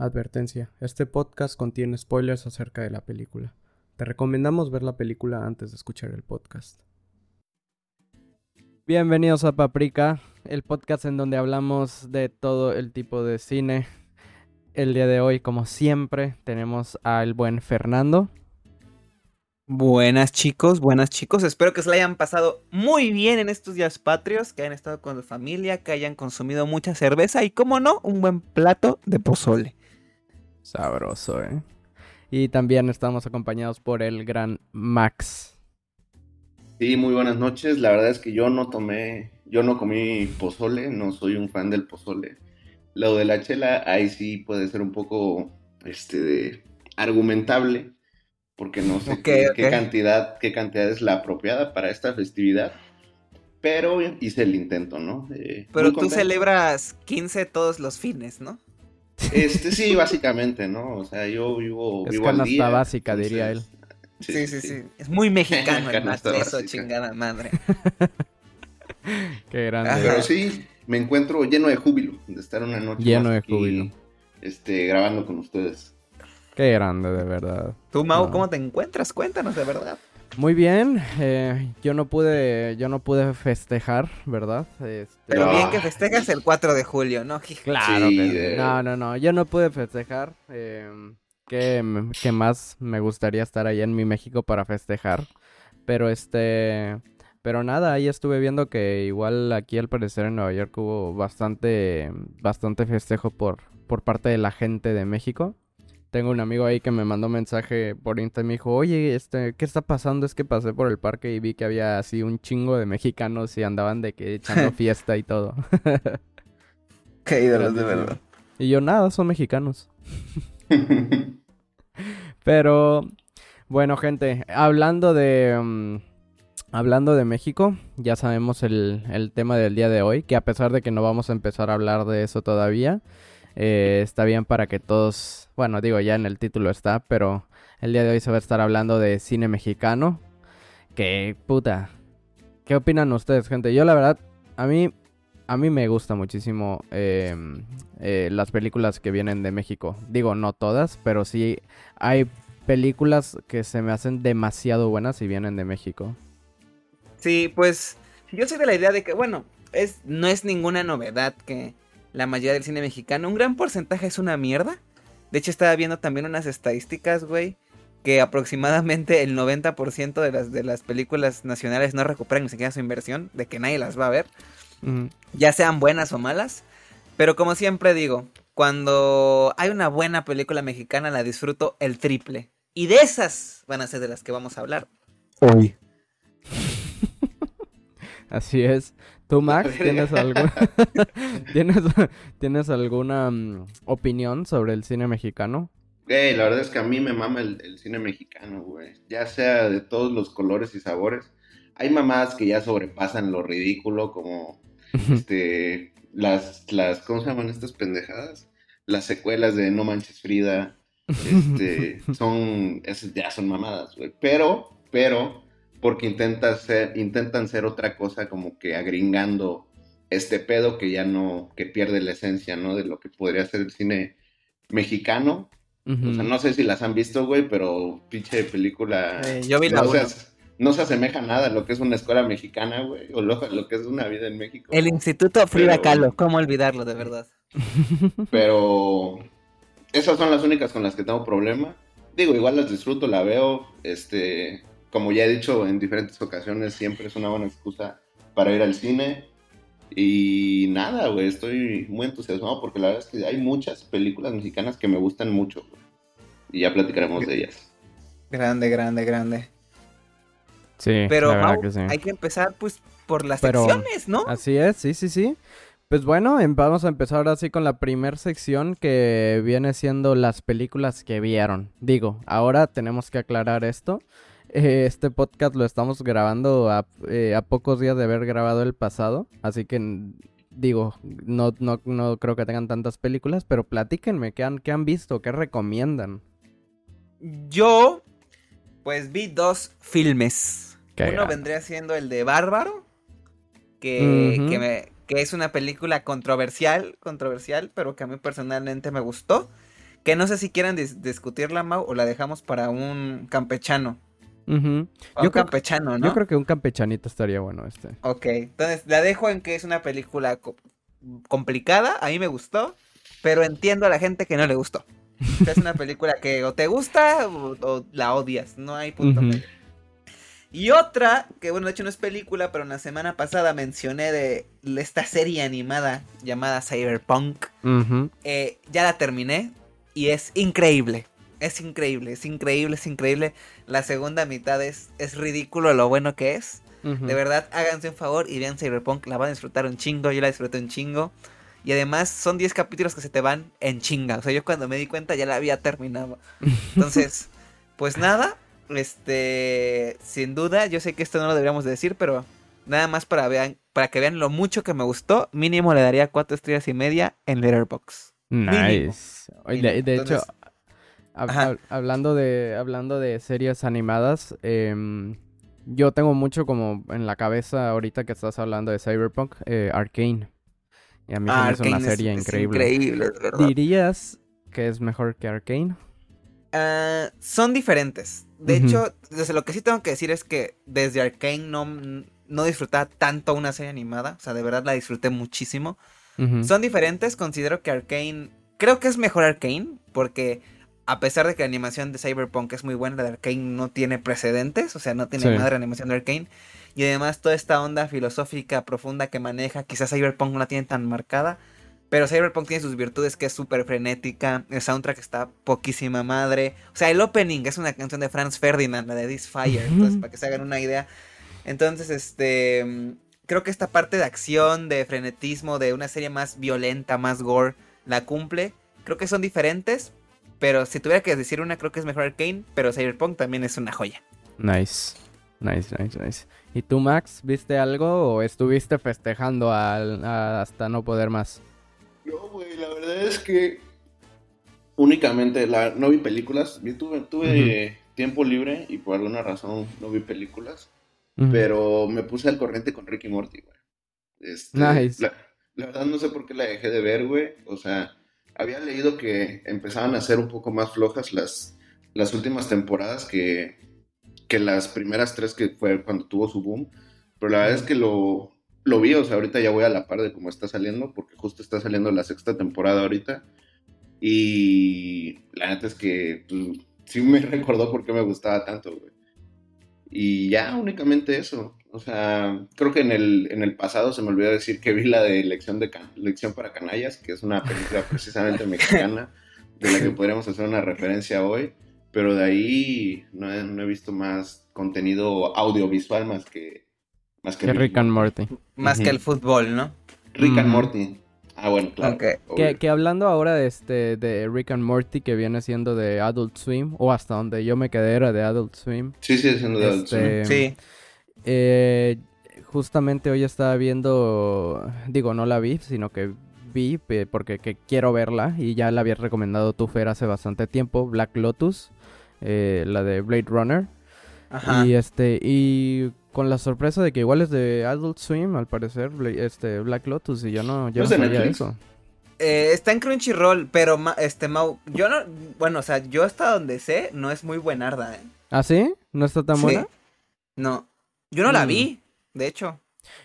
Advertencia, este podcast contiene spoilers acerca de la película. Te recomendamos ver la película antes de escuchar el podcast. Bienvenidos a Paprika, el podcast en donde hablamos de todo el tipo de cine. El día de hoy, como siempre, tenemos al buen Fernando. Buenas chicos, buenas chicos. Espero que se la hayan pasado muy bien en estos días patrios, que hayan estado con su familia, que hayan consumido mucha cerveza y, como no, un buen plato de pozole. Sabroso, ¿eh? Y también estamos acompañados por el gran Max. Sí, muy buenas noches. La verdad es que yo no tomé, yo no comí pozole, no soy un fan del pozole. Lo de la chela, ahí sí puede ser un poco, este, argumentable, porque no sé qué, cantidad, qué cantidad es la apropiada para esta festividad. Pero hice el intento, ¿no? Eh, pero tú celebras 15 todos los fines, ¿no? Este sí, básicamente, ¿no? O sea, yo vivo, es vivo canasta básica, diría él. Sí sí, sí, Es muy mexicano el eso, chingada madre. Qué grande. Pero sí, me encuentro lleno de júbilo de estar una noche lleno de júbilo. Este, grabando con ustedes. Qué grande, de verdad. Tú, Mau, ¿cómo te encuentras? Cuéntanos de verdad. Muy bien, eh, yo no pude, yo no pude festejar, ¿verdad? Este, Pero bien que festejas el 4 de julio, ¿no? Claro, no, no, no, yo no pude festejar. Eh, ¿qué, más me gustaría estar allá en mi México para festejar? Pero este, pero nada, ahí estuve viendo que igual aquí al parecer en Nueva York hubo bastante, bastante festejo por, por parte de la gente de México tengo un amigo ahí que me mandó un mensaje por Insta y me dijo, oye, este, ¿qué está pasando? Es que pasé por el parque y vi que había así un chingo de mexicanos y andaban de que echando fiesta y todo. Qué ídolos de verdad. Y yo, nada, son mexicanos. Pero, bueno, gente, hablando de... Mm, hablando de México, ya sabemos el, el tema del día de hoy, que a pesar de que no vamos a empezar a hablar de eso todavía, eh, está bien para que todos, bueno, digo, ya en el título está, pero el día de hoy se va a estar hablando de cine mexicano. Que puta. ¿Qué opinan ustedes, gente? Yo la verdad, a mí, a mí me gusta muchísimo em, eh, las películas que vienen de México. Digo, no todas, pero sí hay películas que se me hacen demasiado buenas y vienen de México. Sí, pues yo soy de la idea de que, bueno, es, no es ninguna novedad que la mayoría del cine mexicano. Un gran porcentaje es una mierda. De hecho, estaba viendo también unas estadísticas, güey, que aproximadamente el 90% de las, de las películas nacionales no recuperan ni siquiera su inversión, de que nadie las va a ver, ya sean buenas o malas. Pero como siempre digo, cuando hay una buena película mexicana, la disfruto el triple. Y de esas van a ser de las que vamos a hablar. Hoy. Así es. ¿Tú, Max, tienes, ¿tienes, alguna mm, opinión sobre el cine mexicano? Güey, la verdad es que a mí me mama el, cine mexicano, güey. Ya sea de todos los colores y sabores. Hay mamás que ya sobrepasan lo ridículo, como este, las, las, ¿cómo se llaman estas pendejadas? Las secuelas de No Manches Frida. Este, son, esas ya son mamadas, güey. Pero, pero, porque intentan ser, intentan ser otra cosa como que agringando este pedo que ya no, que pierde la esencia, ¿no? De lo que podría ser el cine mexicano. O sea, no sé si las han visto, güey, pero pinche película... Eh, yo vi la no, no se asemeja nada a lo que es una escuela mexicana, güey, o lo, que es una vida en México. El Instituto Frida Kahlo, ¿cómo olvidarlo, de verdad? Pero esas son las únicas con las que tengo problema. Digo, igual las disfruto, la veo, este como ya he dicho en diferentes ocasiones, siempre es una buena excusa para ir al cine. Y nada, güey, estoy muy entusiasmado porque la verdad es que hay muchas películas mexicanas que me gustan mucho. Y ya platicaremos de ellas. Grande, grande, grande. Sí, pero hay que empezar pues por las secciones, ¿no? Así es, sí, sí, sí. Pues bueno, em, vamos a empezar así con la primera sección que viene siendo las películas que vieron. Digo, ahora tenemos que aclarar esto. Eh, este podcast lo estamos grabando eh, a, pocos días de haber grabado el pasado, así que digo, no, no, no creo que tengan tantas películas, pero platíquenme, ¿qué han, qué han visto? ¿Qué recomiendan? Yo, pues vi dos filmes. Uno vendría siendo el de Bárbaro, que, que, me, que es una película controversial, controversial, pero que a mí personalmente me gustó. Que no sé si quieren dis- discutirla, Mau, o la dejamos para un campechano. O Yo un creo- campechano, ¿no? Yo creo que un campechanito estaría bueno este. Ok, entonces la dejo en que es una película co- complicada, a mí me gustó, pero entiendo a la gente que no le gustó. O sea, es una película que o te gusta o, o la odias, no hay punto medio. Y otra, que bueno, de hecho no es película, pero la semana pasada mencioné de esta serie animada llamada Cyberpunk. Eh, ya la terminé y es increíble. Es increíble, es increíble, es increíble. La segunda mitad es, es ridículo lo bueno que es. De verdad, háganse un favor y vean Cyberpunk. La van a disfrutar un chingo. Yo la disfruté un chingo. Y además son 10 capítulos que se te van en chinga. O sea, yo cuando me di cuenta ya la había terminado. Entonces, pues nada. Este, sin duda, yo sé que esto no lo deberíamos decir, pero nada más para, vean, para que vean lo mucho que me gustó. Mínimo le daría 4 estrellas y media en Letterboxd. Nice. De, Mínimo. de hecho, Entonces- hab- Ajá. hab- hablando de hablando de series animadas, em, yo tengo mucho como en la cabeza ahorita que estás hablando de Cyberpunk, eh, Arcane. Y a mí me hizo una Arcane es- serie es increíble. verdad. ¿Dirías que es mejor que Arcane? Ah, son diferentes. De hecho, desde lo que sí tengo que decir es que desde Arkane no, no disfrutaba tanto una serie animada. O sea, de verdad la disfruté muchísimo. Son diferentes. Considero que Arkane. Creo que es mejor Arkane. Porque a pesar de que la animación de Cyberpunk es muy buena, la de Arkane no tiene precedentes. O sea, no tiene Sí. madre la animación de Arkane. Y además toda esta onda filosófica profunda que maneja. Quizás Cyberpunk no la tiene tan marcada. Pero Cyberpunk tiene sus virtudes que es súper frenética. El soundtrack está poquísima madre. O sea, el opening es una canción de Franz Ferdinand, la de This Fire. Entonces, para que se hagan una idea. Entonces, este. Creo que esta parte de acción, de frenetismo, de una serie más violenta, más gore, la cumple. Creo que son diferentes. Pero si tuviera que decir una, creo que es mejor Arcane. Pero Cyberpunk también es una joya. Nice. Nice, nice, nice. ¿Y tú, Max, viste algo o estuviste festejando al- a- hasta no poder más? No, güey, la verdad es que únicamente la, no vi películas. Vi- tuve tuve tiempo libre y por alguna razón no vi películas. Pero me puse al corriente con Ricky Morty, güey. Este, Nice. La, la verdad no sé por qué la dejé de ver, güey. O sea, había leído que empezaban a ser un poco más flojas las, las últimas temporadas que, que las primeras tres que fue cuando tuvo su boom. Pero la verdad es que lo, lo vi, o sea, ahorita ya voy a la par de cómo está saliendo, porque justo está saliendo la sexta temporada ahorita. Y la neta es que pues, sí me recordó por qué me gustaba tanto, güey. Y ya, únicamente eso. O sea, creo que en el, en el pasado se me olvidó decir que vi la de Lección, de Can- Lección para Canallas, que es una película precisamente mexicana, de la que podríamos hacer una referencia hoy. Pero de ahí no he, no he visto más contenido audiovisual más que... Más que Que Rick and Morty. Más que el fútbol, ¿no? Rick and. Morty. Ah, bueno, claro. Ok. obvio. Que, que hablando ahora de este de Rick and Morty que viene siendo de Adult Swim o hasta donde yo me quedé era de Adult Swim. Sí, sí, siendo de Adult Este, Swim. Sí. Eh, justamente hoy estaba viendo, digo, no la vi, sino que vi porque que quiero verla y ya la habías recomendado tú, Fer, hace bastante tiempo, Black Lotus, eh, la de Blade Runner. Ajá. Y este, y con la sorpresa de que igual es de Adult Swim, al parecer, este Black Lotus, y yo no, yo ¿No no sabía Netflix? eso. Eh, está en Crunchyroll, pero ma- este Mau, yo no, bueno, o sea, yo hasta donde sé, no es muy buenarda, ¿eh? ¿Ah, sí? ¿No está tan Sí. buena? No, yo no la Mm. vi, de hecho.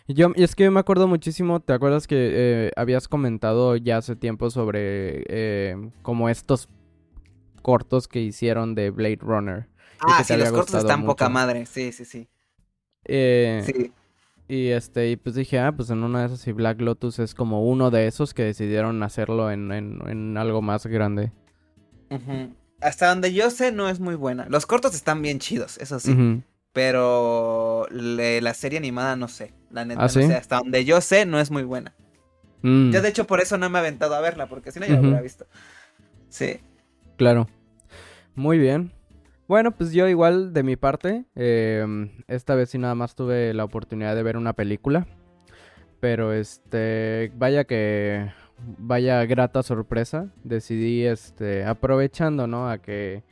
Y Yo, y es que yo me acuerdo muchísimo, ¿te acuerdas que eh, habías comentado ya hace tiempo sobre eh, como estos cortos que hicieron de Blade Runner? Ah, sí, los cortos están poca madre, sí, sí, sí. Eh, Sí, Y este, y pues dije, ah, pues en una de esas y Black Lotus es como uno de esos que decidieron hacerlo en, en, en algo más grande. Hasta donde yo sé, no es muy buena. Los cortos están bien chidos, eso sí. Pero le- la serie animada no sé. La neta, ¿Ah, no sí? sé. Hasta donde yo sé, no es muy buena. Mm, Yo, de hecho, por eso no me he aventado a verla, porque si no, ya la Ujú. hubiera visto. Sí. Claro. Muy bien. Bueno, pues yo igual de mi parte, em, esta vez sí nada más tuve la oportunidad de ver una película. Pero este, vaya que, vaya grata sorpresa. Decidí, este, aprovechando, ¿no? A que,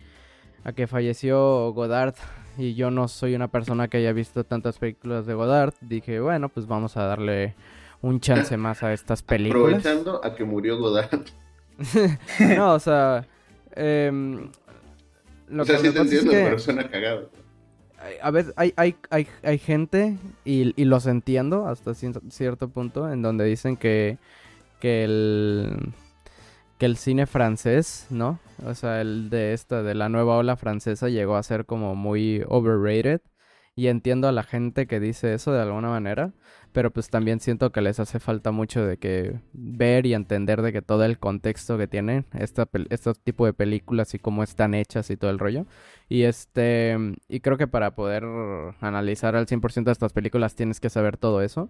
a que falleció Godard y yo no soy una persona que haya visto tantas películas de Godard. Dije, bueno, pues vamos a darle un chance más a estas películas. Aprovechando a que murió Godard. No, o sea, Em, lo o sea, que sí me te pasa es entiendo, que- pero suena cagado. a veces hay, hay, hay, hay gente, y, y los entiendo hasta cier- cierto punto, en donde dicen que, que el que el cine francés, ¿no? O sea, el de esta, de la nueva ola francesa llegó a ser como muy overrated. Y entiendo a la gente que dice eso de alguna manera. Pero pues también siento que les hace falta mucho de que ver y entender de que todo el contexto que tienen esta, este tipo de películas y cómo están hechas y todo el rollo. Y este, y creo que para poder analizar al 100% de estas películas tienes que saber todo eso.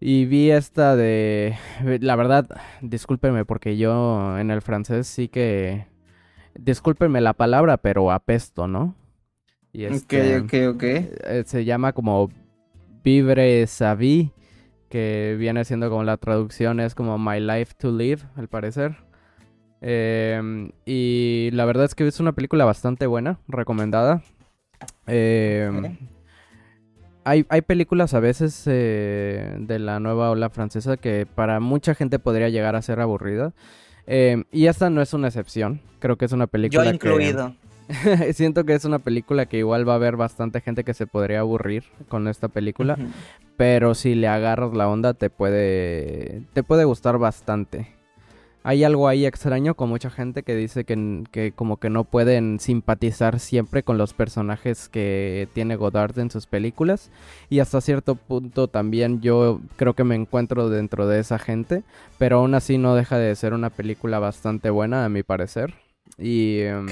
Y vi esta de, la verdad, discúlpenme porque yo en el francés sí que, discúlpenme la palabra, pero apesto, ¿no? Y este, Ok, ok, ok. eh, se llama como Vivre sa vie, que viene siendo como la traducción es como My Life to Live, al parecer. Em, y la verdad es que es una película bastante buena, recomendada. Ok. Hay, hay películas a veces eh, de la nueva ola francesa que para mucha gente podría llegar a ser aburrida. Em, y esta no es una excepción. Creo que es una Yo película que... incluido. Siento que es una película que igual va a haber bastante gente que se podría aburrir con esta película, pero si le agarras la onda te puede te puede gustar bastante. Hay algo ahí extraño con mucha gente que dice que, que como que no pueden simpatizar siempre con los personajes que tiene Godard en sus películas y hasta cierto punto también yo creo que me encuentro dentro de esa gente, pero aún así no deja de ser una película bastante buena a mi parecer. Y em,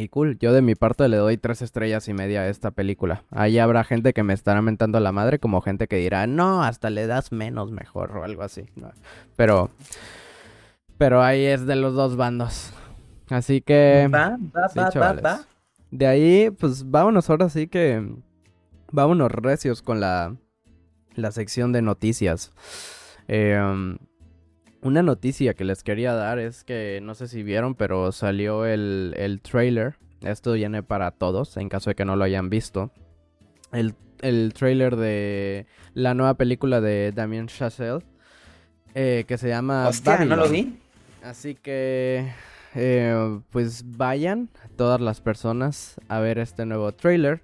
y cool, yo de mi parte le doy tres estrellas y media a esta película. Ahí habrá gente que me estará mentando la madre, como gente que dirá, no, hasta le das menos mejor o algo así. Pero, pero ahí es de los dos bandos. Así que, Va, va, sí, va, va, chavales. va. de ahí, pues vámonos ahora sí que, vámonos recios con la, la sección de noticias. Eh, um, una noticia que les quería dar es que no sé si vieron, pero salió el, el trailer. Esto viene para todos, en caso de que no lo hayan visto. El, el trailer de la nueva película de Damien Chazelle. eh, que se llama Hostia, no lo vi. Así que, eh, pues vayan todas las personas a ver este nuevo trailer.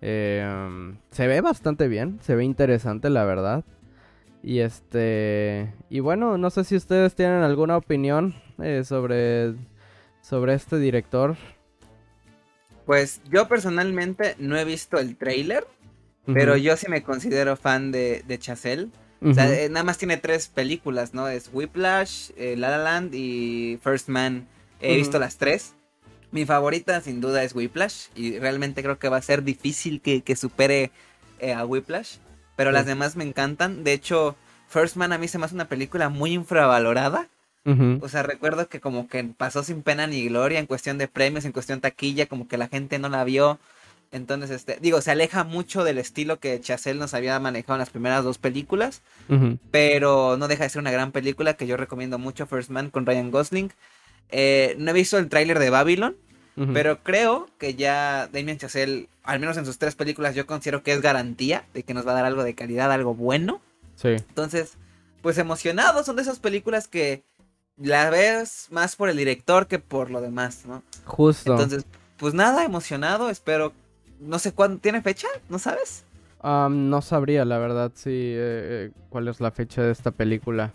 Eh, se ve bastante bien, se ve interesante la verdad. Y este, y bueno, no sé si ustedes tienen alguna opinión eh, sobre, sobre este director. Pues yo personalmente no he visto el trailer, pero yo sí me considero fan de, de Chazelle. O sea, eh, nada más tiene tres películas, ¿no? Es Whiplash, eh, La La Land y First Man. He visto las tres. Mi favorita sin duda es Whiplash y realmente creo que va a ser difícil que, que supere eh, a Whiplash. Pero las demás me encantan. De hecho, First Man a mí se me hace una película muy infravalorada. O sea, recuerdo que como que pasó sin pena ni gloria en cuestión de premios, en cuestión taquilla, como que la gente no la vio. Entonces, este, digo, se aleja mucho del estilo que Chazelle nos había manejado en las primeras dos películas, pero no deja de ser una gran película que yo recomiendo mucho, First Man con Ryan Gosling. Eh, no he visto el tráiler de Babylon, pero creo que ya Damien Chazelle, al menos en sus tres películas, yo considero que es garantía de que nos va a dar algo de calidad, algo bueno. Sí. Entonces, pues emocionado, son de esas películas que la ves más por el director que por lo demás, ¿no? Justo. Entonces, pues nada, emocionado, espero, no sé cuándo, ¿tiene fecha? ¿No sabes? Am, no sabría, la verdad, sí, eh, eh, cuál es la fecha de esta película.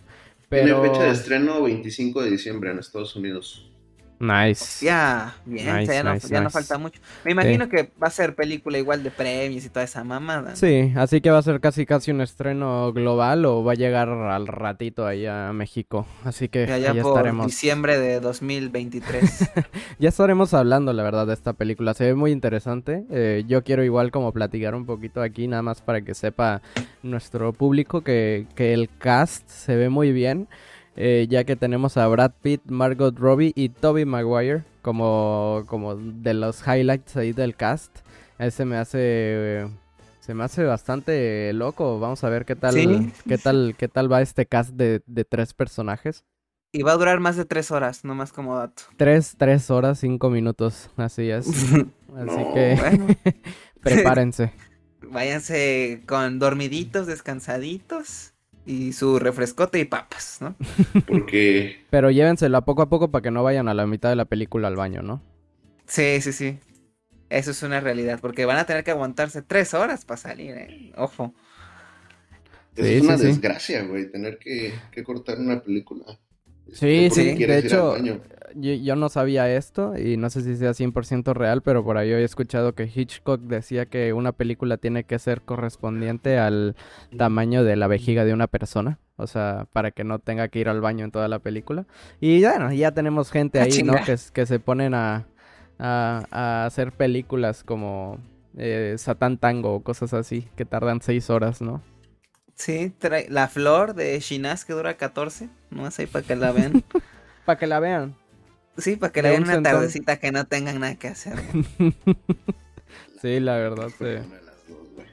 Tiene Pero... fecha de estreno 25 de diciembre en Estados Unidos. Nice. Ya, bien, o sea, Nice, ya, no, nice, ya no nice. falta mucho. Me imagino que va a ser película igual de premios y toda esa mamada. Sí, así que va a ser casi casi un estreno global o va a llegar al ratito ahí a México. Así que allá ahí por estaremos. diciembre de 2023. Ya estaremos hablando, la verdad, de esta película. Se ve muy interesante. Eh, yo quiero igual como platicar un poquito aquí, nada más para que sepa nuestro público que, que el cast se ve muy bien. Eh, ya que tenemos a Brad Pitt, Margot Robbie y Toby Maguire como, como de los highlights ahí del cast. Ese me hace... eh, se me hace bastante loco. Vamos a ver qué tal, Sí. qué tal, qué tal va este cast de, de tres personajes. y va a durar más de tres horas, nomás como dato. Tres, tres horas, cinco minutos. Así es. Así No. que Bueno, prepárense. váyanse con dormiditos, descansaditos. Y su refrescote y papas, ¿no? Porque Pero llévensela poco a poco para que no vayan a la mitad de la película al baño, ¿no? Sí, sí, sí. Eso es una realidad, porque van a tener que aguantarse tres horas para salir, ¿eh? Ojo. Sí, es una sí. desgracia, güey, tener que, que cortar una película. Sí, sí, de hecho. Yo, yo no sabía esto y no sé si sea 100% real, pero por ahí he escuchado que Hitchcock decía que una película tiene que ser correspondiente al tamaño de la vejiga de una persona, o sea, para que no tenga que ir al baño en toda la película. Y bueno, ya tenemos gente Ah, ahí, ¿no? Que, se ponen a, a, a hacer películas como eh, Satán Tango o cosas así, que tardan seis horas, ¿no? Sí, trae la flor de Shinaz que dura 14, no es ahí para que la vean. Para que la vean. Sí, para que la vean un una centón. tardecita que no tengan nada que hacer. Sí, la verdad, sí. una de las dos, güey.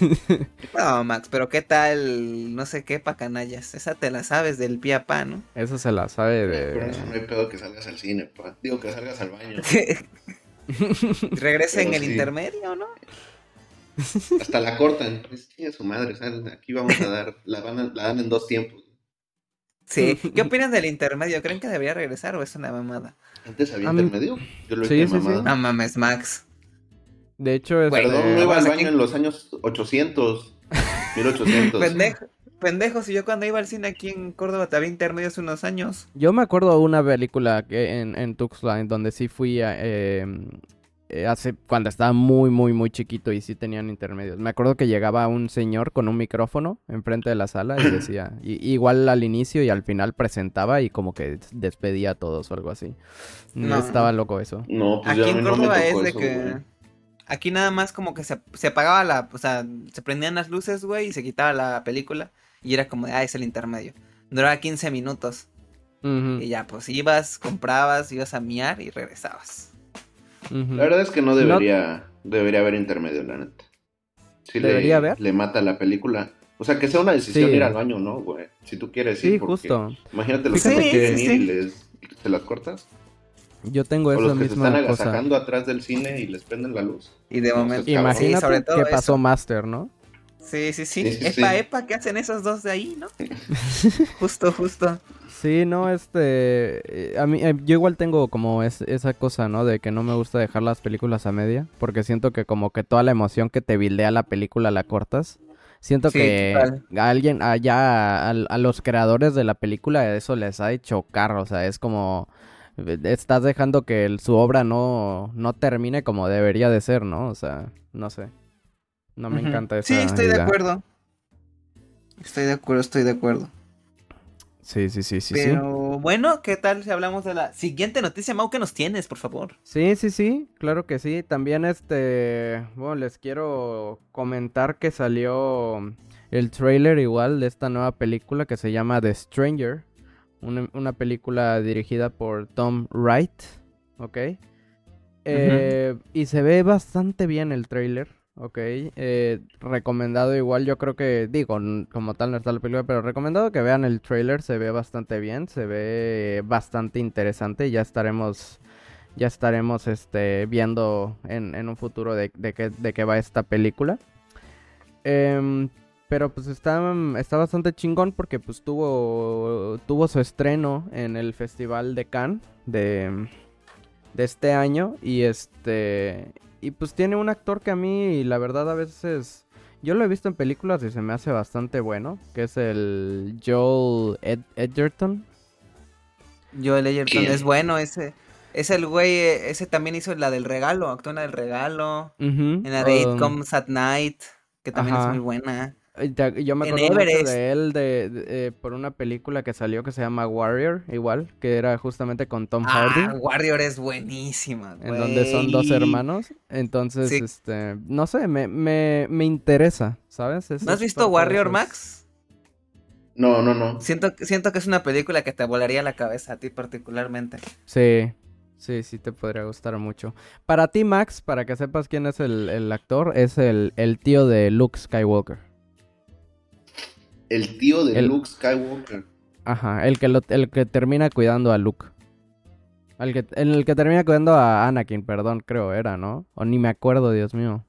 No, Max, pero ¿qué tal? No sé qué pa' canallas. Esa te la sabes del pie a pa, ¿no? Eso se la sabe Pero de... eso no hay pedo que salgas al cine, pa. Digo que salgas al baño. Regresa en el sí. intermedio, ¿no? Hasta la cortan. Es su madre, sal, Aquí vamos a dar, la, van a- la dan en dos tiempos. Sí. ¿Qué opinan del intermedio? ¿Creen que debería regresar o es una mamada? Antes había intermedio. Yo lo Sí, hice sí, sí. mamada. No mames, Max. De hecho, es... Bueno, Perdón, no iba al baño aquí. en los años 800, 1800. Pendejo. Pendejo, si yo cuando iba al cine aquí en Córdoba te había intermedio hace unos años. Yo me acuerdo de una película que en, en Tuxtla, en donde sí fui a, eh, eh, hace cuando estaba muy, muy, muy chiquito y sí tenían intermedios. Me acuerdo que llegaba un señor con un micrófono enfrente de la sala y decía, y- igual al inicio y al final presentaba y como que despedía a todos o algo así. No, No. estaba loco eso. No, pues Aquí en no Córdoba es de eso, que. güey. Aquí nada más como que se, se apagaba la. O sea, se prendían las luces, güey, y se quitaba la película. Y era como de, ah, es el intermedio. Duraba 15 minutos. Y ya, pues ibas, comprabas, ibas a miar y regresabas. La verdad es que no debería, debería haber intermedio, la neta. Sí le- ¿Debería haber? Le mata la película. O sea, que sea una decisión Sí. ir al baño, ¿no, güey? Si tú quieres Sí, ir, porque justo. Imagínate los que que- quieren sí, ir sí. y les, te las cortas. Yo tengo O esa los que se están cosa. agasajando atrás del cine y les prenden la luz. Y de momento. Imagínate sobre todo qué eso. pasó Master, ¿no? Sí, sí, sí. Sí, sí, epa, sí. epa, ¿qué hacen esos dos de ahí, no? justo, justo. Sí, no, este, eh, a mí, eh, yo igual tengo como es, esa cosa, ¿no? De que no me gusta dejar las películas a media, porque siento que como que toda la emoción que te bildea la película la cortas. Siento Sí, que total. a alguien, allá, a, a los creadores de la película, eso les ha hecho carro, o sea, es como, eh, estás dejando que el- su obra no, no termine como debería de ser, ¿no? O sea, no sé. No me encanta esa Sí, estoy de acuerdo. Estoy de acuerdo, estoy de acuerdo. Sí, sí, sí, sí, sí. Pero bueno, ¿qué tal si hablamos de la siguiente noticia, Mau, que nos tienes, por favor? Sí, sí, sí, claro que sí. También este, bueno, les quiero comentar que salió el trailer igual de esta nueva película que se llama The Stranger, una, una película dirigida por Tom Wright, ¿ok? Eh, Y se ve bastante bien el trailer, ¿ok? Eh, recomendado igual, yo creo que, digo, como tal no está la película, pero recomendado que vean el trailer, se ve bastante bien, se ve bastante interesante, ya estaremos ya estaremos este, viendo en, en un futuro de, de, qué, de qué va esta película. Em, pero pues está, está bastante chingón porque pues tuvo, tuvo su estreno en el Festival de Cannes de, de este año y este y pues tiene un actor que a mí la verdad a veces yo lo he visto en películas y se me hace bastante bueno, que es el Joel Ed- Edgerton. Joel Edgerton es bueno, ese. Es el güey, eh, ese también hizo la del regalo, actuó en la del regalo, en la de It um, Comes at Night, que también ajá. es muy buena. Eh, te- Yo me acuerdo mucho de él de, de- eh, por una película que salió que se llama Warrior, igual, que era justamente con Tom Ah, Hardy, Warrior es buenísima, en donde son dos hermanos. Entonces, Sí. este, no sé, me, me, me interesa, ¿sabes? Es- ¿No has visto Warrior, esos- Max? No, no, no. Siento, siento que es una película que te volaría la cabeza a ti particularmente. Sí, sí, sí te podría gustar mucho. Para ti, Max, para que sepas quién es el, el actor, es el, el tío de Luke Skywalker. El tío de El- Luke Skywalker. Ajá, el que, lo, el que termina cuidando a Luke. El que, el que termina cuidando a Anakin, perdón, creo era, ¿no? O ni me acuerdo, Dios mío.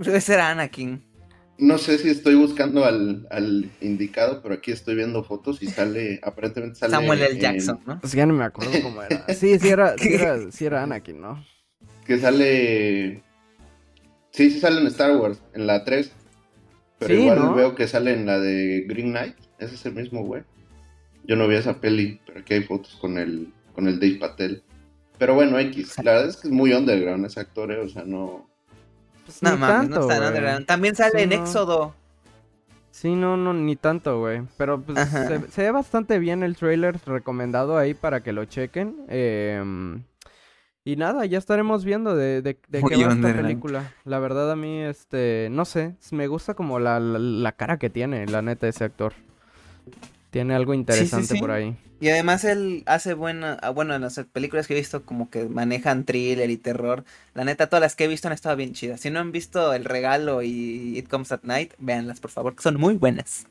Ese era Anakin. no sé si estoy buscando al, al indicado, pero aquí estoy viendo fotos y sale, aparentemente sale. Samuel L. en- Jackson, ¿no? Pues ya no me acuerdo cómo era. Sí, sí era, sí era, sí era Anakin, ¿no? que sale. Sí, sí sale en Star Wars, en la 3. Pero Sí, igual ¿no? veo que sale en la de Green Knight. Ese es el mismo, güey. Yo no vi esa peli, pero aquí hay fotos con el, con el Dave Patel. Pero bueno, X. La verdad es que es muy underground ese actor, ¿eh? O sea, no. Pues No mames, no tanto, está en. Underground. También sale Sí, en no. Éxodo. Sí, no, no, ni tanto, güey. Pero pues se, se ve bastante bien el trailer recomendado ahí para que lo chequen. Em, y nada, ya estaremos viendo de, de, qué va esta película. La verdad a mí, este, no sé, me gusta como la, la, la cara que tiene, la neta, ese actor. Tiene algo interesante sí. por ahí. Y además él hace buena, ah, bueno, en las películas que he visto como que manejan thriller y terror. La neta, todas las que he visto han estado bien chidas. Si no han visto El Regalo y It Comes at Night, véanlas por favor, que son muy buenas.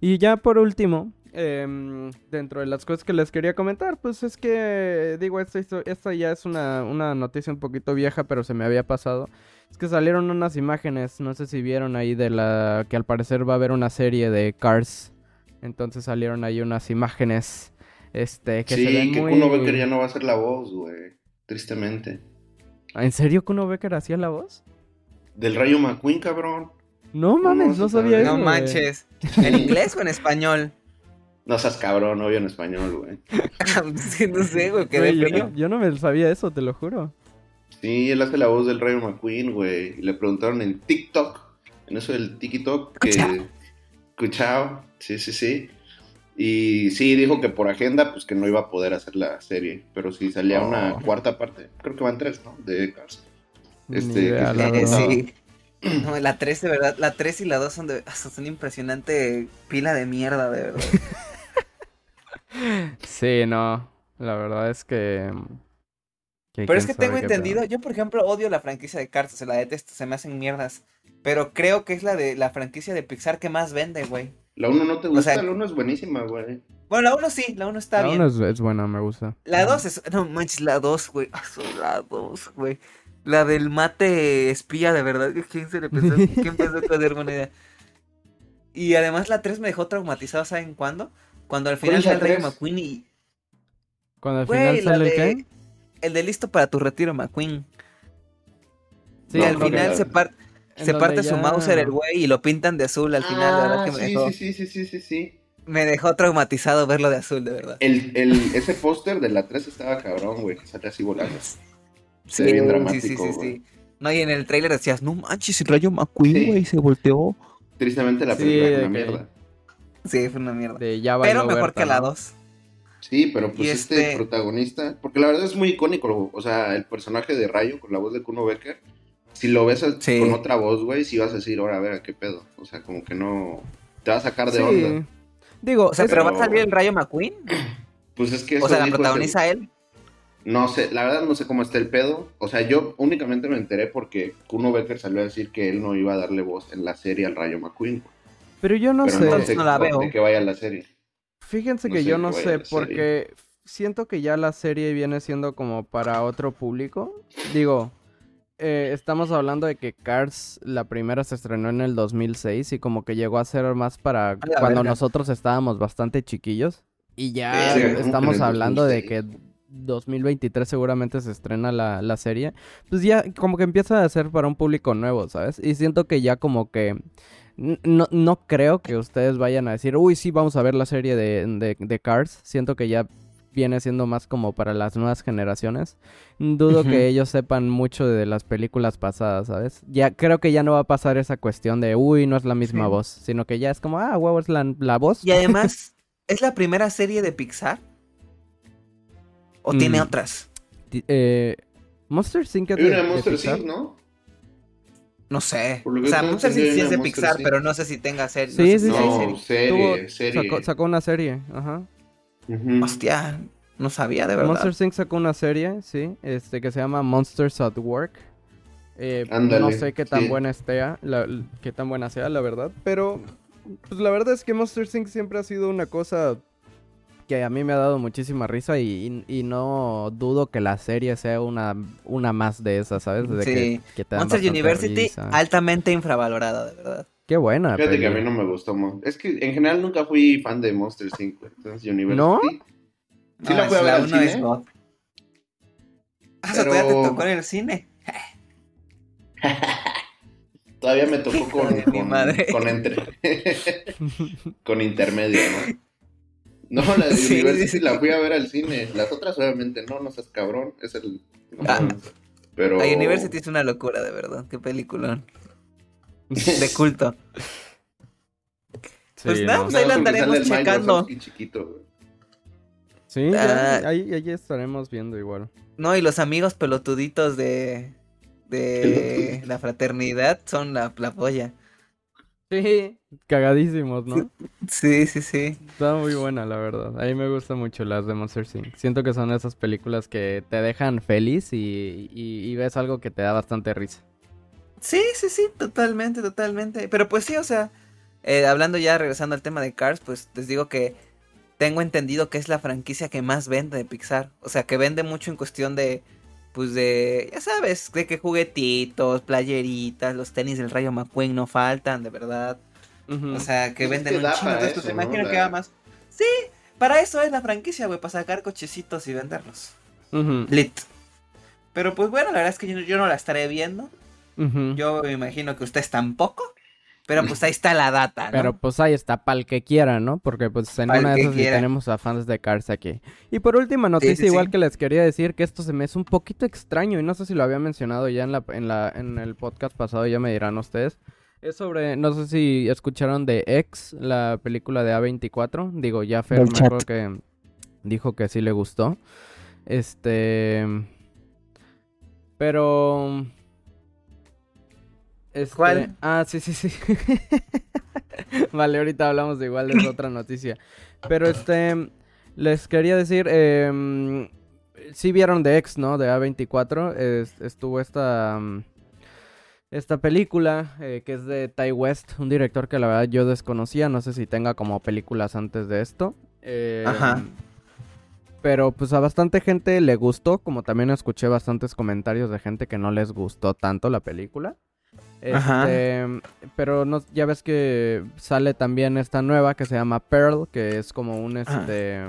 Y ya por último, em, dentro de las cosas que les quería comentar, pues es que, digo, esta, esta ya es una, una noticia un poquito vieja, pero se me había pasado. Es que salieron unas imágenes, no sé si vieron ahí de la que al parecer va a haber una serie de Cars. Entonces salieron ahí unas imágenes, este, que se sí, ven que muy... Kuno Becker ya no va a ser la voz, güey. Tristemente. ¿Ah, ¿En serio Kuno Becker hacía la voz? Del Rayo McQueen, cabrón. No mames, no, sabía eso. No manches. ¿En inglés o en español? No seas cabrón, obvio en español, güey. Sí, no sé, güey, quedé Güey, yo, frío. no, yo no me sabía eso, te lo juro. Sí, él hace la voz del Rayo McQueen, güey. Y le preguntaron en TikTok, en eso del TikTok, que... Escuchao. Escuchao, sí, sí, sí. Y sí, dijo que por agenda, pues que no iba a poder hacer la serie. Pero sí salía una cuarta parte, creo que van tres, ¿no? De Cars. Este, idea, que la Eh, verdad. sí. No, la 3 de verdad, la 3 y la 2 son de son impresionante pila de mierda, de verdad. Sí, no. La verdad es que. que Pero es que tengo entendido, pedo. yo por ejemplo odio la franquicia de Cars, se la detesto, se me hacen mierdas. Pero creo que es la de la franquicia de Pixar que más vende, güey. La 1 no te gusta, sea- la 1 es buenísima, güey. Bueno, la 1 sí, la 1 está La bien. uno es, es buena, me gusta. La 2 es. No manches, la 2, güey. Ah, La 2, güey. La del mate espía, de verdad. ¿Quién se le pensó? ¿Quién pensó que era buena idea? Y además la 3 me dejó traumatizado, ¿saben cuándo? Cuando al ¿Cuál final la sale el? McQueen y. Cuando al Güey, final la sale el de. qué? El de listo para tu retiro, McQueen. Sí, y No, al que final la- se, par- se parte su Mauser el güey y lo pintan de azul al final, de verdad que me Ah, sí, dejó. sí, sí, sí, sí, sí, sí. Me dejó traumatizado verlo de azul, de verdad. El, el, ese póster de la 3 estaba cabrón, güey, que sale así volando. Sí, ve bien sí, dramático, sí, sí, güey. sí. No, y en el trailer decías, no manches, el rayo McQueen, Sí. güey, se volteó. Tristemente la Sí, película es una que- mierda. Sí, fue una mierda. De ya Pero mejor Berta, que la ¿no? 2. Sí, pero pues Y este... este- protagonista, porque la verdad es muy icónico, o sea, el personaje de Rayo con la voz de Kuno Becker, si lo ves Sí. con otra voz, güey, sí vas a decir, ahora a ver, ¿qué pedo? O sea, como que no... Te va a sacar de Sí. onda. Digo, O sea, pero va a salir el rayo McQueen. Pues es que O sea, la protagoniza él. No sé, la verdad no sé cómo está el pedo. O sea, yo únicamente me enteré porque Kuno Becker salió a decir que él no iba a darle voz en la serie al Rayo McQueen. Pero yo no pero sé. no sé No la veo. qué vaya la serie. Fíjense No que sé yo no sé, porque siento que ya la serie viene siendo como para otro público. Digo, eh, estamos hablando de que Cars, la primera se estrenó en el 2006 y como que llegó a ser más para cuando verga. nosotros estábamos bastante chiquillos. Y ya Verga, ¿cómo que estamos hablando de 2006? que 2023 seguramente se estrena la, la serie. Pues ya como que empieza a ser para un público nuevo, ¿sabes? Y siento que ya como que... No, no creo que ustedes vayan a decir, uy, sí, vamos a ver la serie de, de, de Cars. Siento que ya viene siendo más como para las nuevas generaciones. Dudo que ellos sepan mucho de las películas pasadas, ¿sabes? Ya creo que ya no va a pasar esa cuestión de, uy, no es la misma Sí. voz, sino que ya es como, ah, huevo, es la, la voz. Y además, ¿es la primera serie de Pixar? ¿O tiene Mm. otras? Eh, Monster Inc. de Monster? Inc., ¿no? No sé. O sea, Inc. sí hay es de Pixar, pero no sé si tenga serie. Sí, no sé sí, si hay No, serie. serie, Tuvo- serie. Sacó, sacó una serie, ajá. Ujú. Hostia, no sabía de verdad. Monster Inc. sacó una serie, sí, este, que se llama Monsters at Work. Eh, no sé qué tan sí. buena esté, la, qué tan buena sea, la verdad, pero pues la verdad es que Monster Inc. siempre ha sido una cosa que a mí me ha dado muchísima risa y, y- y no dudo que la serie sea una, una más de esas, ¿sabes? De Sí. que, que te Monster University, risa. altamente infravalorada, de verdad. Qué buena. Fíjate que a mí no me gustó. Es que en general nunca fui fan de Monster 5. Entonces, University. ¿No? Sí la fui a ver al uno cine, es God. Ah, todavía te tocó en el cine. Todavía me tocó con, con, madre. con entre... con intermedio, ¿no? No, la de Sí, University sí. la fui a ver al cine. Las otras obviamente no, no seas cabrón. Es el... no Ah. Pero... La University es una locura, de verdad. Qué peliculón. De culto. Sí, Pues nada, ¿no? pues ahí la andaremos checando. Chiquito. Sí, ya, Ah. ahí, ahí estaremos viendo igual. No, y los amigos pelotuditos de. de la fraternidad son la, la polla. Sí. Cagadísimos, ¿no? Sí, sí, sí. Está muy buena, la verdad. A mí me gustan mucho las de Monster Inc. Siento que son esas películas que te dejan feliz y, y- y ves algo que te da bastante risa. Sí, sí, sí, totalmente, totalmente. Pero pues sí, o sea, eh, hablando ya, regresando al tema de Cars, pues les digo que tengo entendido que es la franquicia que más vende de Pixar. O sea, que vende mucho en cuestión de, pues de, ya sabes, de que juguetitos, playeritas, los tenis del Rayo McQueen no faltan, de verdad. O sea, que Pues es venden que un chingo. para Entonces, eso, me ¿no? imagino que va más. Sí, para eso es la franquicia, güey, para sacar cochecitos y venderlos. Lit. Pero pues bueno, la verdad es que yo, yo no la estaré viendo. Yo me imagino que ustedes tampoco. Pero pues ahí está la data, ¿no? Pero pues ahí está, para el que quiera, ¿no? Porque pues en Pa'l una de esas sí tenemos a fans de Cars aquí. Y por última noticia, sí, igual sí. que les quería decir que esto se me es un poquito extraño y no sé si lo había mencionado ya en la, en la, en el podcast pasado, ya me dirán ustedes. Es sobre, no sé si escucharon de X, la película de A24. Digo, ya Fer me acuerdo que dijo que sí le gustó. Este... Pero... Este... ¿Cuál? Ah, sí, sí, sí. vale, ahorita hablamos de igual de otra noticia. Pero este... Les quería decir... Eh, sí vieron de X, ¿no? De A24. Es- estuvo esta... mm, esta película, eh, que es de Ty West, un director que la verdad yo desconocía, no sé si tenga como películas antes de esto. Eh, Ajá. Pero pues a bastante gente le gustó, como también escuché bastantes comentarios de gente que no les gustó tanto la película. Ajá. Este, pero no, ya ves que sale también esta nueva que se llama Pearl, que es como un Ajá. este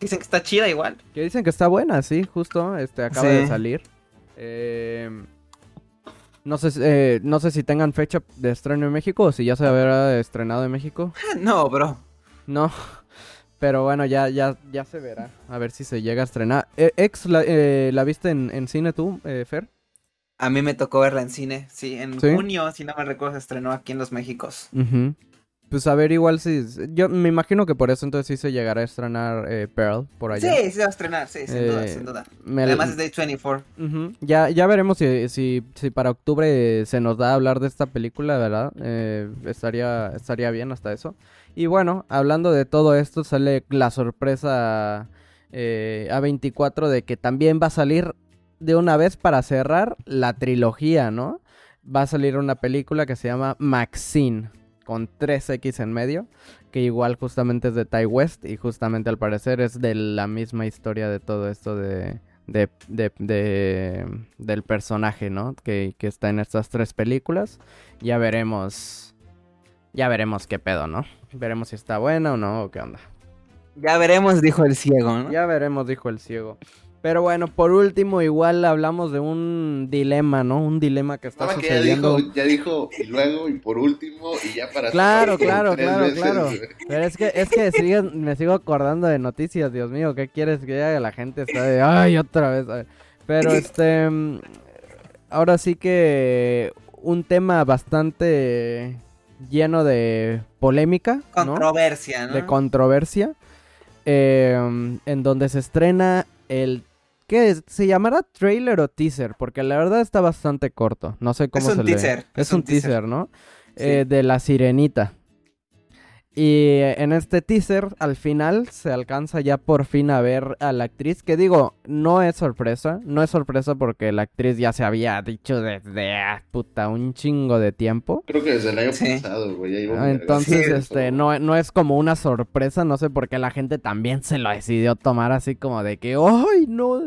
Dicen que está chida igual. que dicen que está buena, sí, justo, este acaba de salir. Eh, no sé, si- eh, no sé si tengan fecha de estreno en México o si ya se habrá estrenado en México. No, bro. No, pero bueno, ya, ya, ya se verá. A ver si se llega a estrenar. Eh, Ex, la, eh, ¿la viste en, en cine tú, eh, Fer? A mí me tocó verla en cine. Sí, en ¿Sí? junio, si no me recuerdo, se estrenó aquí en Los Méxicos. Pues a ver, igual si... Yo me imagino que por eso entonces sí se llegará a estrenar eh, Pearl por allá. Sí, sí se va a estrenar, sí, sin duda, Eh, sin duda. Me- Además es de 24. Ujú. Ya, ya veremos si, si, si para octubre se nos da a hablar de esta película, ¿verdad? Eh, estaría, estaría bien hasta eso. Y bueno, hablando de todo esto, sale la sorpresa eh, A24 de que también va a salir de una vez para cerrar la trilogía, ¿no? Va a salir una película que se llama Maxine, con 3X en medio, que igual justamente es de Ty West y justamente al parecer es de la misma historia de todo esto de, de, de- de- del personaje, ¿no? Que, que está en estas tres películas. Ya veremos, ya veremos qué pedo, ¿no? Veremos si está buena o no, o qué onda. Ya veremos, dijo el ciego, ¿no? Ya veremos, dijo el ciego. Pero bueno, por último, igual hablamos de un dilema, ¿no? Un dilema que está Nada que ya sucediendo. dijo, ya dijo, y luego, y por último, y ya para Claro, claro, claro, veces, claro. Pero es que, es que sigue- me sigo acordando de noticias, Dios mío, ¿qué quieres que haga? La gente está de, ay, otra vez. a ver". Pero este, ahora sí que un tema bastante lleno de polémica, ¿no? Controversia, ¿no? De controversia, eh, en donde se estrena el... ¿Qué es? ¿Se llamará trailer o teaser? Porque la verdad está bastante corto. No sé cómo un se lee. teaser, Es, un teaser, ¿no? Sí. Eh, de La Sirenita. Y en este teaser, al final, se alcanza ya por fin a ver a la actriz. Que digo, no es sorpresa. No es sorpresa porque la actriz ya se había dicho desde ah, puta un chingo de tiempo. Creo que desde el año pasado, güey. Entonces, este, no, no es como una sorpresa. No sé por qué la gente también se lo decidió tomar así como de que, ¡ay, no!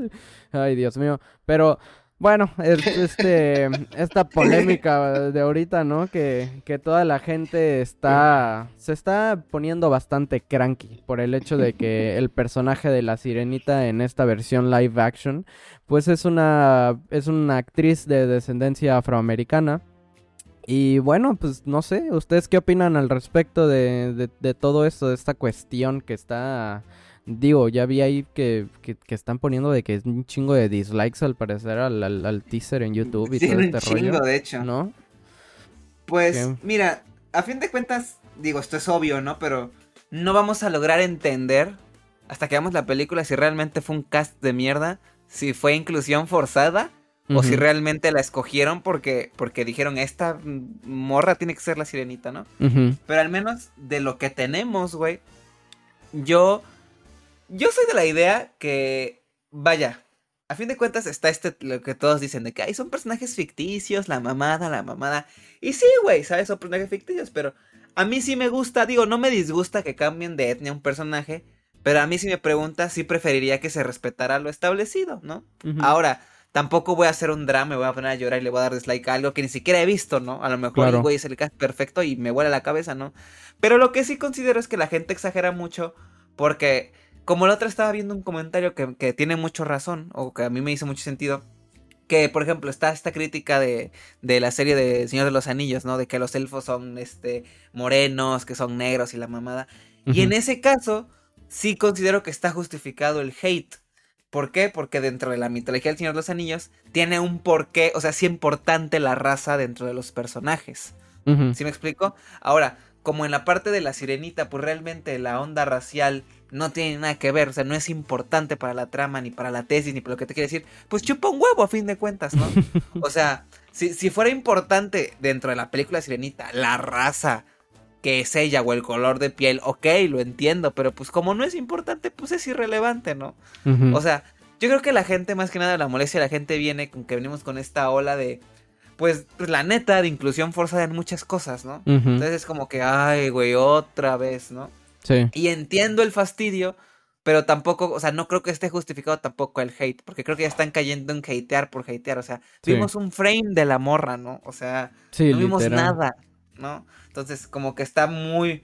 Ay, Dios mío. Pero bueno, es, este, esta polémica de ahorita, ¿no? Que, que, toda la gente está, se está poniendo bastante cranky por el hecho de que el personaje de la sirenita en esta versión live action, pues es una, es una actriz de descendencia afroamericana. Y bueno, pues no sé, ¿ustedes qué opinan al respecto de, de, de todo esto, de esta cuestión que está Digo, ya vi ahí que, que, están poniendo de que es un chingo de dislikes al parecer al, al, teaser en YouTube y todo este un chingo, de hecho. ¿No? Pues, mira, a fin de cuentas, digo, esto es obvio, ¿no? Pero no vamos a lograr entender hasta que veamos la película si realmente fue un cast de mierda, si fue inclusión forzada o si realmente la escogieron porque, porque dijeron, esta morra tiene que ser la sirenita, ¿no? Pero al menos de lo que tenemos, güey, yo yo soy de la idea que, vaya, a fin de cuentas está este, lo que todos dicen de que hay son personajes ficticios, la mamada, la mamada. Y sí, güey, ¿sabes? Son personajes ficticios, pero a mí sí me gusta, digo, no me disgusta que cambien de etnia un personaje, pero a mí si me pregunta, sí preferiría que se respetara lo establecido, ¿no? Ahora, tampoco voy a hacer un drama, me voy a poner a llorar y le voy a dar dislike a algo que ni siquiera he visto, ¿no? A lo mejor el güey es el cast perfecto y me huele la cabeza, ¿no? Pero lo que sí considero es que la gente exagera mucho porque como la otra estaba viendo un comentario que, tiene mucho razón, o que a mí me hizo mucho sentido, que por ejemplo está esta crítica de, de, la serie de Señor de los Anillos, ¿no? De que los elfos son este morenos, que son negros y la mamada. Y en ese caso, sí considero que está justificado el hate. ¿Por qué? Porque dentro de la mitología del Señor de los Anillos tiene un porqué, o sea, sí importante la raza dentro de los personajes. ¿Sí me explico? Ahora, como en la parte de la sirenita, pues realmente la onda racial no tiene nada que ver, o sea, no es importante para la trama, ni para la tesis, ni para lo que te quiere decir, pues chupa un huevo a fin de cuentas, ¿no? o sea, si, si fuera importante dentro de la película Sirenita, la raza que es ella o el color de piel, ok, lo entiendo, pero pues como no es importante, pues es irrelevante, ¿no? O sea, yo creo que la gente, más que nada la molestia, la gente viene con que venimos con esta ola de, pues, pues la neta, de inclusión forzada en muchas cosas, ¿no? Entonces es como que, ay, güey, otra vez, ¿no? Y entiendo el fastidio, pero tampoco, o sea, no creo que esté justificado tampoco el hate, porque creo que ya están cayendo en hatear por hatear, o sea, vimos un frame de la morra, ¿no? O sea, no vimos nada, ¿no? Entonces, como que está muy,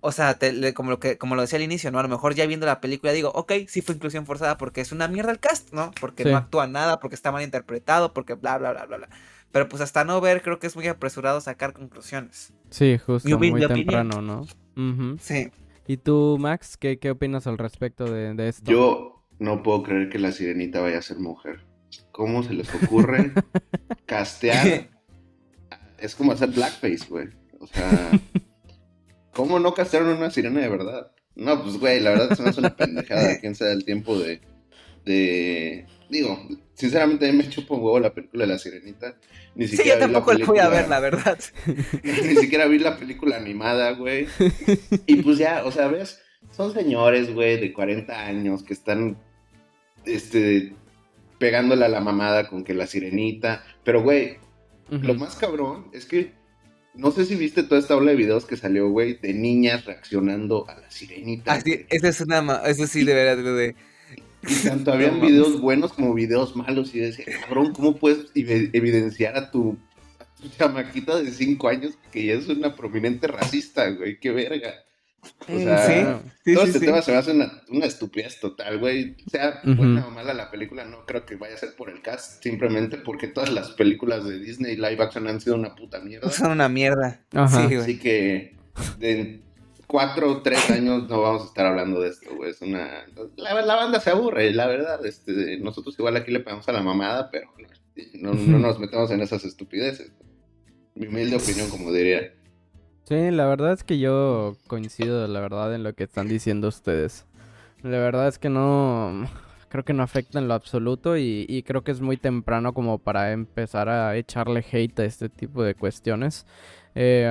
o sea, como, lo que, como lo decía al inicio, ¿no? A lo mejor ya viendo la película digo, ok, sí fue inclusión forzada porque es una mierda el cast, ¿no? Porque no actúa nada, porque está mal interpretado, porque bla, bla, bla, bla, bla. Pero pues hasta no ver, creo que es muy apresurado sacar conclusiones. Sí, justo, muy temprano, ¿no? Sí. ¿Y tú, Max, qué, qué opinas al respecto de, esto? Yo no puedo creer que la sirenita vaya a ser mujer. ¿Cómo se les ocurre castear? Es como hacer blackface, güey. O sea, ¿cómo no castearon una sirena de verdad? No, pues, güey, la verdad es una pendejada. ¿Quién se da el tiempo de, de... Digo, sinceramente a mí me chupo un huevo la película de la sirenita. Ni siquiera sí, yo tampoco la voy a ver, la verdad. Ni siquiera vi la película animada, güey. Y pues ya, o sea, ves, son señores, güey, de 40 años que están, este, pegándole a la mamada con que la sirenita. Pero, güey, lo más cabrón es que no sé si viste toda esta ola de videos que salió, güey, de niñas reaccionando a la sirenita. Ah, sí, esa es una, eso sí, de verdad, de y tanto habían videos buenos como videos malos. Y decía, cabrón, ¿cómo puedes evidenciar a tu, chamaquita de 5 años que ya es una prominente racista, güey? ¡Qué verga! O sea, todo este tema se me hace una, una estupidez total, güey. Sea buena o mala la película, no creo que vaya a ser por el cast, simplemente porque todas las películas de Disney live action han sido una puta mierda. Son una mierda. Así que de, cuatro o tres años no vamos a estar hablando de esto, güey. Es una... La, banda se aburre, la verdad. Este, nosotros igual aquí le pegamos a la mamada, pero no, nos metemos en esas estupideces. Mi humilde opinión, como diría. Sí, la verdad es que yo coincido, la verdad, en lo que están diciendo ustedes. La verdad es que no... Creo que no afecta en lo absoluto y, y creo que es muy temprano como para empezar a echarle hate a este tipo de cuestiones. Eh,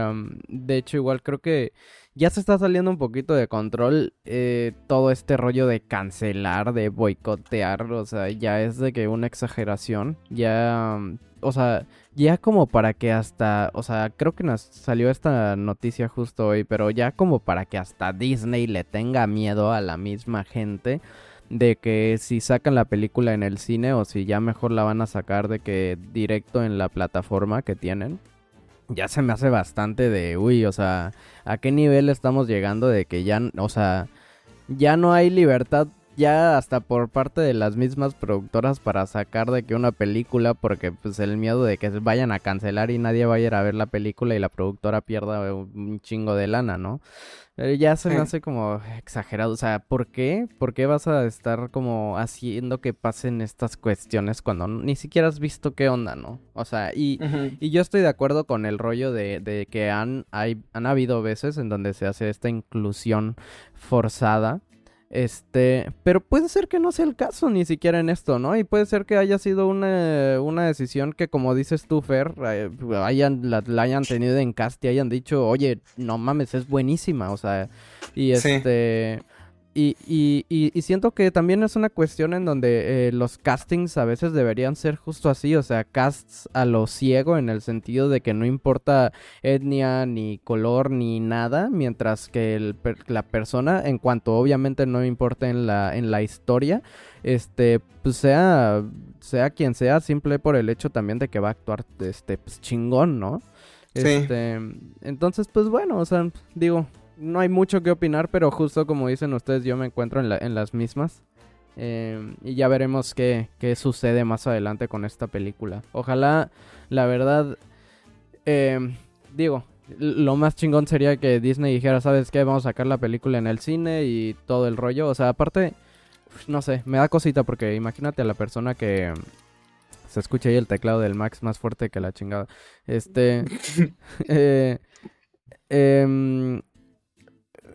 de hecho, igual creo que ya se está saliendo un poquito de control eh, todo este rollo de cancelar, de boicotear, o sea, ya es de que una exageración, ya, o sea, ya como para que hasta, o sea, creo que nos salió esta noticia justo hoy, pero ya como para que hasta Disney le tenga miedo a la misma gente de que si sacan la película en el cine o si ya mejor la van a sacar de que directo en la plataforma que tienen. Ya se me hace bastante de, uy, o sea, ¿a qué nivel estamos llegando de que ya, o sea, ya no hay libertad ya hasta por parte de las mismas productoras para sacar de que una película porque pues el miedo de que vayan a cancelar y nadie vaya a ir a ver la película y la productora pierda un chingo de lana, ¿no? Pero ya se me hace como exagerado, o sea, ¿por qué? ¿Por qué vas a estar como haciendo que pasen estas cuestiones cuando ni siquiera has visto qué onda, ¿no? O sea, y, y yo estoy de acuerdo con el rollo de, de que han, hay, han habido veces en donde se hace esta inclusión forzada este, pero puede ser que no sea el caso ni siquiera en esto, ¿no? Y puede ser que haya sido una, una decisión que, como dices tú, Fer, eh, hayan, la, hayan tenido en cast y hayan dicho, oye, no mames, es buenísima, o sea, y este... Y, y, y, siento que también es una cuestión en donde eh, los castings a veces deberían ser justo así, o sea, casts a lo ciego en el sentido de que no importa etnia, ni color, ni nada, mientras que la persona, en cuanto obviamente no importa en la, en la historia, este, pues sea, sea quien sea, simple por el hecho también de que va a actuar, este, pues chingón, ¿no? Este, entonces, pues bueno, o sea, digo, no hay mucho que opinar, pero justo como dicen ustedes, yo me encuentro en, en las mismas. Em, y ya veremos qué, qué, sucede más adelante con esta película. Ojalá, la verdad, em, digo, lo más chingón sería que Disney dijera, ¿sabes qué? Vamos a sacar la película en el cine y todo el rollo. O sea, aparte, no sé, me da cosita porque imagínate a la persona que... Se escucha ahí el teclado del Max más fuerte que la chingada. Este... eh, eh,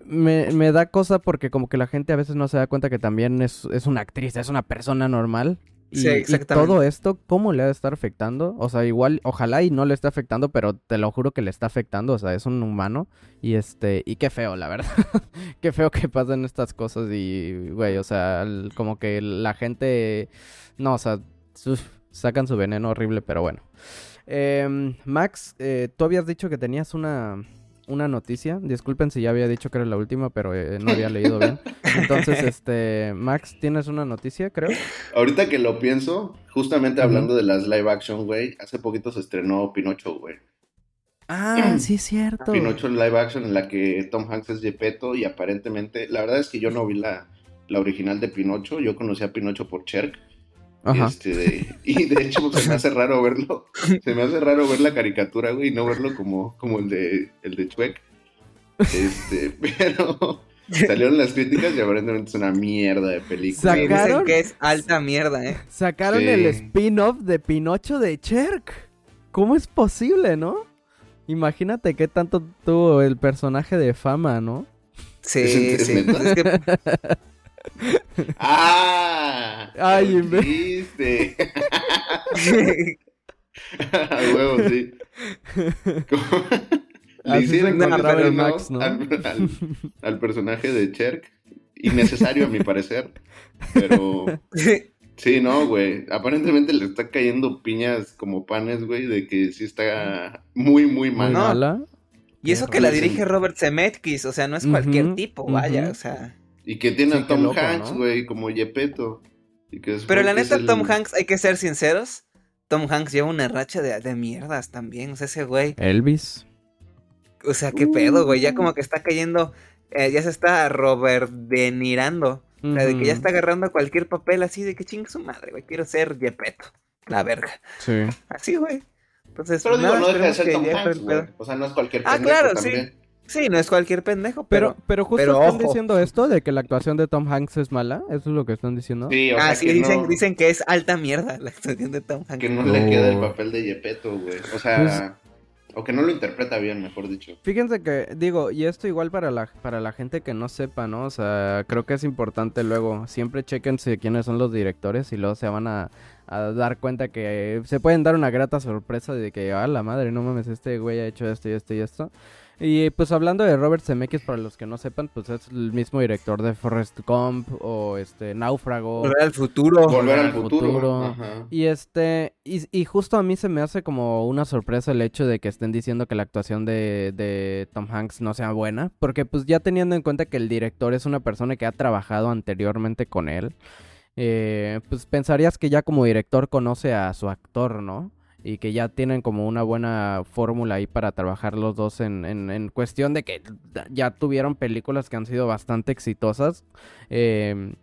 me, me, da cosa porque como que la gente a veces no se da cuenta que también es, es una actriz, es una persona normal. Y, sí, exactamente. todo esto, ¿cómo le va a estar afectando? O sea, igual, ojalá y no le esté afectando, pero te lo juro que le está afectando. O sea, es un humano. Y este, y qué feo, la verdad. qué feo que pasen estas cosas. Y, güey, o sea, como que la gente. No, o sea, sacan su veneno horrible, pero bueno. Eh, Max, eh, tú habías dicho que tenías una una noticia. Disculpen si ya había dicho que era la última, pero eh, no había leído bien. Entonces, este, Max, ¿tienes una noticia, creo? Ahorita que lo pienso, justamente hablando de las live action, güey, hace poquito se estrenó Pinocho, güey. Ah, sí es cierto. Pinocho en live action en la que Tom Hanks es Gepetto y aparentemente, la verdad es que yo no vi la, la original de Pinocho, yo conocí a Pinocho por Cherk este, y de hecho se me hace raro verlo. Se me hace raro ver la caricatura, güey, y no verlo como, como el de el de Chuek. Este, pero salieron las críticas y aparentemente es una mierda de película. Sacaron que es alta mierda, eh. Sacaron el spin-off de Pinocho de Cherk. ¿Cómo es posible, no? Imagínate qué tanto tuvo el personaje de fama, ¿no? Sí, sí. Es que ¡Ah! ¡Ay, viste! A huevo, sí. Le hicieron al, Max, ¿no? al, personaje de Cherk. Innecesario, a mi parecer. Pero. Sí, no, güey. Aparentemente le está cayendo piñas como panes, güey, de que sí está muy, muy mal. mala. Y eso que la dirige Robert Zemeckis, o sea, no es cualquier tipo, vaya, o sea. Y que tiene a Tom Hanks, güey, como Yepeto. Pero la neta, Tom Hanks, hay que ser sinceros. Tom Hanks lleva una racha de, de mierdas también. O sea, ese güey. Elvis. O sea, qué pedo, güey. Ya como que está cayendo. Eh, ya se está Robert denirando. O sea, de que ya está agarrando cualquier papel así de que chingue su madre, güey. Quiero ser Yepeto. La verga. Sí. Así, güey. Entonces, pero digo, no deja de ser Tom Hanks, güey. O sea, no es cualquier Ah, claro, sí. Sí, no es cualquier pendejo, pero... Pero, justo están diciendo esto de que la actuación de Tom Hanks es mala, ¿eso es lo que están diciendo? Sí, o ah, sí, dicen, dicen que es alta mierda la actuación de Tom Hanks. Que no, le queda el papel de Yepeto, güey. O sea... Pues o que no lo interpreta bien, mejor dicho. Fíjense que, digo, y esto igual para la, para la gente que no sepa, ¿no? O sea, creo que es importante luego, siempre chequense quiénes son los directores y luego se van a, a dar cuenta que se pueden dar una grata sorpresa de que, ah, la madre, no mames, este güey ha hecho esto y esto y esto. Y pues hablando de Robert Zemeckis, para los que no sepan, pues es el mismo director de Forrest Gump o este Náufrago. Volver al futuro. Volver al al futuro. futuro. Ajá. Y este, y, y justo a mí se me hace como una sorpresa el hecho de que estén diciendo que la actuación de, de Tom Hanks no sea buena, porque pues ya teniendo en cuenta que el director es una persona que ha trabajado anteriormente con él, eh, pues pensarías que ya como director conoce a su actor, ¿no? Y que ya tienen como una buena fórmula ahí para trabajar los dos en, en, en cuestión de que ya tuvieron películas que han sido bastante exitosas. Eh,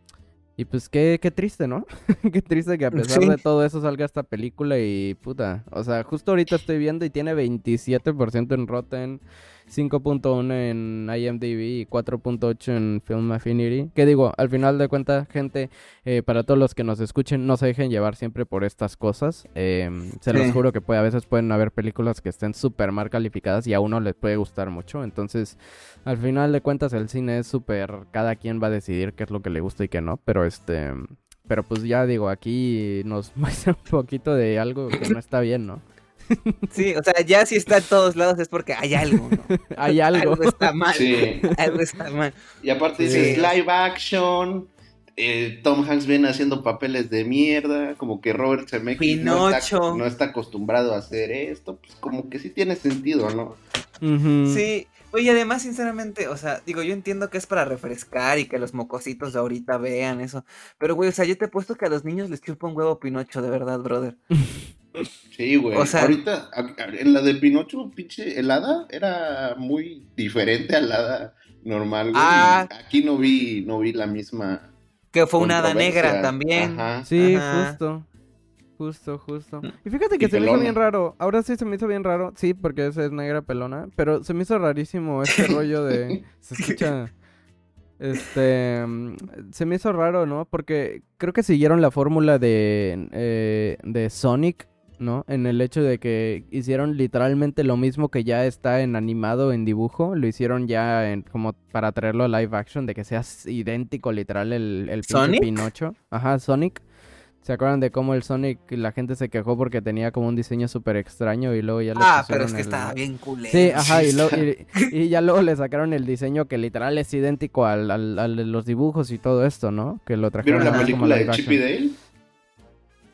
y pues qué, qué triste, ¿no? qué triste que a pesar Sí. de todo eso salga esta película y puta. O sea, justo ahorita estoy viendo y tiene 27% en Rotten, 5.1 en IMDb y 4.8 en Film Affinity. Que digo, al final de cuentas, gente, eh, para todos los que nos escuchen, no se dejen llevar siempre por estas cosas. Eh, se los juro que puede, a veces pueden haber películas que estén súper mal calificadas y a uno les puede gustar mucho. Entonces, al final de cuentas, el cine es súper. Cada quien va a decidir qué es lo que le gusta y qué no. Pero este. Pero pues ya digo, aquí nos muestra un poquito de algo que no está bien, ¿no? Sí, o sea, ya si está en todos lados es porque hay algo, ¿no? Hay algo. Algo está mal. Sí. Algo está mal. Y aparte Sí. dices live action. eh, Tom Hanks viene haciendo papeles de mierda, como que Robert Zemeckis no está, no está acostumbrado a hacer esto, pues como que sí tiene sentido, ¿no? Sí, oye, además, sinceramente, o sea, digo, yo entiendo que es para refrescar y que los mocositos de ahorita vean eso, pero, güey, o sea, yo te he puesto que a los niños les chupa un huevo Pinocho, de verdad, brother. Sí, güey. O sea- Ahorita, a- a- en la de Pinocho, pinche, el hada era muy diferente al hada normal, güey. Ah. Aquí no vi, no vi la misma. Que fue una hada negra también. Ajá. Sí, Ajá. justo. Justo, justo. Mm. Y fíjate que Y se me hizo bien raro. Ahora sí se me hizo bien raro. Sí, porque esa es negra pelona. Pero se me hizo rarísimo este rollo de. Se escucha. Este. Se me hizo raro, ¿no? Porque creo que siguieron la fórmula de. eh, de Sonic, ¿no? En el hecho de que hicieron literalmente lo mismo que ya está en animado, en dibujo. Lo hicieron ya en, como para traerlo a live action, de que sea idéntico, literal, el, el. Pinocho. Ajá, Sonic. ¿Se acuerdan de cómo el Sonic, la gente se quejó porque tenía como un diseño súper extraño y luego ya le Ah, pero es que el- estaba bien culero. Sí, ajá, y, lo- y, y ya luego le sacaron el diseño que literal es idéntico al, al- los dibujos y todo esto, ¿no? Que lo trajeron ¿Vieron la película de Chip y. Dale?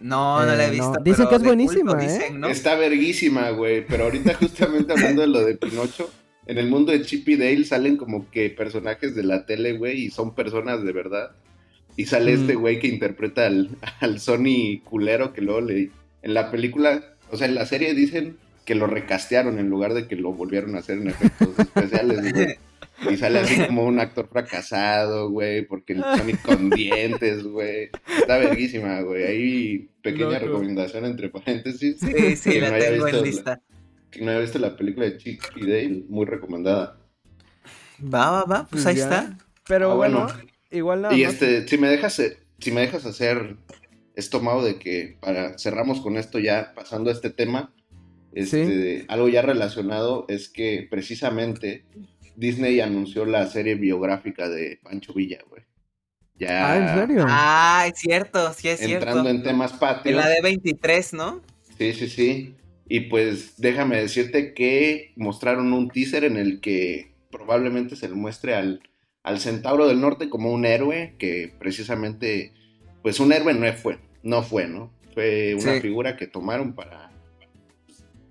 No, no la he Eh, visto. no. Dicen que es de culto buenísima, ¿eh? dicen, ¿no? Está verguísima, güey. Pero ahorita justamente hablando de lo de Pinocho, en el mundo de Chip y Dale salen como que personajes de la tele, güey, y son personas de verdad. Y sale Mm. este güey que interpreta al, al Sony culero que luego le... En la película, o sea, en la serie dicen que lo recastearon en lugar de que lo volvieron a hacer en efectos especiales, güey. Y sale así como un actor fracasado, güey, porque el Sonic con dientes, güey. Está verguísima, güey. Ahí, pequeña Loco. recomendación entre paréntesis. Sí, sí, Que la no haya tengo visto en la- lista. Que no haya visto la película de Chip y Dale, muy recomendada. Va, va, va, pues ahí Ya. está. Pero Ah, bueno, bueno. igual nada Y más. este, si me dejas, si me dejas hacer esto, Mau, de que para cerramos con esto ya pasando a este tema, este, algo ya relacionado es que precisamente Disney anunció la serie biográfica de Pancho Villa, güey. Ya Ah, ¿en serio? Ah, es cierto, sí es entrando cierto. en temas En patrios. la de 23, ¿no? Sí, sí, sí. Y pues déjame decirte que mostraron un teaser en el que probablemente se le muestre al, al Centauro del Norte como un héroe que precisamente, pues un héroe no fue, no fue, ¿no? Fue una Sí. figura que tomaron para...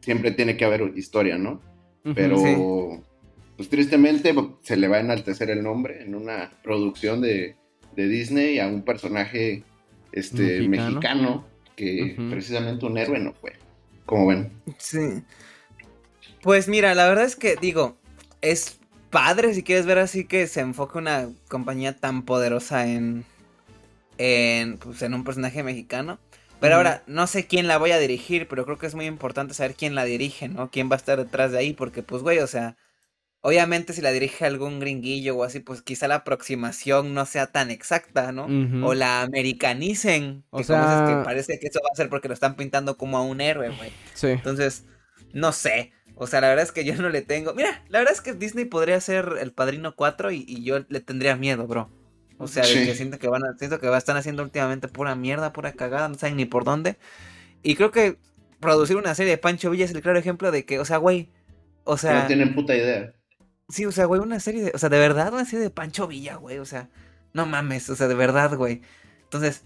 Siempre tiene que haber historia, ¿no? Pero, Sí. Pues tristemente se le va a enaltecer el nombre en una producción de, de Disney a un personaje este, Mexicano. mexicano, que Ujú. precisamente un héroe no fue. Como ven. Sí. Pues mira, la verdad es que digo, es padre si quieres ver así que se enfoque una compañía tan poderosa en en pues en un personaje mexicano. Pero ahora no sé quién la voy a dirigir, pero creo que es muy importante saber quién la dirige, ¿no? Quién va a estar detrás de ahí porque pues güey, o sea, obviamente si la dirige algún gringuillo o así, pues quizá la aproximación no sea tan exacta, ¿no? O la americanicen, O que sea- que parece que eso va a ser porque lo están pintando como a un héroe, güey. Sí. Entonces, no sé. O sea, la verdad es que yo no le tengo. Mira, la verdad es que Disney podría ser el padrino 4 y, y yo le tendría miedo, bro. O sea, de que siento que van a, siento que va- están haciendo últimamente pura mierda, pura cagada, no saben ni por dónde. Y creo que producir una serie de Pancho Villa es el claro ejemplo de que, o sea, güey. O sea, no tienen puta idea. Sí, o sea, güey, una serie de. O sea, de verdad, una serie de Pancho Villa, güey. O sea, no mames, o sea, de verdad, güey. Entonces,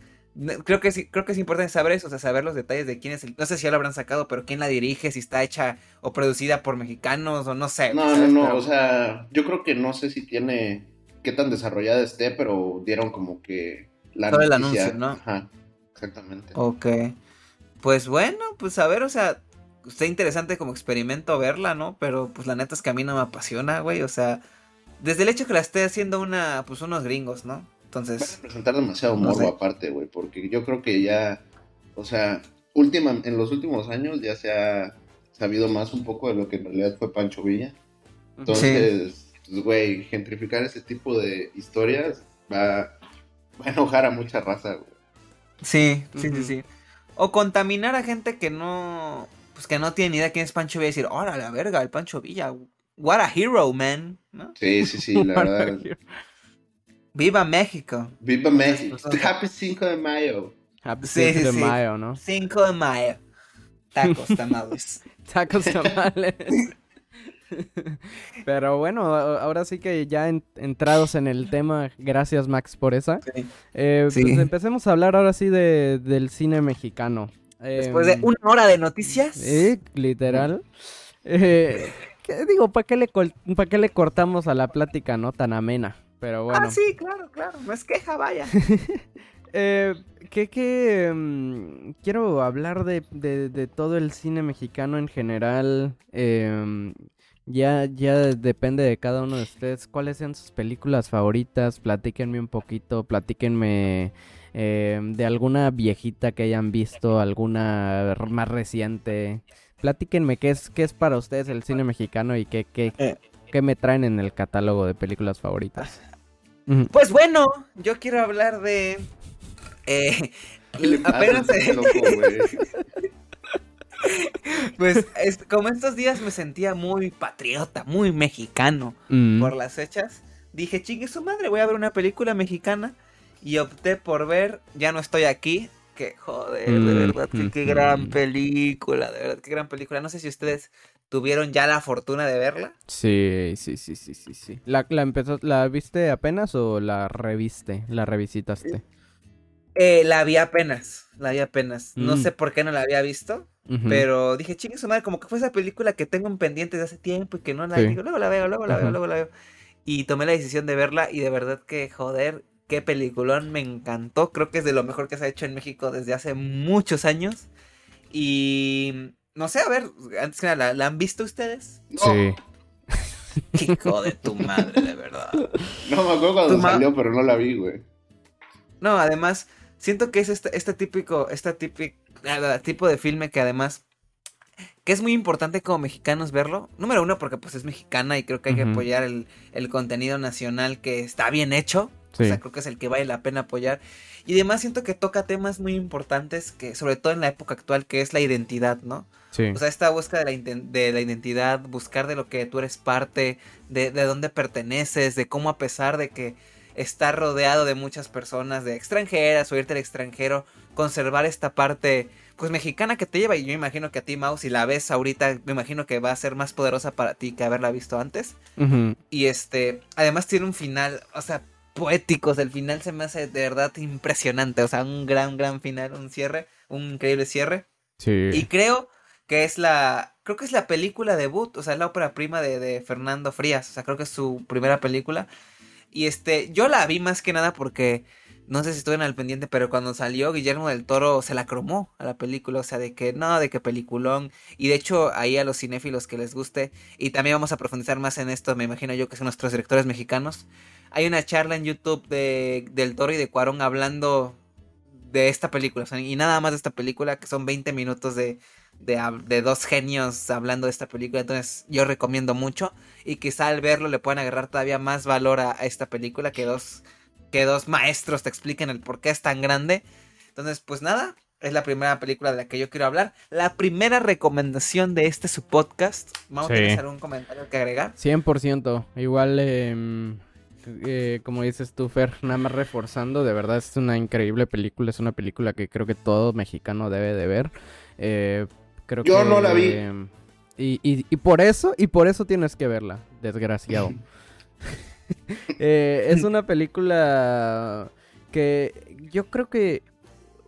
creo que sí, creo que es importante saber eso, o sea, saber los detalles de quién es el. No sé si ya lo habrán sacado, pero quién la dirige, si está hecha o producida por mexicanos, o no sé. No, no, no, o sea, yo creo que no sé si tiene. qué tan desarrollada esté, pero dieron como que. La Todo el anuncio, ¿no? Ajá, exactamente. Ok. Pues bueno, pues a ver, o sea, está interesante como experimento verla, ¿no? Pero pues la neta es que a mí no me apasiona, güey. O sea, desde el hecho que la esté haciendo una, pues unos gringos, ¿no? Entonces. A presentar demasiado morbo aparte, güey. Porque yo creo que ya. O sea, última, en los últimos años ya se ha sabido más un poco de lo que en realidad fue Pancho Villa. Entonces, pues, güey, gentrificar ese tipo de historias va, va a enojar a mucha raza, güey. Sí, sí, sí, sí. O contaminar a gente que no pues que no tiene ni idea quién es Pancho Villa, decir, ¡Órale, la verga, el Pancho Villa! What a hero, man. Sí, sí, sí, la verdad. Viva México. Viva México. Happy 5 de mayo. Happy 5 de mayo, ¿no? 5 de mayo. Tacos tamales. Tacos tamales. Pero bueno, ahora sí que ya entrados en el tema, gracias Max por esa. Eh, pues empecemos a hablar ahora sí de, del cine mexicano. Después de em, una hora de noticias. Sí, literal. Eh, ¿qué digo? ¿Para qué, le ¿Para qué le cortamos a la plática no tan amena? Pero ah, bueno. Ah, sí, claro, claro. No es queja, vaya. eh, que, em, quiero hablar de, de, todo el cine mexicano en general. Em, ya, ya depende de cada uno de ustedes. ¿Cuáles sean sus películas favoritas? Platíquenme un poquito, platíquenme eh, de alguna viejita que hayan visto, alguna más reciente. Platíquenme qué es, qué es para ustedes el cine mexicano y qué, qué, eh. qué me traen en el catálogo de películas favoritas. Pues bueno, yo quiero hablar de... Eh, apenas... pues es, como estos días me sentía muy patriota, muy mexicano mm. por las fechas. Dije, chingue su madre, voy a ver una película mexicana y opté por ver Ya no estoy aquí. Que joder, de mm, verdad, que, qué gran película, de verdad, qué gran película. No sé si ustedes tuvieron ya la fortuna de verla. Sí, sí, sí, sí, sí, sí. ¿La, la, empezó, ¿La viste apenas o la reviste? ¿La revisitaste? Eh, la vi apenas, la vi apenas. No mm. sé por qué no la había visto, pero dije, chingue su madre, como que fue esa película que tengo en pendiente de hace tiempo y que no la digo, luego la veo, luego la veo, luego la veo. Y tomé la decisión de verla y de verdad que, joder, qué peliculón, me encantó. Creo que es de lo mejor que se ha hecho en México desde hace muchos años. Y no sé, a ver, antes que nada, ¿la, han visto ustedes? Sí. Hijo de tu madre, de verdad. No me acuerdo cuando salió, pero no la vi, güey. No, además, siento que es este, este típico, este típico, tipo de filme que además que es muy importante como mexicanos verlo. Número uno, porque pues es mexicana y creo que hay que apoyar el, el, contenido nacional que está bien hecho. O sea, creo que es el que vale la pena apoyar. Y además siento que toca temas muy importantes que, sobre todo en la época actual, que es la identidad, ¿no? Sí. O sea, esta búsqueda de la, de la identidad, buscar de lo que tú eres parte, de, de dónde perteneces, de cómo a pesar de que estar rodeado de muchas personas, de extranjeras o irte al extranjero, conservar esta parte pues mexicana que te lleva y yo imagino que a ti Mau si la ves ahorita me imagino que va a ser más poderosa para ti que haberla visto antes y este además tiene un final o sea poéticos. El final se me hace de verdad impresionante. O sea, un gran, gran final, un cierre, un increíble cierre. Sí. Y creo que es la. Creo que es la película debut. O sea, es la ópera prima de, de Fernando Frías. O sea, creo que es su primera película. Y este. Yo la vi más que nada porque. No sé si estuvieron al pendiente, pero cuando salió Guillermo del Toro se la cromó a la película, o sea, de que no, de que peliculón. Y de hecho, ahí a los cinéfilos que les guste, y también vamos a profundizar más en esto, me imagino yo que son nuestros directores mexicanos, hay una charla en YouTube de Del Toro y de Cuarón hablando de esta película. y nada más de esta película, que son 20 minutos de, de, dos genios hablando de esta película. Entonces yo recomiendo mucho. Y quizá al verlo le puedan agarrar todavía más valor a, esta película. Que dos, que dos maestros te expliquen el por qué es tan grande. Entonces, pues nada. Es la primera película de la que yo quiero hablar. La primera recomendación de este su podcast. ¿Vamos a hacer algún comentario que agregar? 100%. Igual... Eh eh, como dices tú, Fer, nada más reforzando, de verdad es una increíble película, es una película que creo que todo mexicano debe de ver. Eh, creo Yo no la vi. y, y, por eso, y por eso tienes que verla. desgraciado. Eh, es una película que yo creo que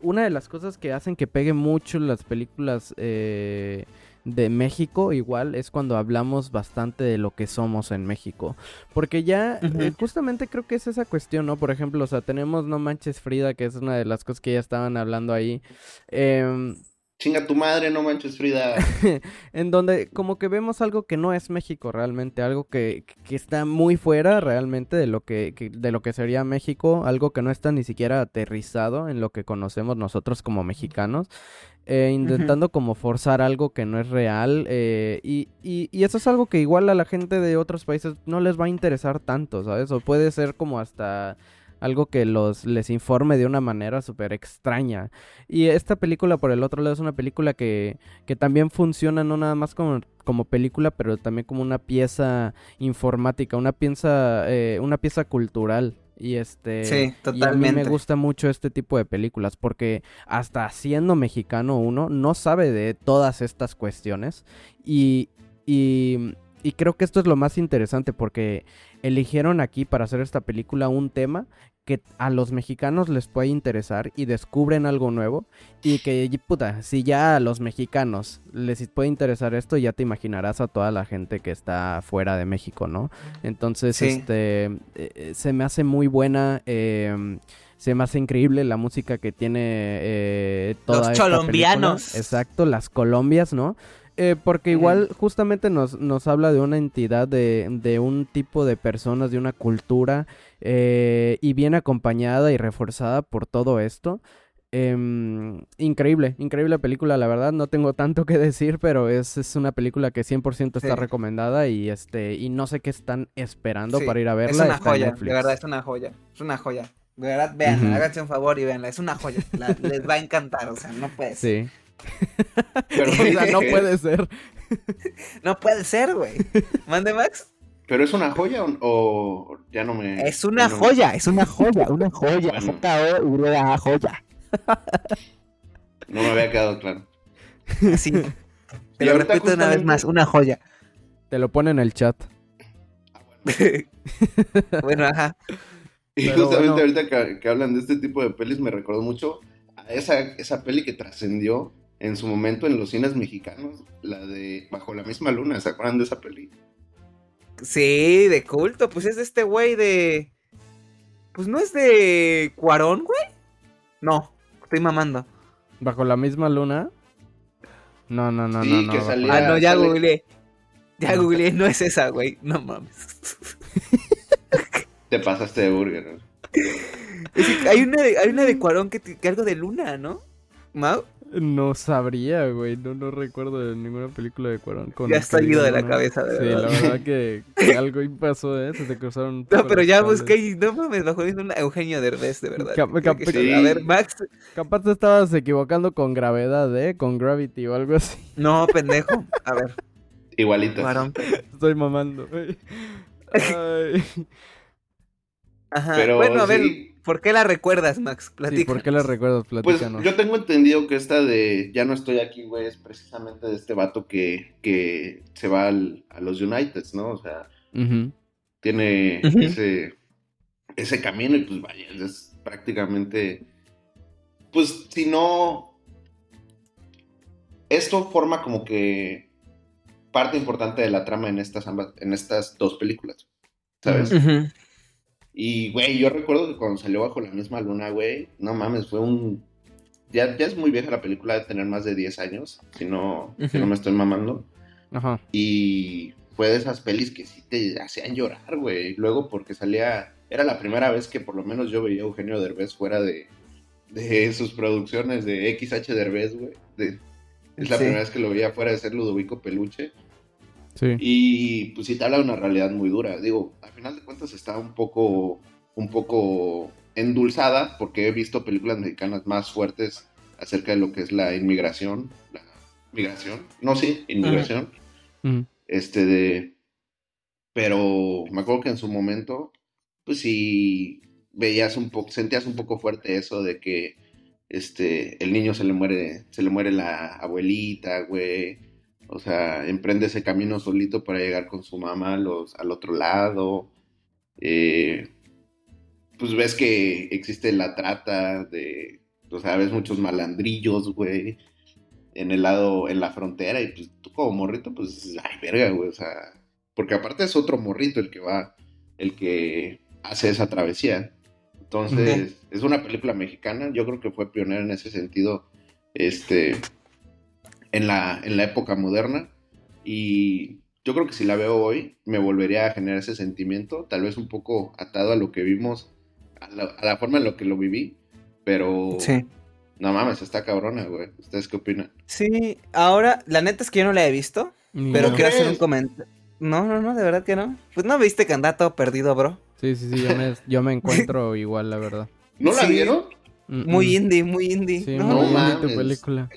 una de las cosas que hacen que pegue mucho las películas eh, de México igual es cuando hablamos bastante de lo que somos en México. Porque ya eh, justamente creo que es esa cuestión, ¿no? Por ejemplo, o sea, tenemos No Manches Frida, que es una de las cosas que ya estaban hablando ahí. Eh, Chinga tu madre, no manches Frida. en donde como que vemos algo que no es México realmente, algo que, que está muy fuera realmente de lo que, de lo que sería México, algo que no está ni siquiera aterrizado en lo que conocemos nosotros como mexicanos. Eh, intentando como forzar algo que no es real. Eh, y, y, y, eso es algo que igual a la gente de otros países no les va a interesar tanto, ¿sabes? O puede ser como hasta algo que los les informe de una manera súper extraña. Y esta película, por el otro lado, es una película que, que también funciona no nada más como, como película, pero también como una pieza informática, una pieza, eh, una pieza cultural. Y este. Sí, totalmente. Y a mí me gusta mucho este tipo de películas porque hasta siendo mexicano uno no sabe de todas estas cuestiones. Y, y, y creo que esto es lo más interesante porque eligieron aquí para hacer esta película un tema que a los mexicanos les puede interesar y descubren algo nuevo y que puta, si ya a los mexicanos les puede interesar esto, ya te imaginarás a toda la gente que está fuera de México, ¿no? Entonces, sí. este, eh, se me hace muy buena. Eh, se me hace increíble la música que tiene eh, toda los colombianos. Exacto, las Colombias, ¿no? Eh, porque igual justamente nos, nos habla de una entidad, de, de, un tipo de personas, de una cultura, eh, y bien acompañada y reforzada por todo esto. Eh, increíble, increíble película, la verdad, no tengo tanto que decir, pero es, es una película que 100% está sí. recomendada y este y no sé qué están esperando sí. para ir a verla. Es una joya, de verdad, es una joya, es una joya. De verdad, vean, uh -huh. háganse un favor y veanla, es una joya, la, les va a encantar, o sea, no puede ser. Sí. Pero, o sea, no puede ser. no puede ser, güey. Mande, Max. ¿Pero es una joya o, o ya no me.? Es una no joya, me... es una joya, una joya. Bueno. a joya. No me había quedado claro. Así. Te lo repito justamente... una vez más, una joya. Te lo pone en el chat. bueno, ajá. Y Pero justamente bueno. ahorita que, que, hablan de este tipo de pelis me recordó mucho a esa, esa peli que trascendió en su momento en los cines mexicanos, la de Bajo la misma luna, ¿se acuerdan de esa peli? Sí, de culto, pues es de este güey de... Pues no es de Cuarón, güey. No, estoy mamando. ¿Bajo la misma luna? No, no, no, sí, no, no. Que salía, ah, no, ya sale... googleé. Ya no. googleé, no es esa, güey. No mames. Te pasaste de burger, ¿no? Es que hay, una de, hay una de Cuarón que, que algo de luna, ¿no? ¿Mau? No sabría, güey. No, no recuerdo de ninguna película de Cuarón. Con ya está ido de la cabeza, de Sí, verdad. la verdad que, que algo pasó, ¿eh? Se te cruzaron. No, pero ya busqué y no mames, bajo una Eugenio Derbez, de verdad. Cap cap sí. A ver, Max. Capaz te estabas equivocando con gravedad, ¿eh? Con Gravity o algo así. No, pendejo. A ver. Igualito. Cuarón. Estoy mamando. Ay. Ajá. Pero, bueno, a ver. Sí. ¿Por qué la recuerdas, Max? Platícanos. Sí, ¿por qué la recuerdas? Pues Platícanos. yo tengo entendido que esta de Ya no estoy aquí, güey, es precisamente de este vato que, que se va al, a los Uniteds, ¿no? O sea, uh -huh. tiene uh -huh. ese, ese camino y pues vaya, es prácticamente... Pues si no... Esto forma como que parte importante de la trama en estas, ambas, en estas dos películas, ¿sabes? Uh -huh. Y, güey, yo recuerdo que cuando salió bajo la misma luna, güey, no mames, fue un... Ya, ya es muy vieja la película de tener más de 10 años, si no, uh -huh. si no me estoy mamando. Ajá. Y fue de esas pelis que sí te hacían llorar, güey. Luego porque salía... Era la primera vez que por lo menos yo veía a Eugenio Derbez fuera de, de sus producciones de XH Derbez, güey. De, es la sí. primera vez que lo veía fuera de ser Ludovico Peluche. Sí. Y pues sí te habla de una realidad muy dura. Digo, al final de cuentas está un poco, un poco endulzada porque he visto películas mexicanas más fuertes acerca de lo que es la inmigración. La migración. No, sí, inmigración. Uh -huh. Este de... Pero me acuerdo que en su momento, pues sí, veías un poco, sentías un poco fuerte eso de que este, el niño se le muere, se le muere la abuelita, güey O sea, emprende ese camino solito para llegar con su mamá los, al otro lado. Eh, pues ves que existe la trata de, o sea, ves muchos malandrillos, güey, en el lado, en la frontera, y pues tú como morrito, pues, ay, verga, güey, o sea, porque aparte es otro morrito el que va, el que hace esa travesía. Entonces, es una película mexicana, yo creo que fue pionera en ese sentido, este, en la, en la época moderna, y yo creo que si la veo hoy, me volvería a generar ese sentimiento, tal vez un poco atado a lo que vimos a la, forma en lo que lo viví, pero... Sí. No mames, está cabrona, güey. ¿Ustedes qué opinan? Sí, ahora, la neta es que yo no la he visto, pero quiero hacer un comentario. No, no, no, de verdad que no. Pues no viste que anda todo perdido, bro. Sí, sí, sí, yo me, yo me encuentro igual, la verdad. ¿No la vieron? Muy indie, muy indie. Sí, no, muy mames. tu película.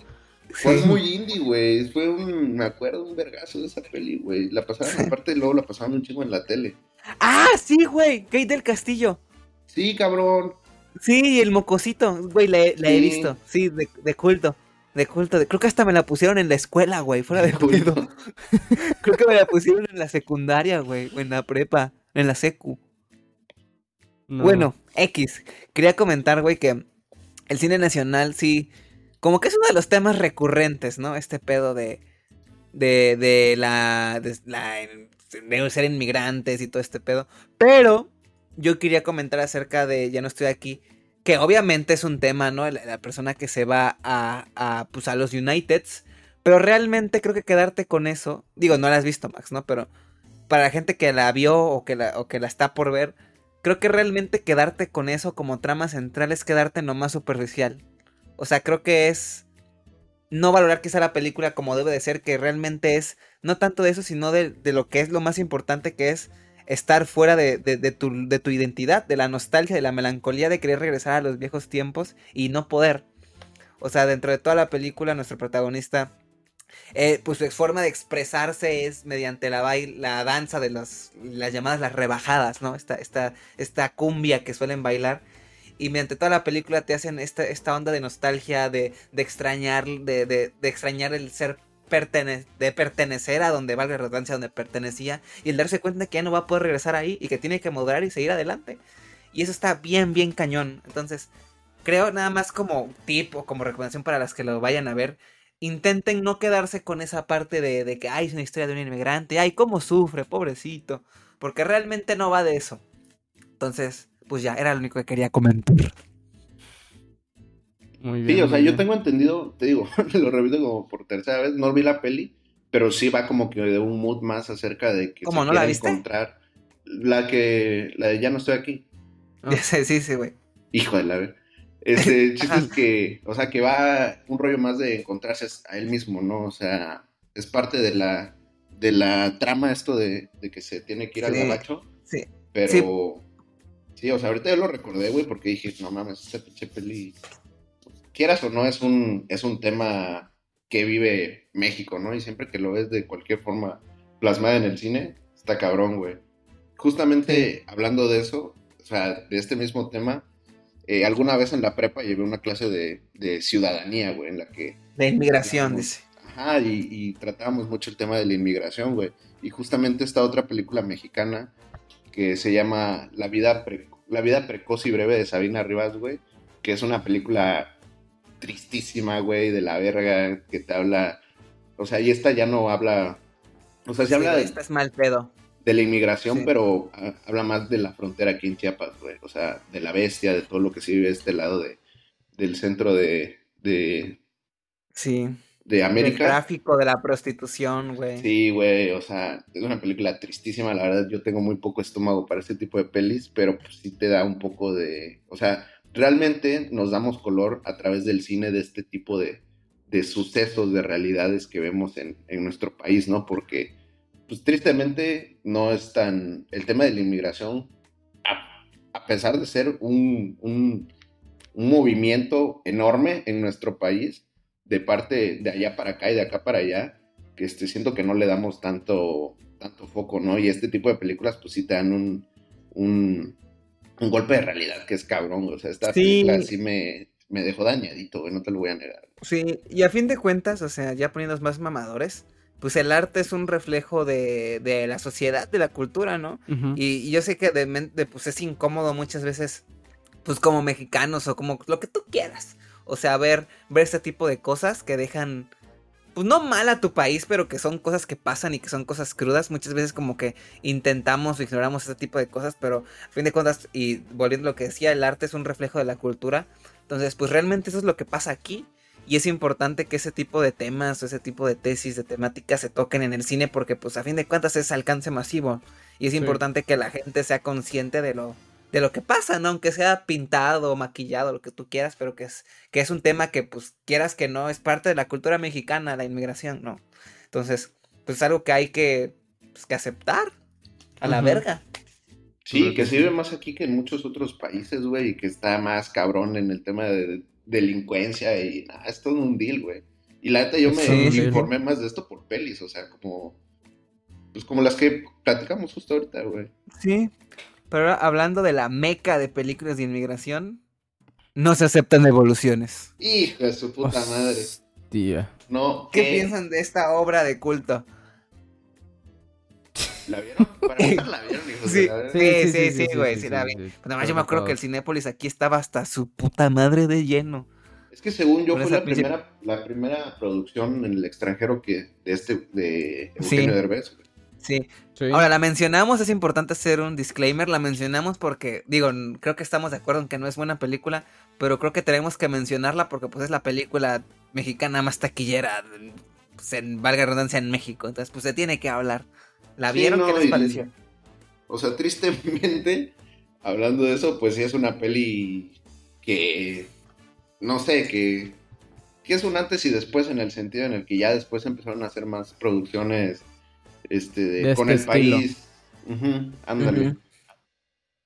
Fue muy indie, güey. Fue un, me acuerdo, un vergazo de esa peli, güey. La pasaban, aparte luego la pasaban un chingo en la tele. Ah, sí, güey. Kate del Castillo. Sí, cabrón. Sí, el mocosito, güey, la, he visto. Sí, de, culto. De culto. creo que hasta me la pusieron en la escuela, güey, fuera de culto. creo que me la pusieron en la secundaria, güey, o en la prepa, en la secu. Bueno, X. Quería comentar, güey, que el cine nacional sí, como que es uno de los temas recurrentes, ¿no? Este pedo de, de, de la, de, ser inmigrantes y todo este pedo. Pero yo quería comentar acerca de Ya no estoy aquí, que obviamente es un tema, ¿no? La, persona que se va a, a, pues, a los Uniteds, pero realmente creo que quedarte con eso, digo, no la has visto, Max, ¿no? Pero para la gente que la vio o que la, o que la está por ver, creo que realmente quedarte con eso como trama central es quedarte en lo más superficial. O sea, creo que es no valorar quizá la película como debe de ser, que realmente es no tanto de eso, sino de, de lo que es lo más importante, que es estar fuera de, tu, identidad, de la nostalgia, de la melancolía de querer regresar a los viejos tiempos y no poder. O sea, dentro de toda la película, nuestro protagonista, eh, pues su forma de expresarse es mediante la, la danza de las llamadas las rebajadas, ¿no? Esta, esta, esta cumbia que suelen bailar. Y mediante toda la película te hacen esta, esta onda de nostalgia, de, extrañar, de, de extrañar el ser de pertenecer a donde valga la redundancia, donde pertenecía, y el darse cuenta de que ya no va a poder regresar ahí y que tiene que moderar y seguir adelante. Y eso está bien, bien cañón. Entonces, creo nada más como tip o como recomendación para las que lo vayan a ver, intenten no quedarse con esa parte de, de que, ay, es una historia de un inmigrante, ay, cómo sufre, pobrecito, porque realmente no va de eso. Entonces, pues ya, era lo único que quería comentar. Muy bien, sí, o sea, yo tengo entendido, te digo, lo repito como por tercera vez, no vi la peli, pero sí va como que de un mood más acerca de que ¿Cómo, se no la viste? encontrar la que, la de ya no estoy aquí. Sí, sí, sí, güey. Hijo de la ver. Este chiste es que, o sea, que va un rollo más de encontrarse a él mismo, ¿no? O sea, es parte de la, de la trama esto de, de que se tiene que ir al gabacho. Sí. Pero, sí. O sea, ahorita yo lo recordé, güey, porque dije, no mames, esta pinche peli quieras o no, es un, es un tema que vive México, ¿no? Y siempre que lo ves de cualquier forma plasmada en el cine, está cabrón, güey. Justamente hablando de eso, o sea, de este mismo tema, eh, alguna vez en la prepa llevé una clase de, ciudadanía, güey, en la que... De inmigración, dice. Ajá, y, y tratábamos mucho el tema de la inmigración, güey. Y justamente esta otra película mexicana que se llama La vida, la vida precoz y breve de Sabina Rivas, güey, que es una película tristísima, güey, de la verga, que te habla. O sea, y esta ya no habla. O sea, se habla de. Esta es mal pedo. De la inmigración, pero habla más de la frontera aquí en Chiapas, güey. O sea, de la bestia, de todo lo que se vive este lado de, del centro de. de sí. De América. Del tráfico, de la prostitución, güey. Sí, güey. O sea, es una película tristísima. La verdad, yo tengo muy poco estómago para este tipo de pelis, pero pues sí te da un poco de. O sea, realmente nos damos color a través del cine de este tipo de, sucesos, de realidades que vemos en, nuestro país, ¿no? Porque, pues tristemente, no es tan... El tema de la inmigración, a, pesar de ser un, un, movimiento enorme en nuestro país, de parte de allá para acá y de acá para allá, que este, siento que no le damos tanto, tanto foco, ¿no? Y este tipo de películas, pues sí te dan un un golpe de realidad que es cabrón, o sea, esta película sí me, dejó dañadito, güey, no te lo voy a negar. Sí, y a fin de cuentas, o sea, ya poniéndonos más mamadores, pues el arte es un reflejo de, de la sociedad, de la cultura, ¿no? Y, y yo sé que de, de, pues es incómodo muchas veces, pues como mexicanos o como lo que tú quieras. O sea, ver, ver este tipo de cosas que dejan, pues no mal a tu país, pero que son cosas que pasan y que son cosas crudas. Muchas veces como que intentamos o ignoramos este tipo de cosas, pero a fin de cuentas, y volviendo a lo que decía, el arte es un reflejo de la cultura. Entonces, pues realmente eso es lo que pasa aquí. Y es importante que ese tipo de temas o ese tipo de tesis, de temáticas se toquen en el cine porque pues a fin de cuentas es alcance masivo. Y es Sí. importante que la gente sea consciente de lo, de lo que pasa, ¿no? Aunque sea pintado, maquillado, lo que tú quieras, pero que es, que es un tema que pues quieras que no, es parte de la cultura mexicana, la inmigración, ¿no? Entonces, pues es algo que hay que, pues, que aceptar a la verga. Sí, que sirve más aquí que en muchos otros países, güey, y que está más cabrón en el tema de delincuencia y nada, es todo un deal, güey. Y la neta, yo me Sí, sí. informé más de esto por pelis, o sea, como. Pues como las que platicamos justo ahorita, güey. Sí. Pero ahora, hablando de la meca de películas de inmigración, no se aceptan devoluciones. Hijo de su puta madre. Hostia. No, ¿Qué ¿qué? piensan de esta obra de culto? ¿La vieron? Para la vieron, hijos de Sí, sí, sí, sí, güey, sí la vi. Nada más yo me acuerdo que el. Cinépolis aquí estaba hasta su puta madre de lleno. Es que según yo fue la primera, la primera producción en el extranjero que de este, de Sí. Eugenio Derbez, güey. Sí. Sí. Ahora, la mencionamos, es importante hacer un disclaimer, la mencionamos porque, digo, creo que estamos de acuerdo en que no es buena película, pero creo que tenemos que mencionarla porque pues es la película mexicana más taquillera, pues, en, valga la redundancia, en México. Entonces, pues se tiene que hablar. ¿La Sí, vieron? no, ¿Qué les y- pareció? O sea, tristemente, hablando de eso, pues sí es una peli que, no sé, que, que es un antes y después en el sentido en el que ya después empezaron a hacer más producciones este, de- De con este el estilo. país. Ujú, ándale.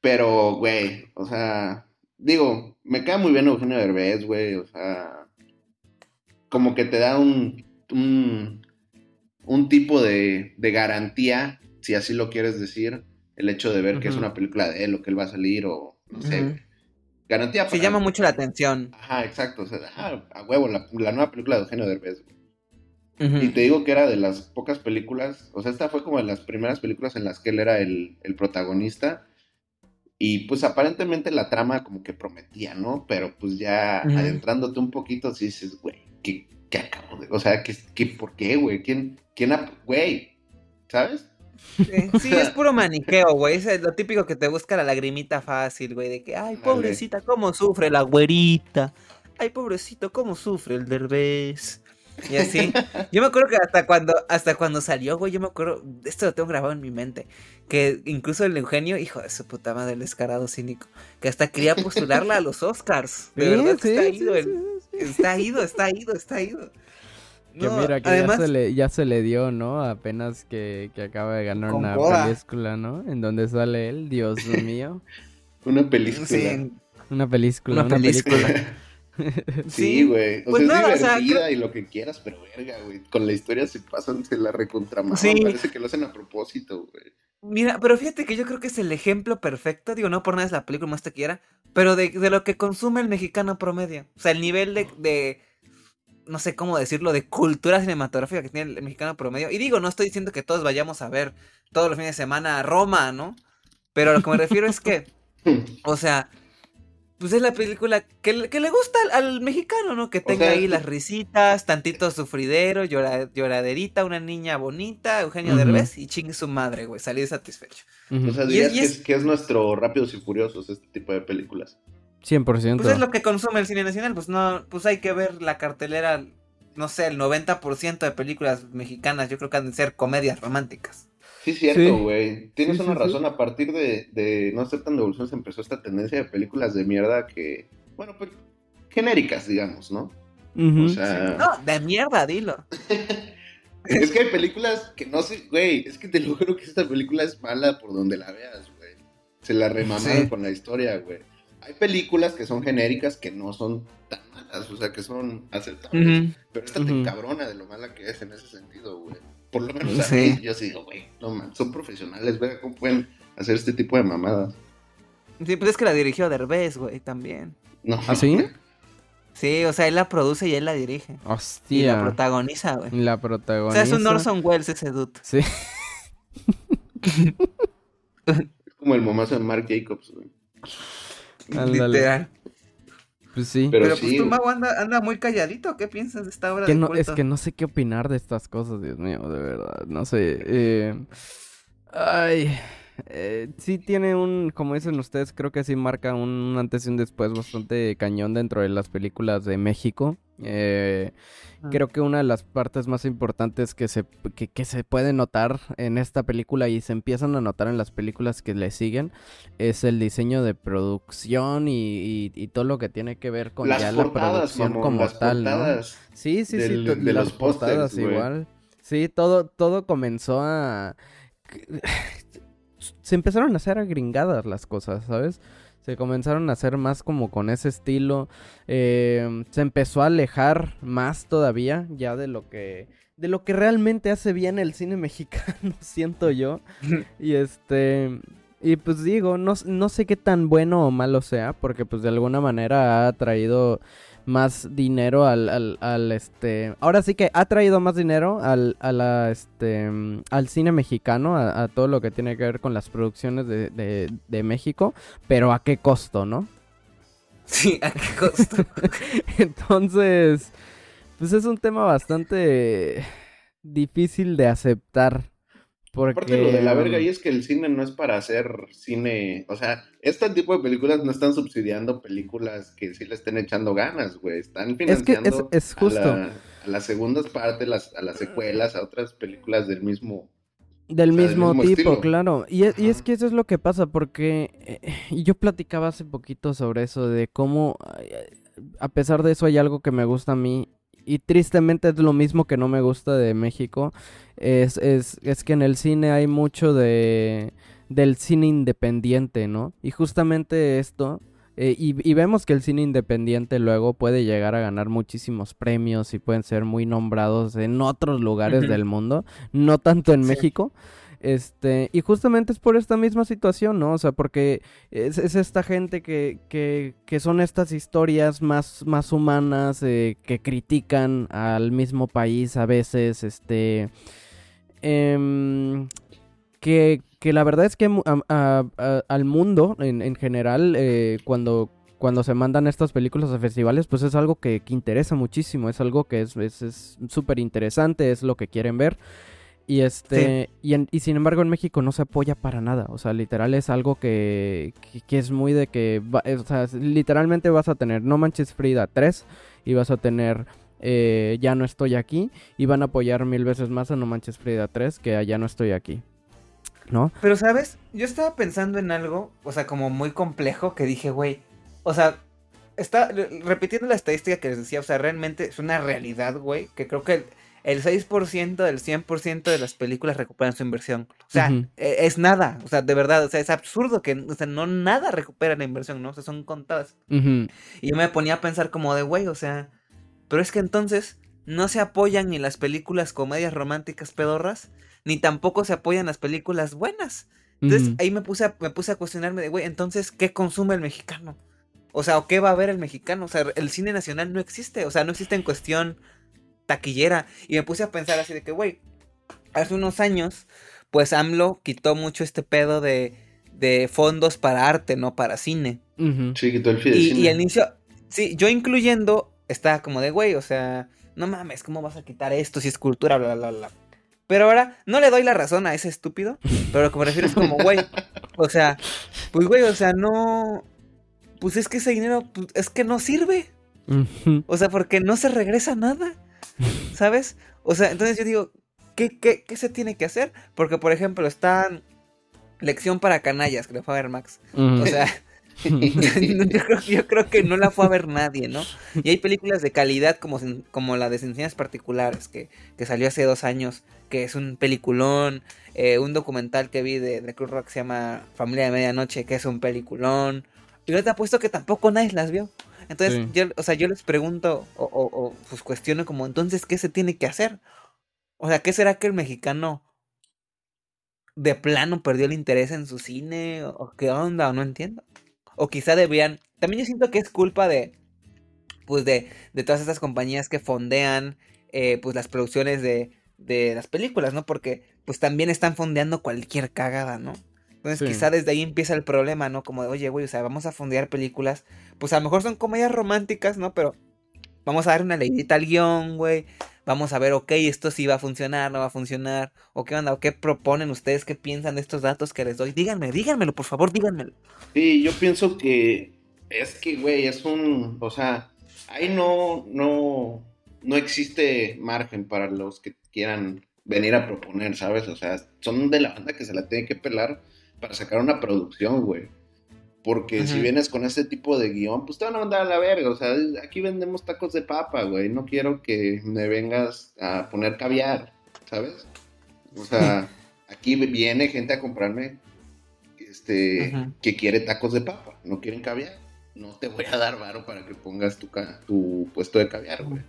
Pero, güey, o sea, digo, me cae muy bien Eugenio Derbez, güey, o sea, como que te da un, un, un tipo de, de garantía, si así lo quieres decir, el hecho de ver que es una película de él o que él va a salir o, no sé, garantía para- llama mucho la atención. Ajá, exacto, o sea, ah, a huevo, la, la nueva película de Eugenio Derbez, güey. Y te digo que era de las pocas películas, o sea, esta fue como de las primeras películas en las que él era el, el protagonista. Y pues aparentemente la trama como que prometía, ¿no? Pero pues ya adentrándote un poquito, sí dices, güey, ¿qué, qué acabo de...? O sea, ¿qué, qué, ¿por qué, güey? ¿Quién, quién, güey? ¿Sabes? Sí, sí, es puro maniqueo, güey. Es lo típico que te busca la lagrimita fácil, güey. De que, ay, pobrecita, cómo sufre la güerita. Ay, pobrecito, cómo sufre el derbez. Y así. Yo me acuerdo que hasta cuando, hasta cuando salió, güey, yo me acuerdo, esto lo tengo grabado en mi mente. Que incluso el Eugenio, hijo de su puta madre, el descarado cínico, que hasta quería postularla a los Oscars. De Sí, verdad que sí, está sí, ido, el- sí, sí. está ido, está ido, está ido. Que No, mira, que además, ya, se le, ya se le dio, ¿no? Apenas que, que acaba de ganar una película, ¿no? En donde sale él, Dios mío. Una película. sí, Una película, Una una, película. Sí, güey. O Pues sea, nada, o es sea, y lo que quieras, pero verga, güey. Con la historia se pasan, se la recontramaman. Sí. Parece que lo hacen a propósito, güey. Mira, pero fíjate que yo creo que es el ejemplo perfecto, digo, no por nada es la película más quiera, pero de, de lo que consume el mexicano promedio. O sea, el nivel de, de, no sé cómo decirlo, de cultura cinematográfica que tiene el mexicano promedio. Y digo, no estoy diciendo que todos vayamos a ver todos los fines de semana a Roma, ¿no? Pero a lo que me refiero es que, o sea, pues es la película que, le- que le gusta al, al mexicano, ¿no? Que O tenga sea, ahí las risitas, tantito sufridero, llora- lloraderita, una niña bonita, Eugenio. Derbez y chingue su madre, güey, salir satisfecho. Ujú. O sea, Y dirías es- y que, es- es, que es nuestro Rápidos y Furiosos este tipo de películas. 100%. Pues es lo que consume el cine nacional, pues no, pues hay que ver la cartelera, no sé, el 90% de películas mexicanas, yo creo que han de ser comedias románticas. Sí, es cierto, Sí. güey. Tienes Sí, una sí, sí. razón. A partir de, de no aceptan devoluciones empezó esta tendencia de películas de mierda que, bueno, pues genéricas, digamos, ¿no? O sea, No, de mierda, dilo. es que hay películas que no sé, güey, es que te lo juro que esta película es mala por donde la veas, güey. Se la remamaron Sí. con la historia, güey. Hay películas que son genéricas que no son tan malas, o sea, que son aceptables. Pero esta te Ujú. encabrona de lo mala que es en ese sentido, güey. Por lo menos a Sí. mí, yo sí digo, güey, no man, son profesionales, güey, ¿cómo pueden hacer este tipo de mamadas? Sí, pues es que la dirigió Derbez, güey, también. No. ¿Ah, sí? Sí, o sea, él la produce y él la dirige. Hostia. Y la protagoniza, güey. La O protagoniza. sea, es un Orson Welles ese dude. Sí. Es como el momazo de Mark Jacobs, güey. Literal. Pues sí. Pero Pero, sí, pues tu güey. mago anda, anda muy calladito. ¿Qué piensas de esta obra Que de no, es que no sé qué opinar de estas cosas, Dios mío, de verdad. No sé. eh, ay. eh, sí tiene un, como dicen ustedes, creo que sí marca un antes y un después bastante cañón dentro de las películas de México. Eh, Ah. creo que una de las partes más importantes que se, que, que se puede notar en esta película y se empiezan a notar en las películas que le siguen es el diseño de producción y, y- y todo lo que tiene que ver con Las ya la producción mamón, como las tal, ¿no? Sí, sí, del- sí, to- de las los portadas igual. Sí, todo, todo comenzó a... Se empezaron a hacer agringadas las cosas, ¿sabes? Se comenzaron a hacer más como con ese estilo. eh, se empezó a alejar más todavía ya de lo que... De lo que realmente hace bien el cine mexicano, siento yo. Y este... Y pues digo, no, no sé qué tan bueno o malo sea, porque pues de alguna manera ha traído más dinero al, al, al, este... Ahora sí que ha traído más dinero al, a la, este, al cine mexicano, a, a todo lo que tiene que ver con las producciones de, de, de México, pero ¿a qué costo, no? Sí, ¿a qué costo? Entonces, pues es un tema bastante difícil de aceptar. Porque... Aparte lo de la verga y es que el cine no es para hacer cine, o sea, este tipo de películas no están subsidiando películas que sí le estén echando ganas, güey, están Es que es, financiando a, justo. la- a las segundas partes, las, a las secuelas, a otras películas del mismo. Del O sea, del mismo, mismo tipo, estilo. claro. Y es, y es Ajá. que eso es lo que pasa, porque eh, yo platicaba hace poquito sobre eso, de cómo, a pesar de eso, hay algo que me gusta a mí, y tristemente es lo mismo que no me gusta de México, es, es, es que en el cine hay mucho de del cine independiente, ¿no? Y justamente esto, eh, y, y vemos que el cine independiente luego puede llegar a ganar muchísimos premios y pueden ser muy nombrados en otros lugares del mundo, no tanto en Sí. México. Este, y justamente es por esta misma situación, ¿no? O sea, porque es, es esta gente que, que, son estas historias más, más humanas, eh, que critican al mismo país a veces, este, em, que, que la verdad es que al mundo en, en general, eh, cuando, cuando se mandan estas películas a festivales, pues es algo que, que interesa muchísimo, es algo que es es- es súper interesante, es lo que quieren ver. Y este, y, en- y sin embargo en México no se apoya para nada, o sea, literal es algo que, que, que es muy de que, va- eh, o sea, literalmente vas a tener No Manches Frida 3 y vas a tener eh, Ya no estoy aquí y van a apoyar mil veces más a No Manches Frida 3 que a Ya no estoy aquí, ¿no? Pero, ¿sabes? Yo estaba pensando en algo, o sea, como muy complejo, que dije, güey, o sea, está re- repitiendo la estadística que les decía, o sea, realmente es una realidad, güey, que creo que el, el 6% del 100% de las películas recuperan su inversión. O sea, e- es nada, o sea, de verdad, o sea, es absurdo que, o sea, no nada recupera la inversión, ¿no? O sea, son contadas. Y yo me ponía a pensar como de, güey, o sea, pero es que entonces no se apoyan ni las películas comedias románticas pedorras, ni tampoco se apoyan las películas buenas. Entonces ahí me puse, a, me puse a cuestionarme de, güey, entonces, ¿qué consume el mexicano? O sea, ¿o qué va a ver el mexicano? O sea, el cine nacional no existe, o sea, no existe en cuestión taquillera. Y me puse a pensar así de que, güey, hace unos años, pues AMLO quitó mucho este pedo de, de fondos para arte, no para cine. Sí, quitó el Y, fideicomiso. y al inicio, sí, yo incluyendo, estaba como de, güey, o sea, no mames, ¿cómo vas a quitar esto si es cultura, bla, bla, bla? Pero ahora, no le doy la razón a ese estúpido, pero lo que me refiero es como, güey, o sea, pues, güey, o sea, no, pues es que ese dinero, pues, es que no sirve, o sea, porque no se regresa nada, ¿sabes? O sea, entonces yo digo, ¿qué, qué, qué se tiene que hacer? Porque, por ejemplo, está Lección para Canallas, que le fue a ver Max, o sea... yo, creo, yo creo que no la fue a ver nadie, ¿no? Y hay películas de calidad como, como la de Sensaciones Particulares, que, que salió hace dos años, que es un peliculón, eh, un documental que vi de, de Cruz Rock que se llama Familia de Medianoche, que es un peliculón, y yo te apuesto que tampoco nadie las vio. Entonces, Sí. yo, o sea, yo les pregunto, o, o, o, pues cuestiono como, entonces, ¿qué se tiene que hacer? O sea, ¿qué será que el mexicano de plano perdió el interés en su cine? ¿O, qué onda? O no entiendo. O quizá debían. También yo siento que es culpa de. pues de, de todas estas compañías que fondean eh, pues las producciones de, de las películas, ¿no? Porque pues también están fondeando cualquier cagada, ¿no? Entonces quizá desde ahí empieza el problema, ¿no? Como de, oye, güey, o sea, vamos a fondear películas, pues a lo mejor son comedias románticas, ¿no? Pero vamos a dar una leidita al guion, güey. Vamos a ver, ok, esto sí va a funcionar, no va a funcionar. O qué onda, o qué proponen ustedes, qué piensan de estos datos que les doy. Díganme, díganmelo, por favor, díganmelo. Sí, yo pienso que es que, güey, es un, o sea, ahí no, no, no existe margen para los que quieran venir a proponer, ¿sabes? O sea, son de la banda que se la tiene que pelar para sacar una producción, güey. Porque si vienes con ese tipo de guion, pues te van a mandar a la verga. O sea, aquí vendemos tacos de papa, güey. No quiero que me vengas a poner caviar, ¿sabes? O sea, aquí viene gente a comprarme este, que quiere tacos de papa, no quieren caviar. No te voy a dar varo para que pongas tu, tu puesto de caviar, güey.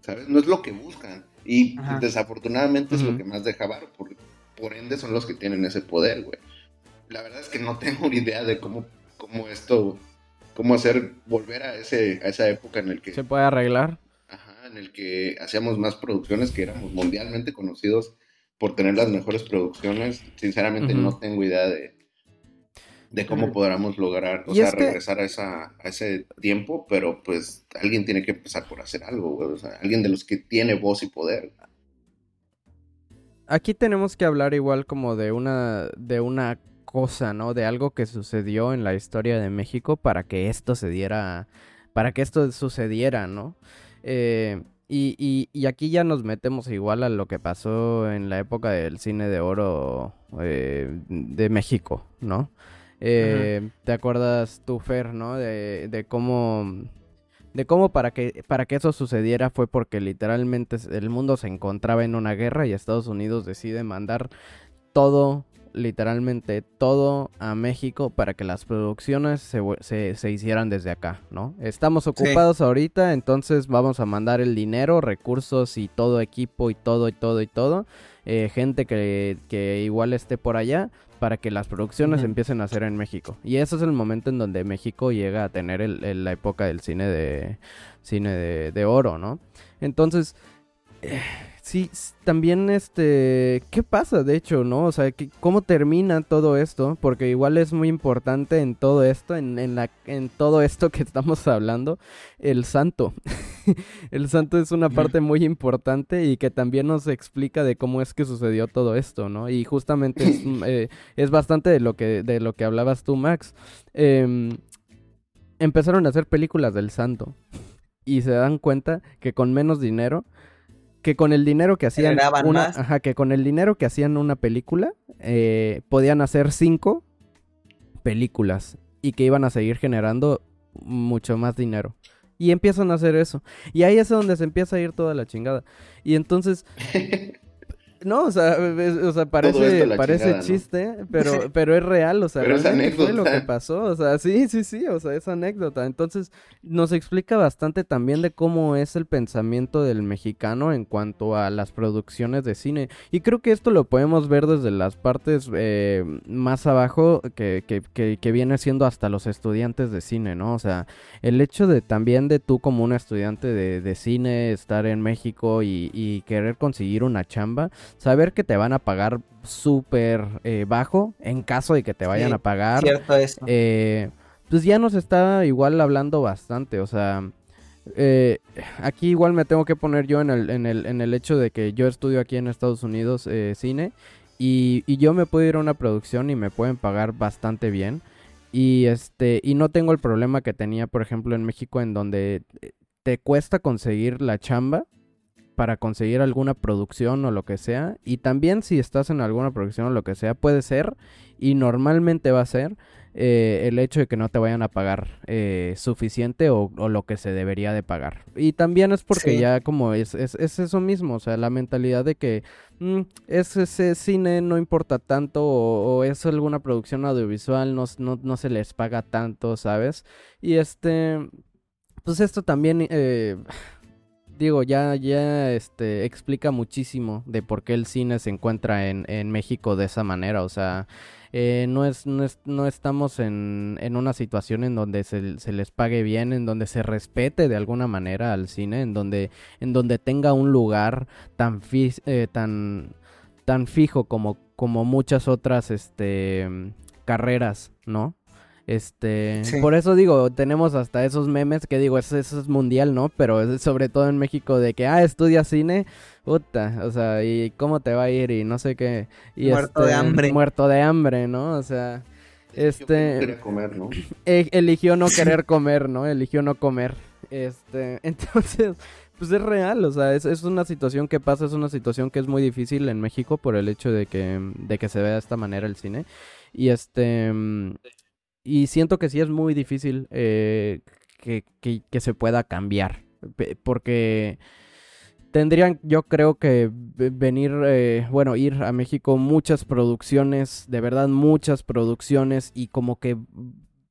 ¿Sabes? No es lo que buscan. Y desafortunadamente es lo que más deja varo. Por, por ende son los que tienen ese poder, güey la verdad es que no tengo ni idea de cómo, cómo esto, cómo hacer, volver a, ese, a esa época en el que... ¿Se puede arreglar? Ajá, en el que hacíamos más producciones, que éramos mundialmente conocidos por tener las mejores producciones. Sinceramente no tengo idea de, de cómo podamos lograr, o sea, regresar a, esa, a ese tiempo, pero pues alguien tiene que empezar por hacer algo, güey. O sea, alguien de los que tiene voz y poder. Aquí tenemos que hablar igual como de una, de una cosa, ¿no? De algo que sucedió en la historia de México para que esto se diera, para que esto sucediera, ¿no? Eh, y, y, aquí ya nos metemos igual a lo que pasó en la época del cine de oro eh, de México, ¿no? Eh, ¿Te acuerdas tú, Fer, no? De, de cómo de cómo para que para que eso sucediera fue porque literalmente el mundo se encontraba en una guerra y Estados Unidos decide mandar todo literalmente todo a México para que las producciones se, se, hicieran desde acá, ¿no? Estamos ocupados ahorita, entonces vamos a mandar el dinero, recursos y todo equipo y todo y todo y todo. Eh, gente que, que, igual esté por allá para que las producciones empiecen a hacer en México. Y ese es el momento en donde México llega a tener el, la época del cine de cine de, de oro, ¿no? Entonces... Eh, Sí, también este, ¿qué pasa de hecho, no? O sea, ¿cómo termina todo esto? Porque igual es muy importante en todo esto, en, en, la, en todo esto que estamos hablando, el santo. el santo es una parte muy importante y que también nos explica de cómo es que sucedió todo esto, ¿no? Y justamente es, eh, es bastante de lo que, de lo que hablabas tú, Max. Em, empezaron a hacer películas del santo y se dan cuenta que con menos dinero que con el dinero que hacían una, ajá, que con el dinero que hacían una película eh, podían hacer cinco películas y que iban a seguir generando mucho más dinero. Y empiezan a hacer eso. Y ahí es donde se empieza a ir toda la chingada. Y entonces No, o sea, o sea parece, parece chiste, pero, pero es real, o sea, pero fue lo que pasó, o sea, sí, sí, sí, o sea, es anécdota. Entonces, nos explica bastante también de cómo es el pensamiento del mexicano en cuanto a las producciones de cine. Y creo que esto lo podemos ver desde las partes eh, más abajo que, que, que, viene siendo hasta los estudiantes de cine, ¿no? O sea, el hecho de también de tú como un estudiante de, de cine estar en México y, y querer conseguir una chamba, saber que te van a pagar súper eh, bajo en caso de que te vayan a pagar. Cierto eso. Eh, pues ya nos está igual hablando bastante, o sea, eh, aquí igual me tengo que poner yo en el, en el, en el hecho de que yo estudio aquí en Estados Unidos cine y, y, yo me puedo ir a una producción y me pueden pagar bastante bien. Y este, y no tengo el problema que tenía, por ejemplo, en México, en donde te cuesta conseguir la chamba para conseguir alguna producción o lo que sea. Y también si estás en alguna producción o lo que sea, puede ser, y normalmente va a ser, eh, el hecho de que no te vayan a pagar eh, suficiente o, lo que se debería de pagar. Y también es porque ya como es, es, es, eso mismo, o sea, la mentalidad de que mm, es ese cine no importa tanto o, es alguna producción audiovisual, no, no, no, se les paga tanto, ¿sabes? Y este, pues esto también... Eh, digo, ya, ya este, explica muchísimo de por qué el cine se encuentra en, en México de esa manera. O sea, eh, no, es, no, es, no estamos en, en una situación en donde se, se, les pague bien, en donde se respete de alguna manera al cine, en donde, en donde tenga un lugar tan, fi eh, tan, tan fijo como, como muchas otras este, carreras, ¿no? Este, sí. por eso digo, tenemos hasta esos memes que digo, eso, eso, es mundial, ¿no? Pero sobre todo en México de que, ah, estudia cine, puta, o sea, y cómo te va a ir y no sé qué. Y muerto este, de hambre. Muerto de hambre, ¿no? O sea, este... comer, ¿no? E eligió no querer comer, ¿no? Eligió no comer. Este, entonces, pues es real, o sea, es, es, una situación que pasa, es una situación que es muy difícil en México por el hecho de que, de que se vea de esta manera el cine. Y este y siento que sí es muy difícil eh, que, que, que, se pueda cambiar. Porque tendrían, yo creo que venir, eh, bueno, ir a México muchas producciones, de verdad muchas producciones y como que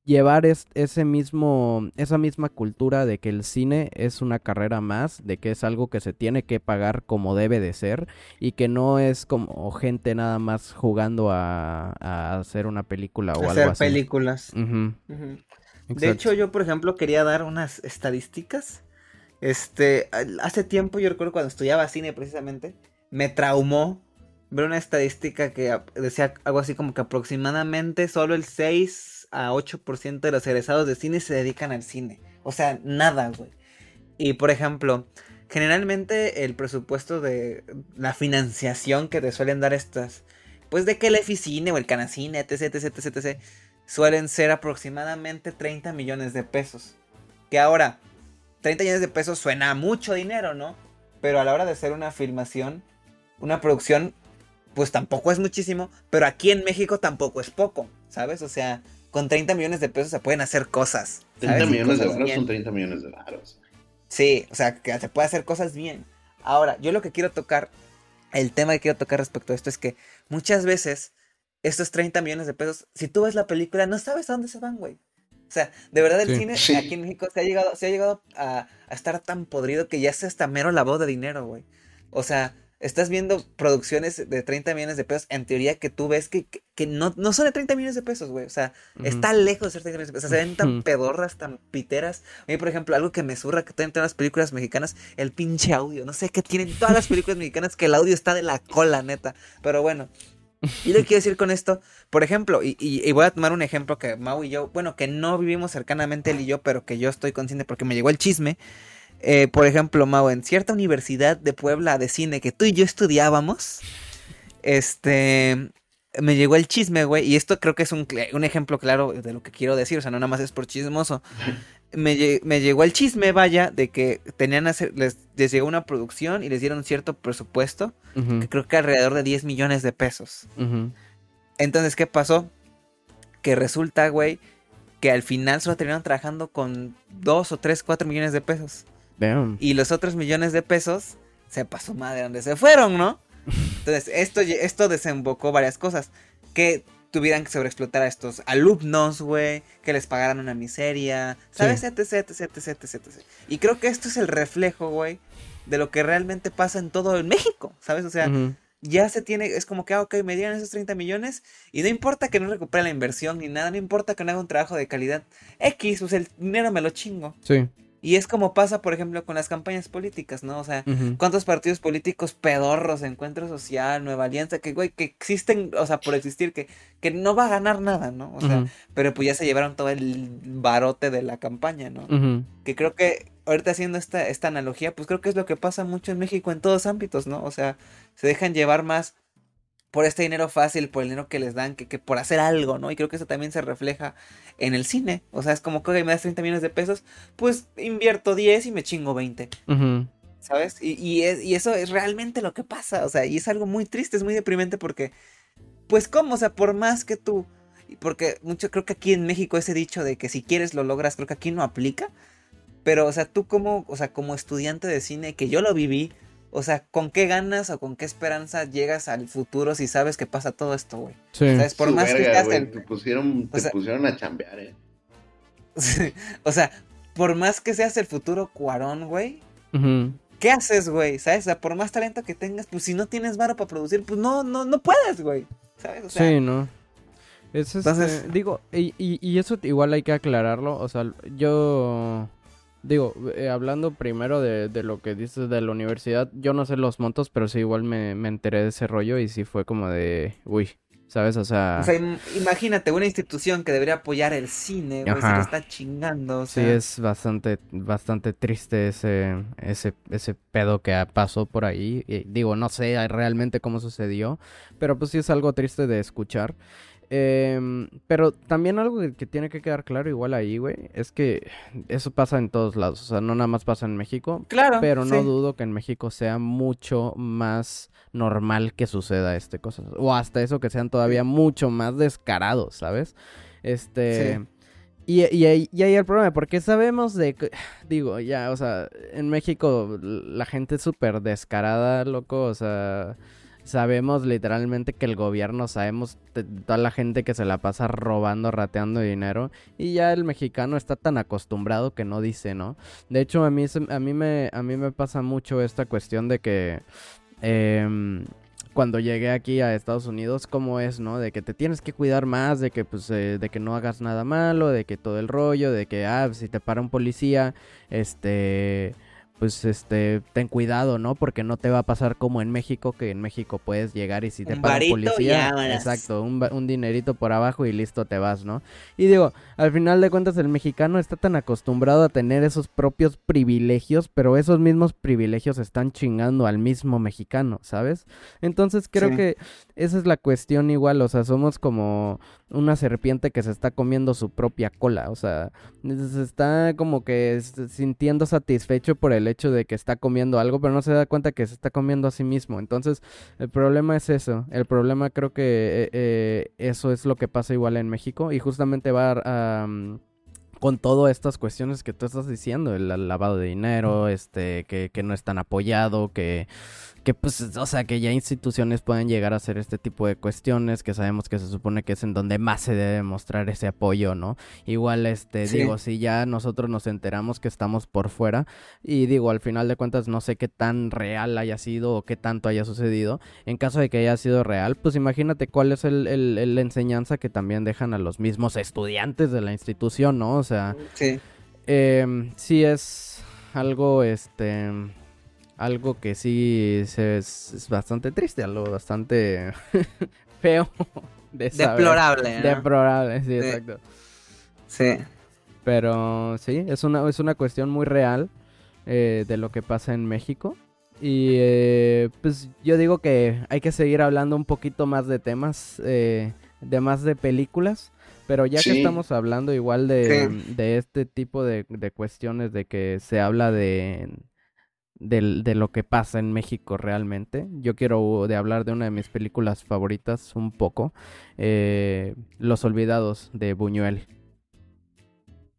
llevar es, ese mismo, esa misma cultura de que el cine es una carrera más, de que es algo que se tiene que pagar como debe de ser y que no es como gente nada más jugando a, a hacer una película o hacer algo así. películas. Uh -huh. Uh -huh. De hecho, yo, por ejemplo, quería dar unas estadísticas. Este, hace tiempo, yo recuerdo cuando estudiaba cine precisamente, me traumó ver una estadística que decía algo así como que aproximadamente solo el 6 a 8% de los egresados de cine se dedican al cine. O sea, nada, güey. Y por ejemplo, generalmente el presupuesto de la financiación que te suelen dar estas, pues de que el Eficine o el Canacine, etc, etc, etc, etc, suelen ser aproximadamente 30 millones de pesos. Que ahora, 30 millones de pesos suena a mucho dinero, ¿no? Pero a la hora de hacer una filmación, una producción, pues tampoco es muchísimo, pero aquí en México tampoco es poco, ¿sabes? O sea, con 30 millones de pesos se pueden hacer cosas. 30 millones de varos son 30 millones de varos. Sí, o sea, que se puede hacer cosas bien. Ahora, yo lo que quiero tocar, el tema que quiero tocar respecto a esto es que muchas veces estos 30 millones de pesos, si tú ves la película, no sabes a dónde se van, güey. O sea, de verdad el sí, cine sí. aquí en México se ha llegado, se ha llegado a, a, estar tan podrido que ya se está mero lavado de dinero, güey. O sea, estás viendo producciones de 30 millones de pesos, en teoría que tú ves que, que, que no, no, son de 30 millones de pesos, güey. O sea, uh -huh. está lejos de ser 30 millones de pesos. O sea, se ven tan pedorras, tan piteras. A mí, por ejemplo, algo que me surra que tienen todas las películas mexicanas, el pinche audio. No sé qué tienen todas las películas mexicanas que el audio está de la cola, neta. Pero bueno. Y lo que quiero decir con esto, por ejemplo, y, y, y, voy a tomar un ejemplo que Mau y yo, bueno, que no vivimos cercanamente él y yo, pero que yo estoy consciente porque me llegó el chisme. Eh, por ejemplo, Mau, en cierta universidad de Puebla de cine que tú y yo estudiábamos, este, me llegó el chisme, güey, y esto creo que es un, un, ejemplo claro de lo que quiero decir, o sea, no nada más es por chismoso. Me, me llegó el chisme, vaya, de que tenían hacer, les, les, llegó una producción y les dieron cierto presupuesto, uh -huh. que creo que alrededor de 10 millones de pesos. Uh -huh. Entonces, ¿qué pasó? Que resulta, güey, que al final solo terminaron trabajando con 2 o 3, 4 millones de pesos. Damn. Y los otros millones de pesos, se pasó madre donde se fueron, ¿no? Entonces, esto, esto desembocó varias cosas. Que tuvieran que sobreexplotar a estos alumnos, güey, que les pagaran una miseria, ¿sabes? Sí. Etc, etc, etc, etc, etc. Y creo que esto es el reflejo, güey, de lo que realmente pasa en todo el México, ¿sabes? O sea, uh -huh. ya se tiene, es como que, ah, ok, me dieron esos 30 millones y no importa que no recupere la inversión ni nada, no importa que no haga un trabajo de calidad X, pues el dinero me lo chingo. Sí. Y es como pasa, por ejemplo, con las campañas políticas, ¿no? O sea, uh -huh. ¿cuántos partidos políticos pedorros, Encuentro Social, Nueva Alianza, que, güey, que existen, o sea, por existir, que, que no va a ganar nada, ¿no? O sea, uh -huh. pero pues ya se llevaron todo el barote de la campaña, ¿no? Uh -huh. Que creo que ahorita haciendo esta, esta analogía, pues creo que es lo que pasa mucho en México en todos ámbitos, ¿no? O sea, se dejan llevar más por este dinero fácil, por el dinero que les dan, que, que por hacer algo, ¿no? Y creo que eso también se refleja en el cine. O sea, es como que me das 30 millones de pesos, pues invierto 10 y me chingo 20. Uh -huh. ¿Sabes? Y, y, es, y, eso es realmente lo que pasa. O sea, y es algo muy triste, es muy deprimente porque, pues, ¿cómo? O sea, por más que tú. Porque mucho creo que aquí en México ese dicho de que si quieres lo logras, creo que aquí no aplica. Pero, o sea, tú como, o sea, como estudiante de cine, que yo lo viví, o sea, ¿con qué ganas o con qué esperanza llegas al futuro si sabes que pasa todo esto, güey? Sí. O sea, es por Su más verga, que te pusieron, te o sea, pusieron a chambear, eh. o sea, por más que seas el futuro Cuarón, güey. Uh -huh. ¿qué haces, güey? ¿Sabes? O sea, por más talento que tengas, pues si no tienes varo para producir, pues no, no, no puedes, güey. ¿Sabes? O sea, sí, ¿no? Es este, Entonces- digo, y, y, y eso igual hay que aclararlo, o sea, yo digo, eh, hablando primero de, de lo que dices de la universidad, yo no sé los montos, pero sí igual me, me enteré de ese rollo y sí fue como de, uy, ¿sabes? O sea, O sea, im- imagínate una institución que debería apoyar el cine, güey, se lo está chingando, o sí sea. es bastante, bastante triste ese, ese, ese pedo que pasó por ahí. Y digo, no sé realmente cómo sucedió, pero pues sí es algo triste de escuchar. Em, pero también algo que, que tiene que quedar claro igual ahí, güey, es que eso pasa en todos lados, o sea, no nada más pasa en México, Claro, pero no sí. dudo que en México sea mucho más normal que suceda este cosa. O hasta eso que sean todavía mucho más descarados, ¿sabes? Este. Sí. Y, y, ahí- y ahí el problema, porque sabemos de digo, ya, o sea, en México la gente es súper descarada, loco, o sea, sabemos literalmente que el gobierno, sabemos toda la gente que se la pasa robando, rateando dinero, y ya el mexicano está tan acostumbrado que no dice, ¿no? De hecho, a mí, a mí, me, a mí me pasa mucho esta cuestión de que em, cuando llegué aquí a Estados Unidos, ¿cómo es, no? De que te tienes que cuidar más, de que, pues, eh, de que no hagas nada malo, de que todo el rollo, de que, ah, si te para un policía, este... Pues este, ten cuidado, ¿no? Porque no te va a pasar como en México, que en México puedes llegar y si te Un y policía, exacto, un, un dinerito por abajo y listo te vas, ¿no? Y digo, al final de cuentas el mexicano está tan acostumbrado a tener esos propios privilegios, pero esos mismos privilegios están chingando al mismo mexicano, ¿sabes? Entonces creo Sí. que esa es la cuestión igual, o sea, somos como una serpiente que se está comiendo su propia cola, o sea, se está como que sintiendo satisfecho por el hecho de que está comiendo algo, pero no se da cuenta que se está comiendo a sí mismo. Entonces, el problema es eso. El problema creo que eh, eh, eso es lo que pasa igual en México y justamente va a... con todas estas cuestiones que tú estás diciendo, el, el lavado de dinero, este, que, que no es tan apoyado, que, que pues, o sea, que ya instituciones pueden llegar a hacer este tipo de cuestiones, que sabemos que se supone que es en donde más se debe mostrar ese apoyo, ¿no? Igual, este, Sí. digo, si ya nosotros nos enteramos que estamos por fuera, y digo, al final de cuentas no sé qué tan real haya sido o qué tanto haya sucedido, en caso de que haya sido real, pues imagínate cuál es el, el- el- la enseñanza que también dejan a los mismos estudiantes de la institución, ¿no? O sea, Sí. Em, sí es algo, este, algo que sí es, es bastante triste, algo bastante feo de saber. Deplorable, ¿no? Deplorable, sí, Sí. exacto. Sí. Pero sí, es una, es una cuestión muy real eh, de lo que pasa en México. Y eh, pues yo digo que hay que seguir hablando un poquito más de temas, eh, de más de películas. Pero ya que estamos hablando igual de, Sí. de este tipo de, de cuestiones, de que se habla de, del- de lo que pasa en México realmente, yo quiero de hablar de una de mis películas favoritas un poco, eh, Los Olvidados de Buñuel.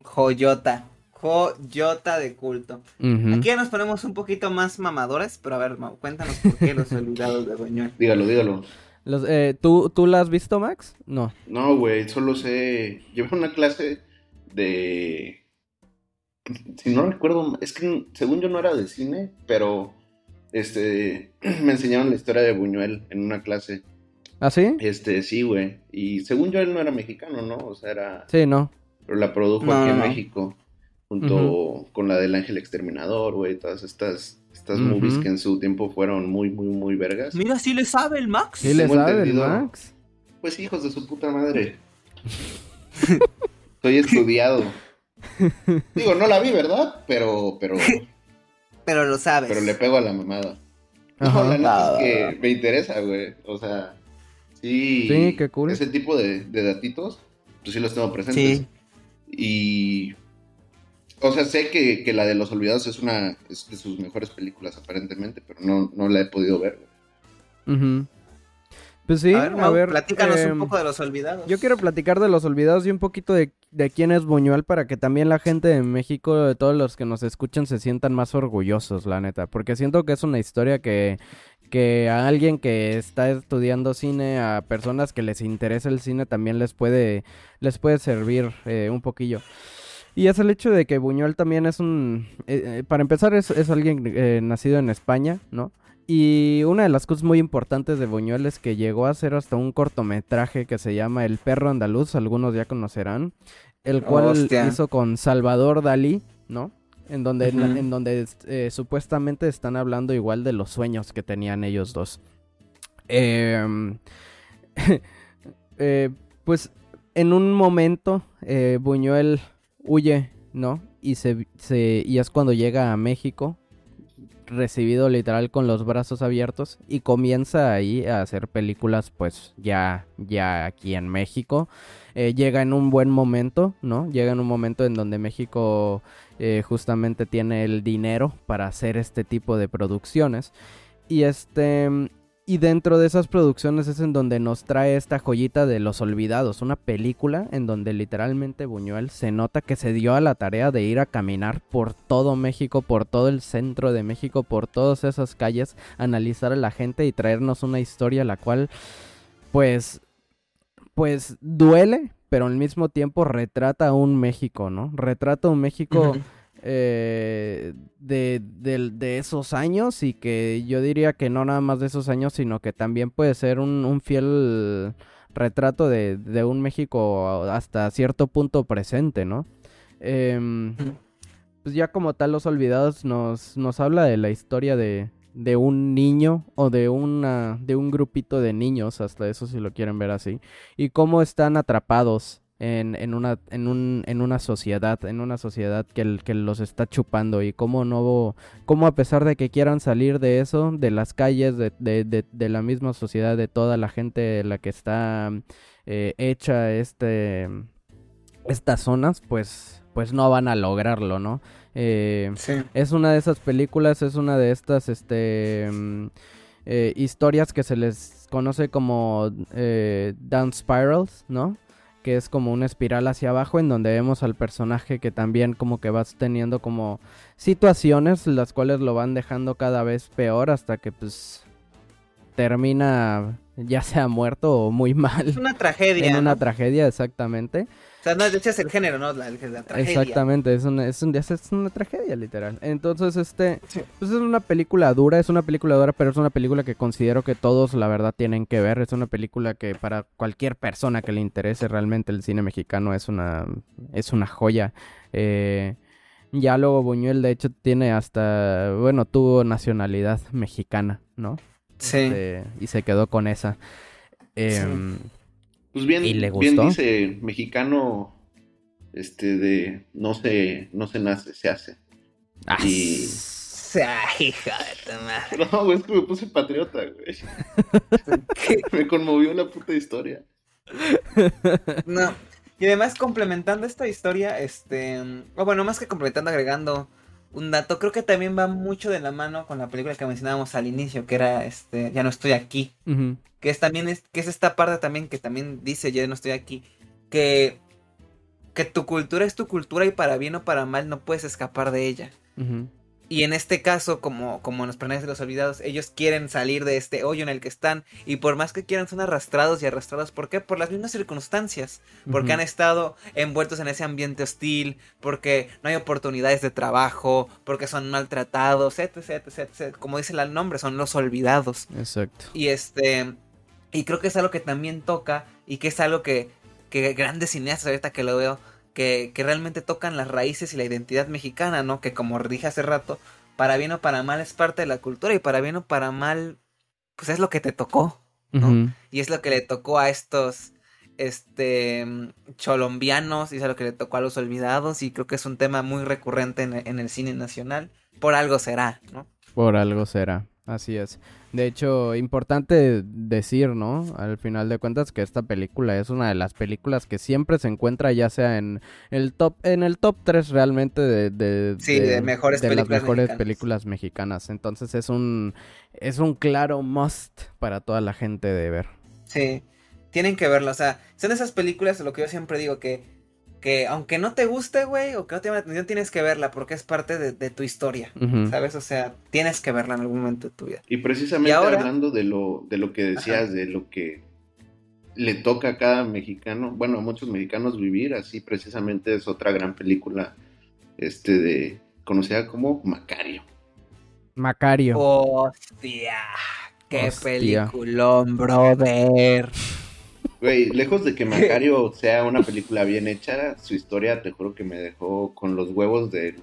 Joyota. Joyota de culto. Aquí ya nos ponemos un poquito más mamadores, pero a ver, Mau, cuéntanos por qué los olvidados de Buñuel. Dígalo, dígalo. Los, eh, ¿tú, ¿Tú la has visto, Max? No. No, güey, solo sé. Llevé una clase de. Si no recuerdo, es que según yo no era de cine, pero este me enseñaron la historia de Buñuel en una clase. ¿Ah, sí? Este, sí, güey. Y según yo él no era mexicano, ¿no? O sea, era. Sí, no. Pero la produjo No, aquí en no. México. Junto con la del Ángel Exterminador, güey. Todas estas, estas movies que en su tiempo fueron muy, muy, muy vergas. Mira, sí le sabe el Max. Sí le sabe el. Max. Pues hijos de su puta madre. Soy estudiado. Digo, no la vi, ¿verdad? Pero, pero, Pero lo sabes. pero le pego a la mamada. No, la neta Ah. es que me interesa, güey. O sea, sí. Sí, qué cool. Ese tipo de, de datitos, pues sí los tengo presentes. Sí. Y. O sea, sé que, que la de Los Olvidados es una es de sus mejores películas, aparentemente, pero no, no la he podido ver, güey. Ujú. Pues sí, a ver, a Mau, ver. platícanos em, un poco de los olvidados. Yo quiero platicar de los olvidados y un poquito de, de quién es Buñuel para que también la gente de México, de todos los que nos escuchan, se sientan más orgullosos, la neta. Porque siento que es una historia que, que a alguien que está estudiando cine, a personas que les interesa el cine, también les puede, les puede servir eh, un poquillo. Y es el hecho de que Buñuel también es un... eh, eh, para empezar, es, es alguien eh, nacido en España, ¿no? Y una de las cosas muy importantes de Buñuel es que llegó a hacer hasta un cortometraje que se llama El perro andaluz, algunos ya conocerán, el cual Hostia. hizo con Salvador Dalí, ¿no? En donde, en donde eh, supuestamente están hablando igual de los sueños que tenían ellos dos. Em, eh, pues en un momento eh, Buñuel huye, ¿no? Y, se, se- y es cuando llega a México, recibido literal con los brazos abiertos, y comienza ahí a hacer películas, pues ya, ya aquí en México. Eh, llega en un buen momento, ¿no? Llega en un momento en donde México eh, justamente tiene el dinero para hacer este tipo de producciones. Y este. Y dentro de esas producciones es en donde nos trae esta joyita de Los Olvidados, una película en donde literalmente Buñuel se nota que se dio a la tarea de ir a caminar por todo México, por todo el centro de México, por todas esas calles, analizar a la gente y traernos una historia la cual, pues, pues duele, pero al mismo tiempo retrata un México, ¿no? Retrata un México. Eh, de, de esos años y que yo diría que no nada más de esos años, sino que también puede ser un, un fiel retrato de, de un México hasta cierto punto presente, ¿no? Em, pues ya como tal Los Olvidados nos, nos habla de la historia de, de un niño o de una de un grupito de niños, hasta eso si lo quieren ver así, y cómo están atrapados en, en una en un en una sociedad, en una sociedad que, el- que los está chupando y cómo no cómo a pesar de que quieran salir de eso, de las calles, de, de, de, de la misma sociedad, de toda la gente de la que está eh, hecha este estas zonas, pues pues no van a lograrlo, ¿no? Eh, Sí. es una de esas películas, es una de estas este, eh, historias que se les conoce como down spirals, ¿no? Que es como una espiral hacia abajo en donde vemos al personaje que también como que vas teniendo como situaciones las cuales lo van dejando cada vez peor hasta que pues termina ya sea muerto o muy mal Es una tragedia. en una ¿no? tragedia exactamente. O sea, no, de hecho es el género, ¿no? La, la tragedia. Exactamente, es una, es, un- es una tragedia literal. Entonces, este, Sí. pues es una película dura, es una película dura, pero es una película que considero que todos, la verdad, tienen que ver. Es una película que para cualquier persona que le interese realmente el cine mexicano es una, es una joya. Eh, ya luego Buñuel, de hecho, tiene hasta, bueno, tuvo nacionalidad mexicana, ¿no? Sí. Este, y se quedó con esa. Em, Pues bien, ¿Y le bien dice mexicano, este de no se, no se nace, se hace. ah, Y- Ay, hija de tu madre. No, güey, es que me puse patriota, güey. Me conmovió la puta historia. No. Y además, complementando esta historia, este. O bueno, más que complementando, agregando un dato, creo que también va mucho de la mano con la película que mencionábamos al inicio, que era este. Ya no estoy aquí. ujú, Que es también es, que es esta parte también que también dice ya no estoy aquí. Que. Que tu cultura es tu cultura y para bien o para mal no puedes escapar de ella. Y en este caso, como, como en los personajes de los olvidados, ellos quieren salir de este hoyo en el que están. Y por más que quieran, son arrastrados y arrastrados. ¿Por qué? Por las mismas circunstancias. Porque han estado envueltos en ese ambiente hostil. Porque no hay oportunidades de trabajo. Porque son maltratados. Etc, etc, etc. Como dice el nombre, son los olvidados. Exacto. Y este. Y creo que es algo que también toca. Y que es algo que, que grandes cineastas, ahorita que lo veo, que, que realmente tocan las raíces y la identidad mexicana, ¿no? Que como dije hace rato, para bien o para mal es parte de la cultura. Y para bien o para mal, pues es lo que te tocó. ¿no? Y es lo que le tocó a estos. Este. Cholombianos. Y es lo que le tocó a los olvidados. Y creo que es un tema muy recurrente en, en el cine nacional. Por algo será, ¿no? Por algo será, así es. De hecho, importante decir, ¿no? Al final de cuentas que esta película es una de las películas que siempre se encuentra ya sea en el top en el top 3 realmente de, de, Sí, de mejores de las películas mejores mexicanas. películas mexicanas. Entonces es un es un claro must para toda la gente de ver. Sí, tienen que verlo, o sea, son esas películas, lo que yo siempre digo, que, que aunque no te guste, güey, o que no te llame la atención, tienes que verla porque es parte de, de tu historia. ¿sabes? O sea, tienes que verla en algún momento de tu vida. Y precisamente Y ahora- hablando de lo, de lo que decías, de lo que le toca a cada mexicano, bueno, a muchos mexicanos vivir, así precisamente es otra gran película, este de, conocida como Macario. Macario. Hostia, qué Hostia. peliculón, brother. Güey, lejos de que Macario sea una película bien hecha, su historia te juro que me dejó con los huevos del,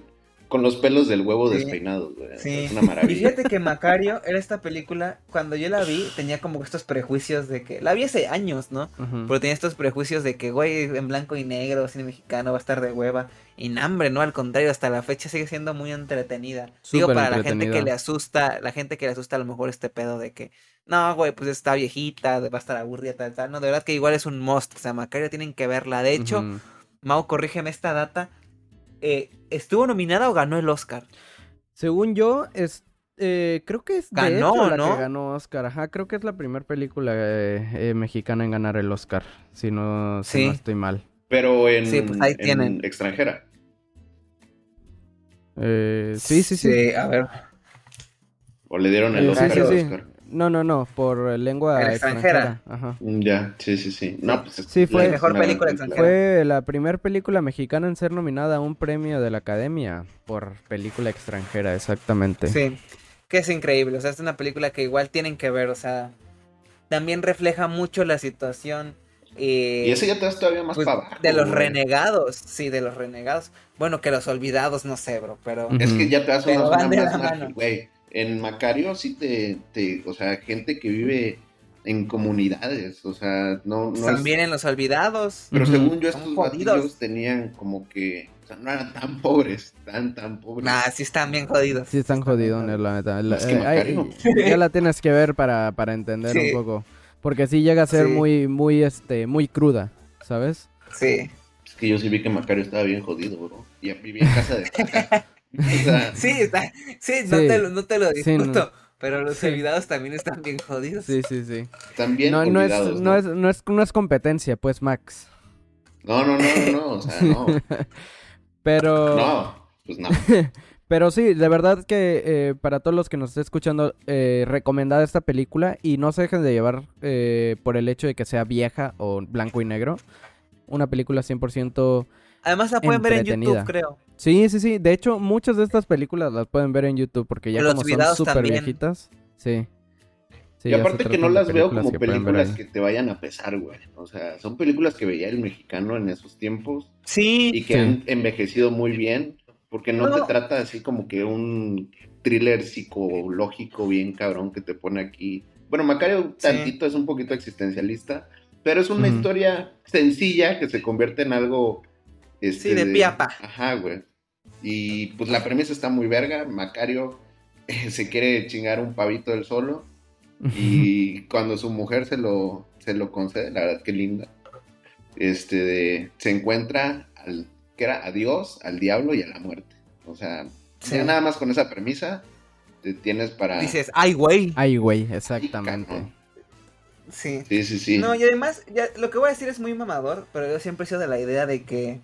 con los pelos del huevo Sí. despeinados, güey. Sí. Es una Y maravilla. fíjate que Macario era esta película, cuando yo la vi, tenía como estos prejuicios de que, la vi hace años, ¿no? Pero tenía estos prejuicios de que, güey, en blanco y negro, cine mexicano va a estar de hueva. Y no, hombre, no, al contrario, hasta la fecha sigue siendo muy entretenida. Digo, Súper para la gente que le asusta, la gente que le asusta a lo mejor este pedo de que, no, güey, pues está viejita, va a estar aburrida, tal, tal. No, de verdad que igual es un must. O sea, Macario tienen que verla. De hecho, Ujú. Mau, corrígeme esta data. eh, ¿Estuvo nominada o ganó el Oscar? Según yo, es, eh, creo que es de Ganó, hecho la ¿no? que ganó Oscar. Ajá, creo que es la primera película eh, eh, mexicana en ganar el Oscar, si no, si no Sí. estoy mal. Pero en, Sí, pues ahí en tienen. extranjera. Eh, sí, sí, sí. a ver. O le dieron el Oscar. sí, sí, al sí. Oscar. No, no, no, por lengua En extranjera. extranjera. Ajá. Mm, Ya, sí, sí, sí. No, pues Sí, fue- es Mejor película extranjera. Fue la primera película mexicana en ser nominada a un premio de la Academia por película extranjera, exactamente. Sí, que es increíble, o sea, es una película que igual tienen que ver, o sea, también refleja mucho la situación eh, Y ese ya te vas todavía más pues, para abajo. de los güey. renegados, sí, de los renegados. Bueno, que los olvidados, no sé, bro, pero. Es que ya te vas a Pero una más la mano. güey. En Macario sí te, te, o sea, gente que vive en comunidades, o sea, no, no es- también en los olvidados. Pero según yo, estos jodidos. batillos tenían como que, o sea, no eran tan pobres, tan, tan pobres. Nah, sí están bien jodidos. Sí están jodidones, la neta. La- Es que eh, ay, ya la tienes que ver para, para entender Sí. un poco. Porque sí llega a ser Sí. muy, muy, este, muy cruda, ¿sabes? Sí. Es que yo sí vi que Macario estaba bien jodido, bro. Y vivía en casa de caca. O sea, Sí, está, sí, no, Sí. te, lo- no te lo Sí, no. discuto, pero los Sí. olvidados también están bien jodidos. Sí, sí, sí. bien No, no, es, no, es, no, es, no es competencia, pues, Max. No, no, no, no, no, o sea, no. Pero... No, pues no. Pero sí, de verdad que eh, para todos los que nos estén escuchando, eh, recomendada esta película y no se dejen de llevar eh, por el hecho de que sea vieja o blanco y negro. Una película 100%... Además la pueden ver en. YouTube, creo. Sí, sí, sí. De hecho, muchas de estas películas las pueden ver en YouTube porque ya Los como son súper viejitas. Sí. Sí, y aparte que no las veo como que películas que te vayan a pesar, güey. O sea, son películas que veía el mexicano en esos tiempos Sí, y que Sí. han envejecido muy bien, porque no, No. te trata así como que un thriller psicológico bien cabrón que te pone aquí. Bueno, Macario Sí. tantito es un poquito existencialista, pero es una historia sencilla que se convierte en algo... este, Sí, de piapa. Ajá, güey. Y pues la premisa está muy verga. Macario eh, se quiere chingar un pavito del solo. Y cuando su mujer se lo, se lo concede, la verdad que linda, este, de- se encuentra al, que era a Dios, al diablo y a la muerte. O sea, Sí. ya nada más con esa premisa te tienes para... dices, ay, güey. Ay, güey, exactamente. Sí. Sí, sí, sí. No, y además, ya, lo que voy a decir es muy mamador, pero yo siempre he sido de la idea de que,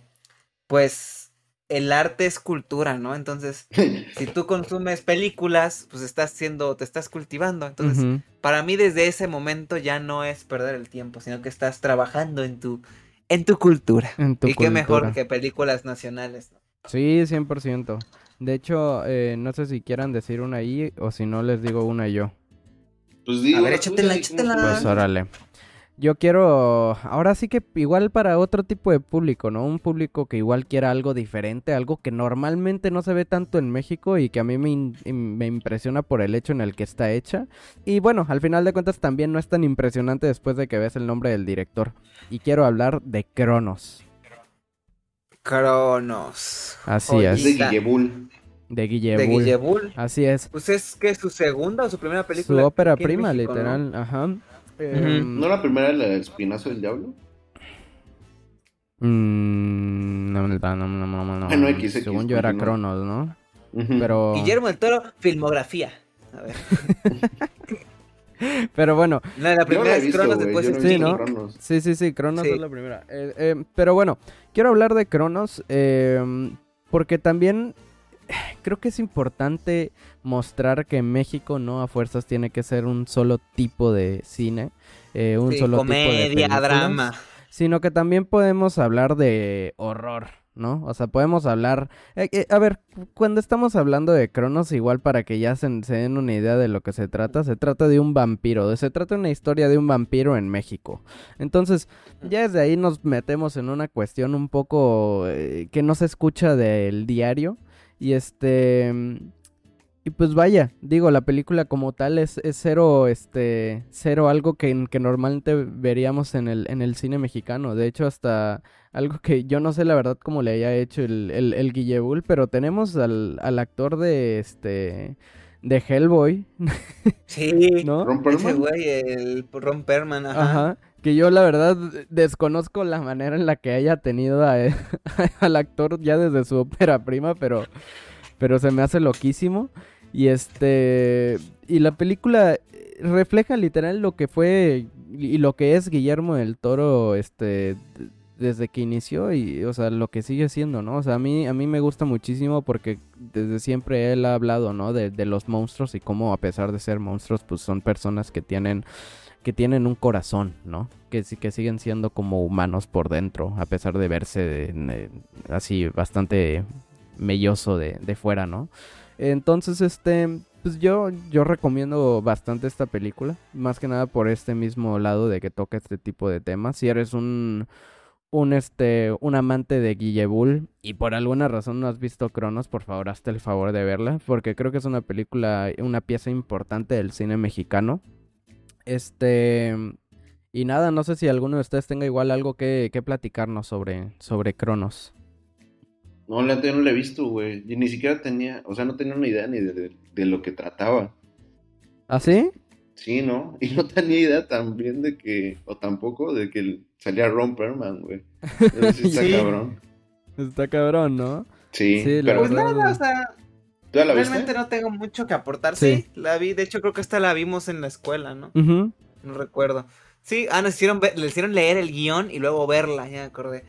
pues, el arte es cultura, ¿no? Entonces, si tú consumes películas, pues estás siendo, te estás cultivando. Entonces, para mí desde ese momento ya no es perder el tiempo, sino que estás trabajando en tu, en tu cultura. En tu y qué mejor que películas nacionales. ¿no? Sí, 100%. De hecho, eh, no sé si quieran decir una ahí o si no les digo una yo. Pues digo, A ver, la échatela, échatela. ¿cómo Pues órale. Yo quiero, ahora sí que igual para otro tipo de público, ¿no? Un público que igual quiera algo diferente, algo que normalmente no se ve tanto en México y que a mí me, in- me impresiona por el hecho en el que está hecha. Y bueno, al final de cuentas también no es tan impresionante después de que ves el nombre del director. Y quiero hablar de Cronos. Cronos. Así. Es de. Guillebull. De Guille De Bull. Guille Bull. Así es. Pues es que su segunda o su primera Su película. ópera aquí en prima, México, ¿no? Em, ¿No la primera del espinazo del diablo? Mm, no, no, no, no, no, no, no. Bueno, X, X, Según yo era. Cronos, ¿no? Pero, Guillermo del Toro, filmografía. A ver. pero bueno, No, la primera la he es visto, Cronos, después es Sí, visto ¿no? Cronos. sí, sí, sí, Cronos Sí. es la primera. Eh, eh, pero bueno, quiero hablar de Cronos eh, porque también creo que es importante mostrar que México no a fuerzas tiene que ser un solo tipo de cine, eh, un solo comedia, tipo de drama, sino que también podemos hablar de horror, ¿no? O sea, podemos hablar... Eh, eh, a ver, cuando estamos hablando de Cronos, igual para que ya se, den una idea de lo que se trata, se trata de un vampiro, se trata de una historia de un vampiro en México. Entonces, ya desde ahí nos metemos en una cuestión un poco eh, que no se escucha del diario. Y este... Y pues vaya, digo, la película como tal es, es cero, este, cero algo que, que normalmente veríamos en el, en el cine mexicano. De hecho, hasta algo que yo no sé la verdad cómo le haya hecho el, el, el Guillebull, pero tenemos al, al actor de este de Hellboy. Sí, ¿no? Ese güey, el Ron Perman, ajá. Que yo la verdad desconozco la manera en la que haya tenido a, al actor ya desde su ópera prima, pero, pero se me hace loquísimo. Y este. Y la película refleja literal lo que fue y lo que es Guillermo del Toro, este desde que inició y, o sea, lo que sigue siendo, ¿no? O sea, a mí, a mí me gusta muchísimo porque desde siempre él ha hablado, ¿no? De, de los monstruos y cómo a pesar de ser monstruos, pues son personas que tienen, que tienen un corazón, ¿no? Que, que siguen siendo como humanos por dentro, a pesar de verse así bastante melloso de, de fuera, ¿no? Entonces, este, pues yo, yo recomiendo bastante esta película, más que nada por este mismo lado de que toca este tipo de temas. Si eres un un este un amante de Guillebull y por alguna razón no has visto Cronos, por favor, hazte el favor de verla, porque creo que es una película, una pieza importante del cine mexicano. Este y nada, no sé si alguno de ustedes tenga igual algo que, que platicarnos sobre, sobre Cronos. No, la no la he visto, güey. Y ni siquiera tenía, o sea, no tenía una idea ni de, de lo que trataba. ¿Ah, sí? Sí, ¿no? Y no tenía idea también de que, o tampoco de que salía Ron Perlman, güey. Sí está cabrón. Está cabrón, ¿no? Sí, pero... Pues nada, o sea... ¿Tú la realmente no tengo mucho que aportar. Sí. la vi. De hecho, creo que esta la vimos en la escuela, ¿no? No recuerdo. Sí, ah, nos hicieron, le hicieron leer el guion y luego verla, ya me acordé.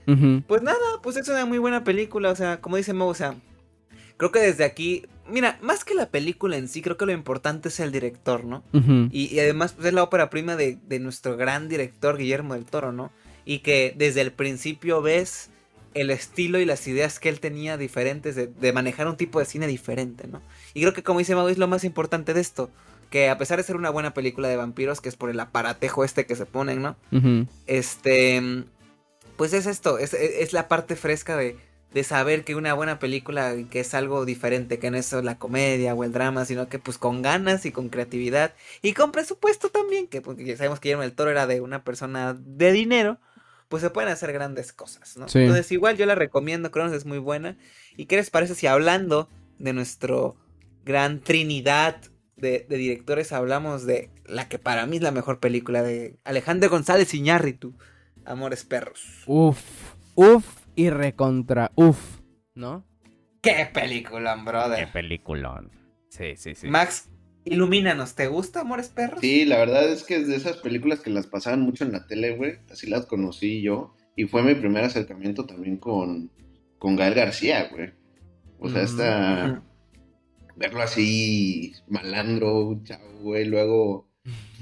Pues nada, pues es una muy buena película, o sea, como dice Mo, o sea, creo que desde aquí, mira, más que la película en sí, creo que lo importante es el director, ¿no? y, además pues, es la ópera prima de, nuestro gran director Guillermo del Toro, ¿no? Y que desde el principio ves el estilo y las ideas que él tenía diferentes de, manejar un tipo de cine diferente, ¿no? Y creo que como dice Mau, es lo más importante de esto. Que a pesar de ser una buena película de vampiros, que es por el aparatejo este que se ponen, ¿no? Este. Pues es esto, es la parte fresca de, de saber que una buena película que es algo diferente, que no es la comedia o el drama, sino que pues con ganas y con creatividad y con presupuesto también, que porque sabemos que Guillermo del Toro era de una persona de dinero, pues se pueden hacer grandes cosas, ¿no? Entonces igual yo la recomiendo, Cronos es muy buena. ¿Y qué les parece si hablando de nuestro gran trinidad de, de directores hablamos de la que para mí es la mejor película de Alejandro González Iñárritu, Amores Perros? Uf, uf y recontra uf, ¿no? ¡Qué peliculón, brother! ¡Qué peliculón! Sí, sí, sí. Max, ilumínanos, ¿te gusta Amores Perros? Sí, la verdad es que es de esas películas que las pasaban mucho en la tele, güey. Así las conocí yo. Y fue mi primer acercamiento también con, con Gael García, güey. O sea, esta... Verlo así, malandro, chavo, güey. Luego,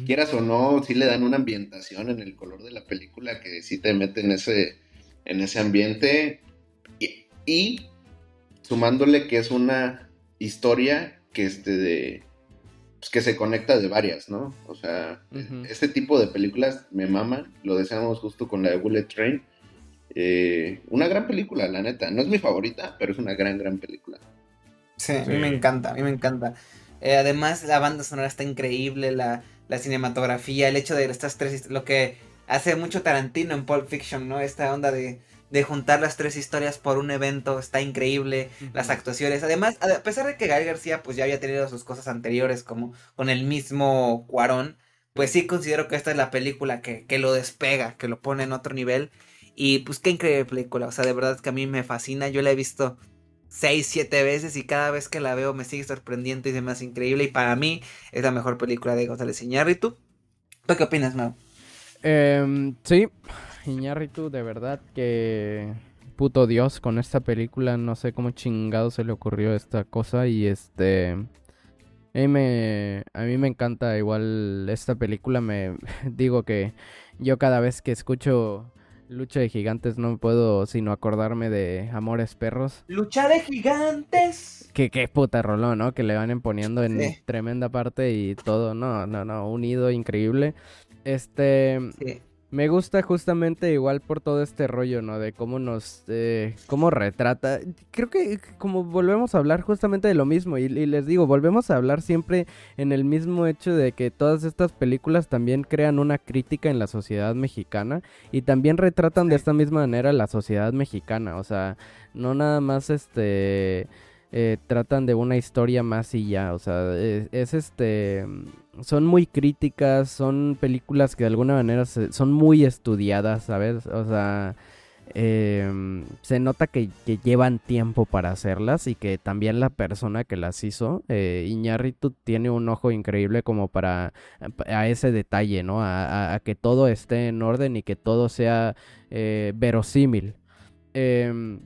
quieras o no, sí le dan una ambientación en el color de la película que sí te mete en ese en ese ambiente y, sumándole que es una historia que este de pues, que se conecta de varias, ¿no? O sea, este tipo de películas me maman, lo deseamos justo con la de Bullet Train. Eh, una gran película, la neta. No es mi favorita, pero es una gran, gran película. Sí, a mí me encanta, a mí me encanta. Eh, además, la banda sonora está increíble, la, la cinematografía, el hecho de estas tres, lo que hace mucho Tarantino en Pulp Fiction, ¿no? Esta onda de, de juntar las tres historias por un evento está increíble, las actuaciones. Además, a pesar de que Gael García pues ya había tenido sus cosas anteriores como con el mismo Cuarón, pues sí considero que esta es la película que, que lo despega, que lo pone en otro nivel. Y pues qué increíble película, o sea, de verdad que a mí me fascina, yo la he visto seis, siete veces y cada vez que la veo me sigue sorprendiendo y se me hace increíble y para mí es la mejor película de González Iñárritu. ¿Tú qué opinas, Mau? Eh, sí, Iñárritu, de verdad que puto dios con esta película. No sé cómo chingado se le ocurrió esta cosa. Y este. A mí, me, a mí me encanta igual esta película. Me digo que yo cada vez que escucho Lucha de Gigantes no puedo sino acordarme de Amores Perros. Lucha de Gigantes. Que qué puta rolón, ¿no? Que le van poniendo en Sí. tremenda parte y todo. No, no, no. Unido, increíble. Este. Sí. Me gusta justamente igual por todo este rollo, ¿no? De cómo nos, eh, cómo retrata. Creo que como volvemos a hablar justamente de lo mismo y, y les digo, volvemos a hablar siempre en el mismo hecho de que todas estas películas también crean una crítica en la sociedad mexicana y también retratan de esta misma manera la sociedad mexicana, o sea, no nada más este... eh, tratan de una historia más y ya, o sea, es, es este son muy críticas, son películas que de alguna manera se- son muy estudiadas, ¿sabes? O sea, em, se nota que, que llevan tiempo para hacerlas y que también la persona que las hizo, eh, tiene un ojo increíble como para a ese detalle, ¿no? A, a- a que todo esté en orden y que todo sea eh, verosímil. Em,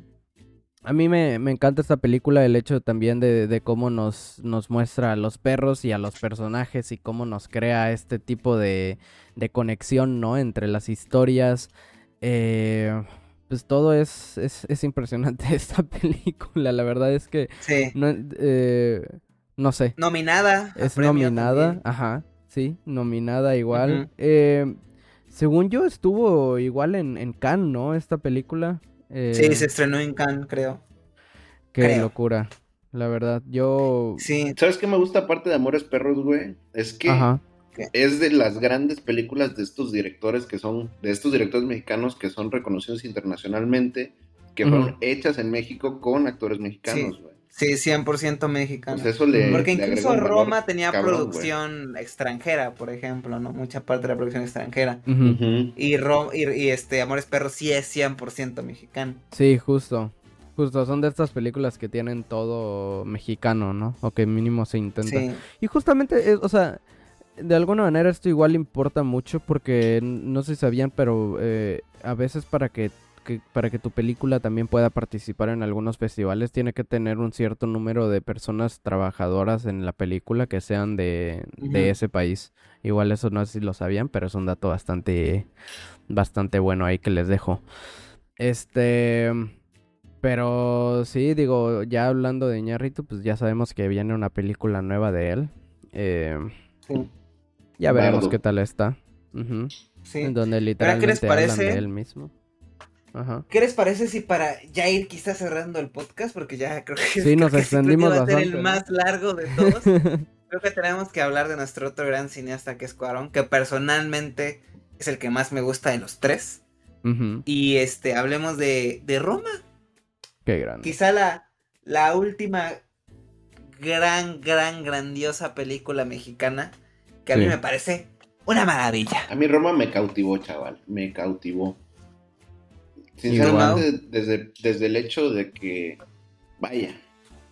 a mí me, me encanta esta película, el hecho también de, de cómo nos, nos muestra a los perros y a los personajes y cómo nos crea este tipo de, de conexión, ¿no? Entre las historias. Eh, pues todo es, es, es impresionante esta película, la verdad es que Sí. no, eh, no sé, Nominada. es nominada, también. ajá, sí, nominada igual. Eh, según yo estuvo igual en, en Cannes, ¿no? Esta película. Eh, Sí, se estrenó en Cannes, creo. Qué creo. locura. La verdad, yo. Sí. ¿Sabes qué me gusta aparte de Amores Perros, güey? Es que Ajá. es de las grandes películas de estos directores que son, de estos directores mexicanos que son reconocidos internacionalmente, que fueron hechas en México con actores mexicanos, güey. Sí, 100% mexicano. Pues eso le. Porque le incluso Roma tenía cabrón, producción extranjera, por ejemplo, ¿no? Mucha parte de la producción extranjera. Y, Ro- y, y, este Amores Perros sí es 100% mexicano. Sí, justo. Justo, son de estas películas que tienen todo mexicano, ¿no? O que mínimo se intenta. Sí. Y justamente, eh, o sea, de alguna manera esto igual importa mucho porque no sé si sabían, pero eh, a veces para que, que- para que tu película también pueda participar en algunos festivales tiene que tener un cierto número de personas trabajadoras en la película que sean de, de ese país. Igual eso no sé si lo sabían, pero es un dato bastante bastante bueno ahí que les dejo. Este, pero sí, digo, ya hablando de Iñárritu, pues ya sabemos que viene una película nueva de él. Eh, Sí. ya veremos Bardo. qué tal está. Ujú. sí. En donde qué les literalmente hablan parece? de él mismo. Ajá. ¿Qué les parece si para ya ir quizás cerrando el podcast? Porque ya creo que, Sí, nos creo que extendimos va a ser el ¿no? más largo de todos. creo que tenemos que hablar de nuestro otro gran cineasta que es Cuarón, que personalmente es el que más me gusta de los tres. Y este, hablemos de, de Roma. Qué grande. Quizá la, la última gran, gran, grandiosa película mexicana que a mí me parece una maravilla. A mí Roma me cautivó, chaval. Me cautivó. Sinceramente, desde, desde el hecho de que, vaya,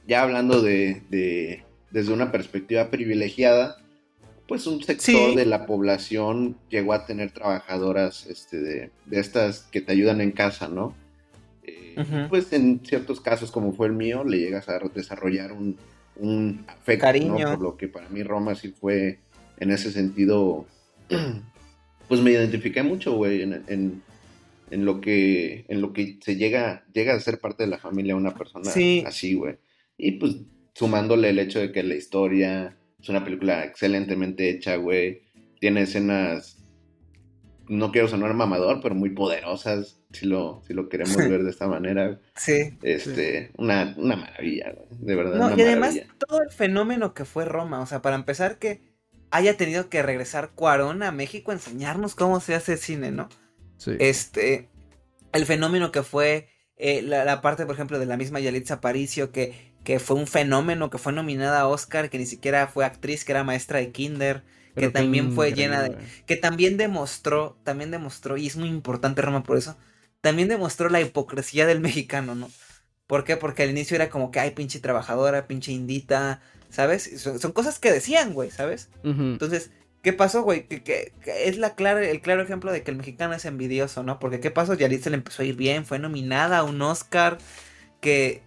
ya hablando de, de- desde una perspectiva privilegiada, pues un sector Sí. de la población llegó a tener trabajadoras este, de, de estas que te ayudan en casa, ¿no? Eh. Pues en ciertos casos, como fue el mío, le llegas a desarrollar un, un afecto, Cariño. ¿no? Por lo que para mí Roma sí fue, en ese sentido, pues me identifiqué mucho, güey, en, en, en lo que en lo que se llega llega a ser parte de la familia una persona Sí. así, güey. Y pues sumándole el hecho de que la historia es una película excelentemente hecha, güey. Tiene escenas no quiero sonar mamador, pero muy poderosas, si lo si lo queremos ver de esta manera. Sí. Este, una, una maravilla, güey. De verdad, No, una y además maravilla. todo el fenómeno que fue Roma, o sea, para empezar que haya tenido que regresar Cuarón a México a enseñarnos cómo se hace cine, ¿no? Sí. Este, el fenómeno que fue eh, la, la parte, por ejemplo, de la misma Yalitza Aparicio, que, que fue un fenómeno, que fue nominada a Oscar, que ni siquiera fue actriz, que era maestra de kinder, Pero que también fue llena de... que también demostró, también demostró, y es muy importante Roma por eso, también demostró la hipocresía del mexicano, ¿no? ¿Por qué? Porque al inicio era como que, ay, pinche trabajadora, pinche indita, ¿sabes? Son, son cosas que decían, güey, ¿sabes? Entonces, ¿Qué pasó, güey? Que, que, es la clara, el claro ejemplo de que el mexicano es envidioso, ¿no? Porque ¿qué pasó? Yalitza le empezó a ir bien, fue nominada a un Oscar, que...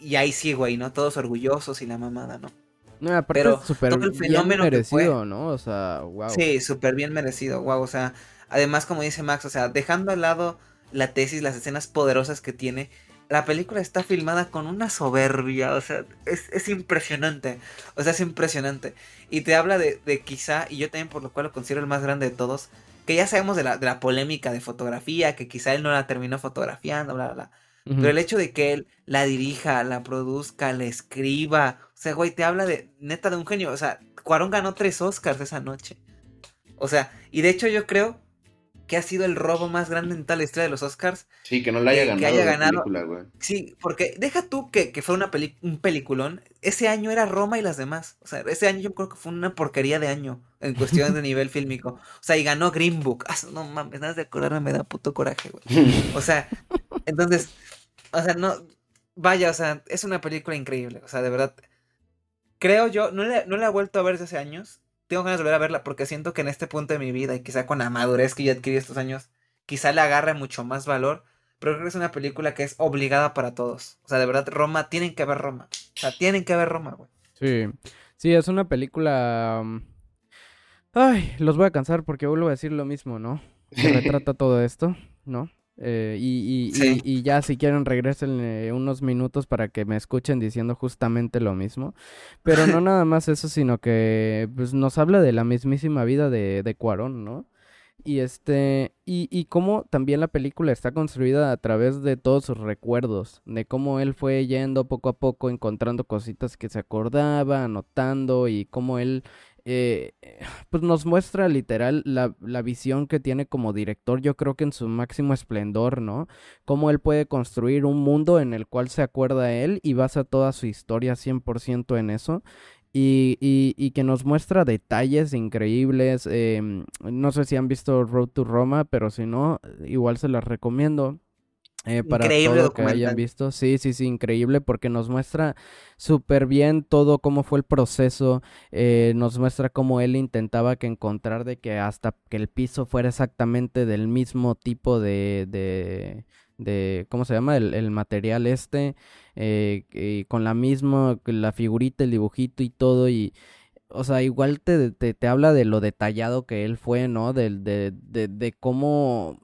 Y ahí sí, güey, ¿no? Todos orgullosos y la mamada, ¿no? No, aparte Pero súper bien merecido, ¿no? O sea, wow. Sí, súper bien merecido, wow. O sea, además, como dice Max, o sea, dejando al lado la tesis, las escenas poderosas que tiene, la película está filmada con una soberbia, o sea, es, impresionante, o sea, es impresionante. Y te habla de, de, quizá, y yo también por lo cual lo considero el más grande de todos, que ya sabemos de la, de la polémica de fotografía, que quizá él no la terminó fotografiando, bla, bla, bla. Pero el hecho de que él la dirija, la produzca, la escriba, o sea, güey, te habla de, neta, de un genio, o sea, Cuarón ganó tres Oscars esa noche. O sea, y de hecho yo creo que ha sido el robo más grande en tal historia de los Oscars. Sí, que no la haya ganado. Que haya ganado. Sí, porque deja tú que, fue una un peliculón. Ese año era Roma y las demás. O sea, ese año yo creo que fue una porquería de año en cuestión de nivel fílmico. O sea, y ganó Green Book. Ah, no mames, nada de acordarme me da puto coraje, güey. O sea, entonces, o sea, no. Vaya, o sea, es una película increíble. O sea, de verdad. Creo yo, no le, no la he vuelto a ver desde hace años tengo ganas de volver a verla porque siento que en este punto de mi vida y quizá con la madurez que yo adquirí estos años, quizá le agarre mucho más valor. Pero creo que es una película que es obligada para todos. O sea, de verdad, Roma, tienen que ver Roma. O sea, tienen que ver Roma, güey. Sí, sí, es una película... Mm, ay, los voy a cansar porque vuelvo a decir lo mismo, ¿no? Se retrata todo esto, ¿no? Eh, y, y, ya si quieren regresen eh, unos minutos para que me escuchen diciendo justamente lo mismo. Pero no nada más eso, sino que pues, nos habla de la mismísima vida de, de Cuarón, ¿no? Y este, y, y cómo también la película está construida a través de todos sus recuerdos, de cómo él fue yendo poco a poco encontrando cositas que se acordaba, anotando y cómo él eh, pues nos muestra literal la, la, visión que tiene como director, yo creo que en su máximo esplendor, ¿no? Cómo él puede construir un mundo en el cual se acuerda él y basa toda su historia 100% en eso. Y, y, que nos muestra detalles increíbles. Em, no sé si han visto Road to Roma, pero si no, igual se las recomiendo. Eh, para increíble todo que hayan visto. Sí, sí, sí, increíble porque nos muestra súper bien todo cómo fue el proceso, eh, nos muestra cómo él intentaba que encontrar de que hasta que el piso fuera exactamente del mismo tipo de, de, de ¿cómo se llama? El, material este, eh, y con la misma, la figurita, el dibujito y todo y... O sea, igual te, te, te habla de lo detallado que él fue, ¿no? De, de, de, de cómo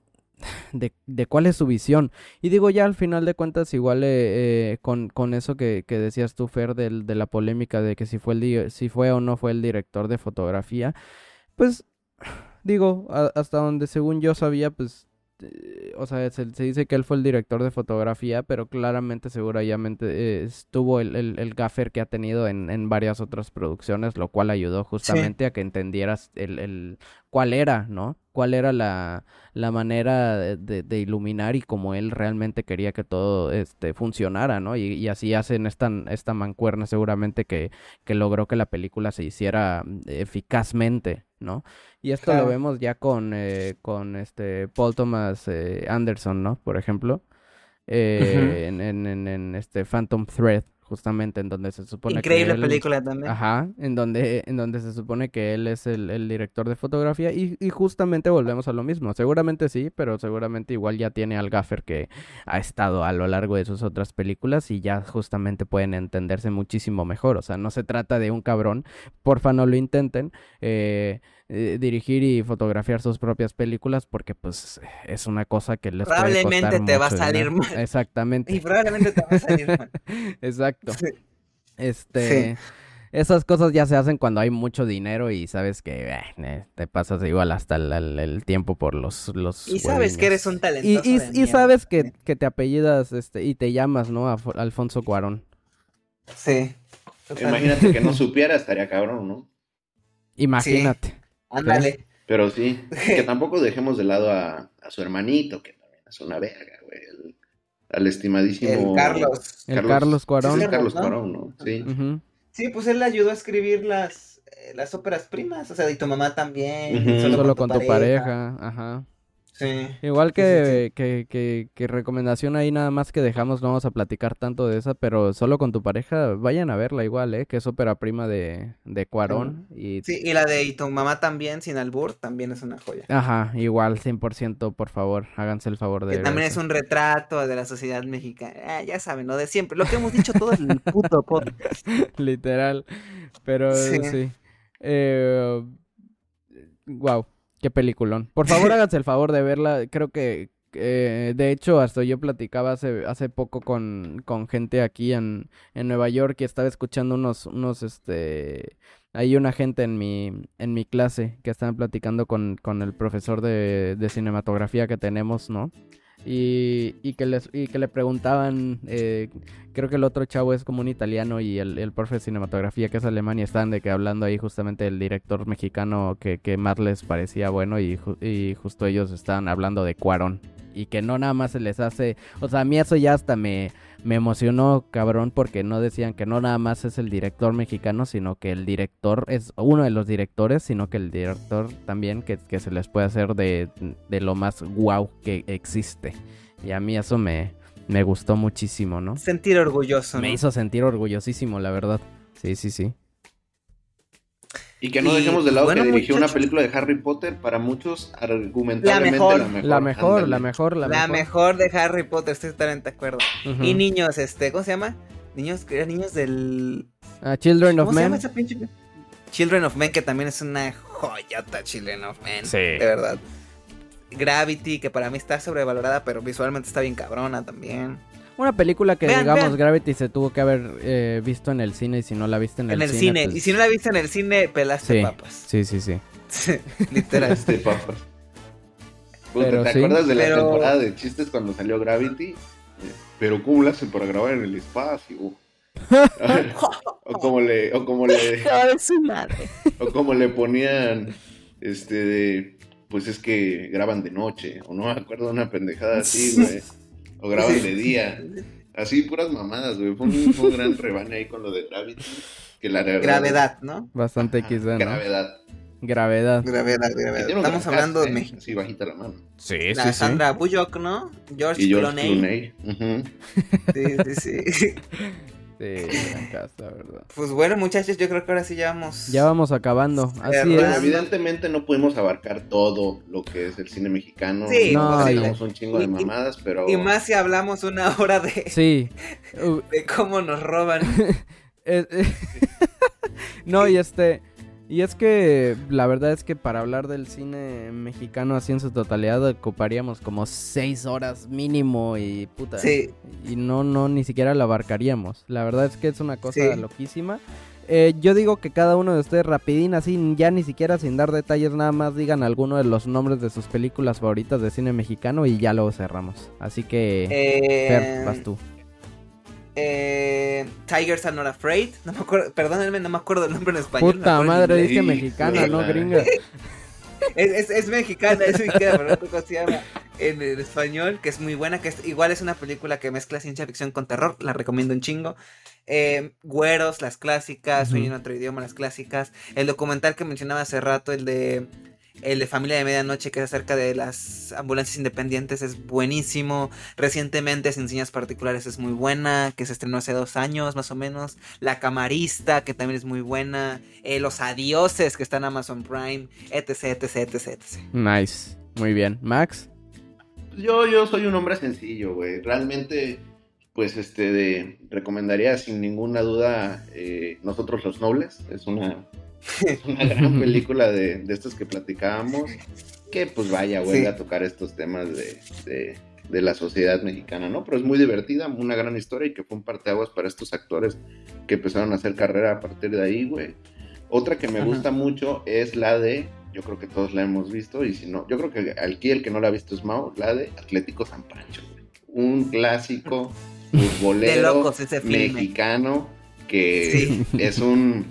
de, de, cuál es su visión. Y digo, ya al final de cuentas, igual eh, eh, con, con, eso que, que, decías tú, Fer, de, la polémica de que si fue, el si fue o no fue el director de fotografía, pues digo, hasta donde según yo sabía, pues o sea, se, dice que él fue el director de fotografía, pero claramente, seguramente eh, estuvo el, el, gaffer que ha tenido en, en, varias otras producciones, lo cual ayudó justamente a que entendieras el, el, cuál era, ¿no? Cuál era la, la manera de, de, iluminar y cómo él realmente quería que todo este, funcionara, ¿no? Y, y así hacen esta, esta mancuerna seguramente que, que logró que la película se hiciera mm, eficazmente, ¿no? Y esto lo vemos ya con, eh, con este Paul Thomas eh, Anderson, ¿no? Por ejemplo, eh, en, en, en, este Phantom Thread, justamente en donde se supone Increíble película también. Ajá, en donde, en donde se supone que él es el, el director de fotografía y, y, justamente volvemos a lo mismo. Seguramente sí, pero seguramente igual ya tiene al gaffer que ha estado a lo largo de sus otras películas y ya justamente pueden entenderse muchísimo mejor. O sea, no se trata de un cabrón, porfa no lo intenten. Eh, eh, dirigir y fotografiar sus propias películas porque pues es una cosa que les probablemente te va a salir mal. Exactamente. Y probablemente te va a salir mal. Exacto. Este, esas cosas ya se hacen cuando hay mucho dinero y sabes que eh, te pasas igual hasta el, tiempo por los los Y sabes que eres un talentoso. Y, y, sabes que, que, te apellidas este y te llamas, ¿no? Alfonso Cuarón. Sí. Imagínate que no supiera, estaría cabrón, ¿no? Imagínate. Ándale. Pero sí, que tampoco dejemos de lado a, su hermanito, que también es una verga, güey. al estimadísimo. El Carlos. El Carlos Cuarón. Sí, Carlos Cuarón, ¿no? Sí. Sí, pues él le ayudó a escribir las, eh, las óperas primas, o sea, y tu mamá también. Solo, con, tu, pareja. ajá. Sí. Igual Sí, que, que, que, que recomendación ahí nada más que dejamos, no vamos a platicar tanto de esa, pero solo con tu pareja, vayan a verla igual, ¿eh? Que es ópera prima de, de Cuarón y... Sí, y la de Y tu mamá también, sin albur, también es una joya. Ajá, igual, 100%, por favor, háganse el favor de Que también es un retrato de la sociedad mexicana. Ah, ya saben, lo de siempre. Lo que hemos dicho todo el puto podcast. Literal, pero Sí. sí. Eh, wow, qué peliculón. Por favor, háganse el favor de verla. Creo que, eh, de hecho, hasta yo platicaba hace, hace poco con, con gente aquí en, en Nueva York y estaba escuchando unos, unos, este, hay una gente en mi, en mi clase que estaban platicando con, con el profesor de, de cinematografía que tenemos, ¿no? Y, y, que les, y que le preguntaban, eh, creo que el otro chavo es como un italiano y el, el profe de cinematografía que es alemán y estaban de que hablando ahí justamente del director mexicano que, que más les parecía bueno y, y justo ellos estaban hablando de Cuarón. Y que no nada más se les hace, o sea, a mí eso ya hasta me, me emocionó cabrón porque no decían que no nada más es el director mexicano, sino que el director es uno de los directores, sino que el director también que, que se les puede hacer de, de lo más guau que existe. Y a mí eso me, me gustó muchísimo, ¿no? Sentir orgulloso. Me ¿no? hizo sentir orgullosísimo, la verdad. Sí, sí, sí. Y que no Y, dejemos de pues, lado bueno, que dirigió una película de Harry Potter, para muchos argumentablemente mejor. la mejor. La mejor, la mejor, la, La mejor. mejor de Harry Potter, estoy totalmente de acuerdo. Y niños, este, ¿cómo se llama? Niños, que eran niños del. Ah, Children of ¿Cómo se llama Men. esa pinche? Children of Men, que también es una joyota, Children of Men. Sí. De verdad. Gravity, que para mí está sobrevalorada, pero visualmente está bien cabrona también. Una película que Vean, digamos vean. Gravity se tuvo que haber eh, visto en el cine y si no la viste en, En el cine. cine. pues- Y si no la viste en el cine, pelaste Sí. papas. Sí, sí, sí. Literal. Este, papas. Puta, Pero ¿Te sí. acuerdas de la Pero- temporada de chistes cuando salió Gravity? Eh, Pero ¿cómo lo hacen para grabar en el espacio? o como le, o como le, o como le ponían, este, de, pues es que graban de noche, o no me acuerdo una pendejada así, güey, o graban de día, así puras mamadas, güey, fue un, fue un gran rebane ahí con lo de Gravity, que la verdad- Gravedad, ¿no? Bastante Ajá, XD, ¿no? Gravedad. Gravedad. Gravedad, gravedad. Estamos hablando de ¿eh? México. Así bajita la mano. Sí, La Sandra Bullock, ¿no? George, Y George Clooney. Clooney. ujú. Sí, sí, sí. Sí, gran cast, la verdad. Pues bueno, muchachos, yo creo que ahora sí ya vamos. Ya vamos acabando. Así es. evidentemente no pudimos abarcar todo lo que es el cine mexicano. Sí, No, Tenemos un chingo de mamadas, pero... Y más si hablamos una hora de, Sí. De cómo nos roban. no, y este. Y es que la verdad es que para hablar del cine mexicano así en su totalidad ocuparíamos como seis horas mínimo y puta. Sí, Y no, no, ni siquiera la abarcaríamos. La verdad es que es una cosa Sí. loquísima. Eh, yo digo que cada uno de ustedes rapidín, así ya ni siquiera sin dar detalles, nada más digan alguno de los nombres de sus películas favoritas de cine mexicano y ya luego cerramos. Así que, Fer, eh, vas tú. Eh, Tigers Are Not Afraid. No me acuerdo, perdónenme, no me acuerdo el nombre en español. Puta en madre, dije Sí, mexicana, no gringa. Es, es, es mexicana, es mexicana, pero no sé cómo se llama en el español, que es muy buena, que es, igual es una película que mezcla ciencia ficción con terror, la recomiendo un chingo. Eh, Güeros, las clásicas, Sueño en otro idioma, las clásicas. El documental que mencionaba hace rato, el de el de Familia de Medianoche, que es acerca de las ambulancias independientes, es buenísimo. Recientemente, Sin Señas Particulares es muy buena, que se estrenó hace dos años más o menos. La Camarista, que también es muy buena. Eh, Los Adioses, que está en Amazon Prime, etc, etc, etc, etc. Nice, muy bien. Max, Yo, yo soy un hombre sencillo, güey. Realmente, pues, este, de, recomendaría sin ninguna duda eh, Nosotros los Nobles. Es una, una gran película de, de estos que platicábamos. Que, pues, vaya, vuelve Sí. a tocar estos temas de, de, de la sociedad mexicana, ¿no? Pero es muy divertida, una gran historia y que fue un parteaguas para estos actores que empezaron a hacer carrera a partir de ahí, güey. Otra que me Ajá. gusta mucho es la de, yo creo que todos la hemos visto, y si no, yo creo que aquí el que no la ha visto es Mao, la de Atlético San Pancho, güey. Un clásico futbolero locos mexicano que Sí. es un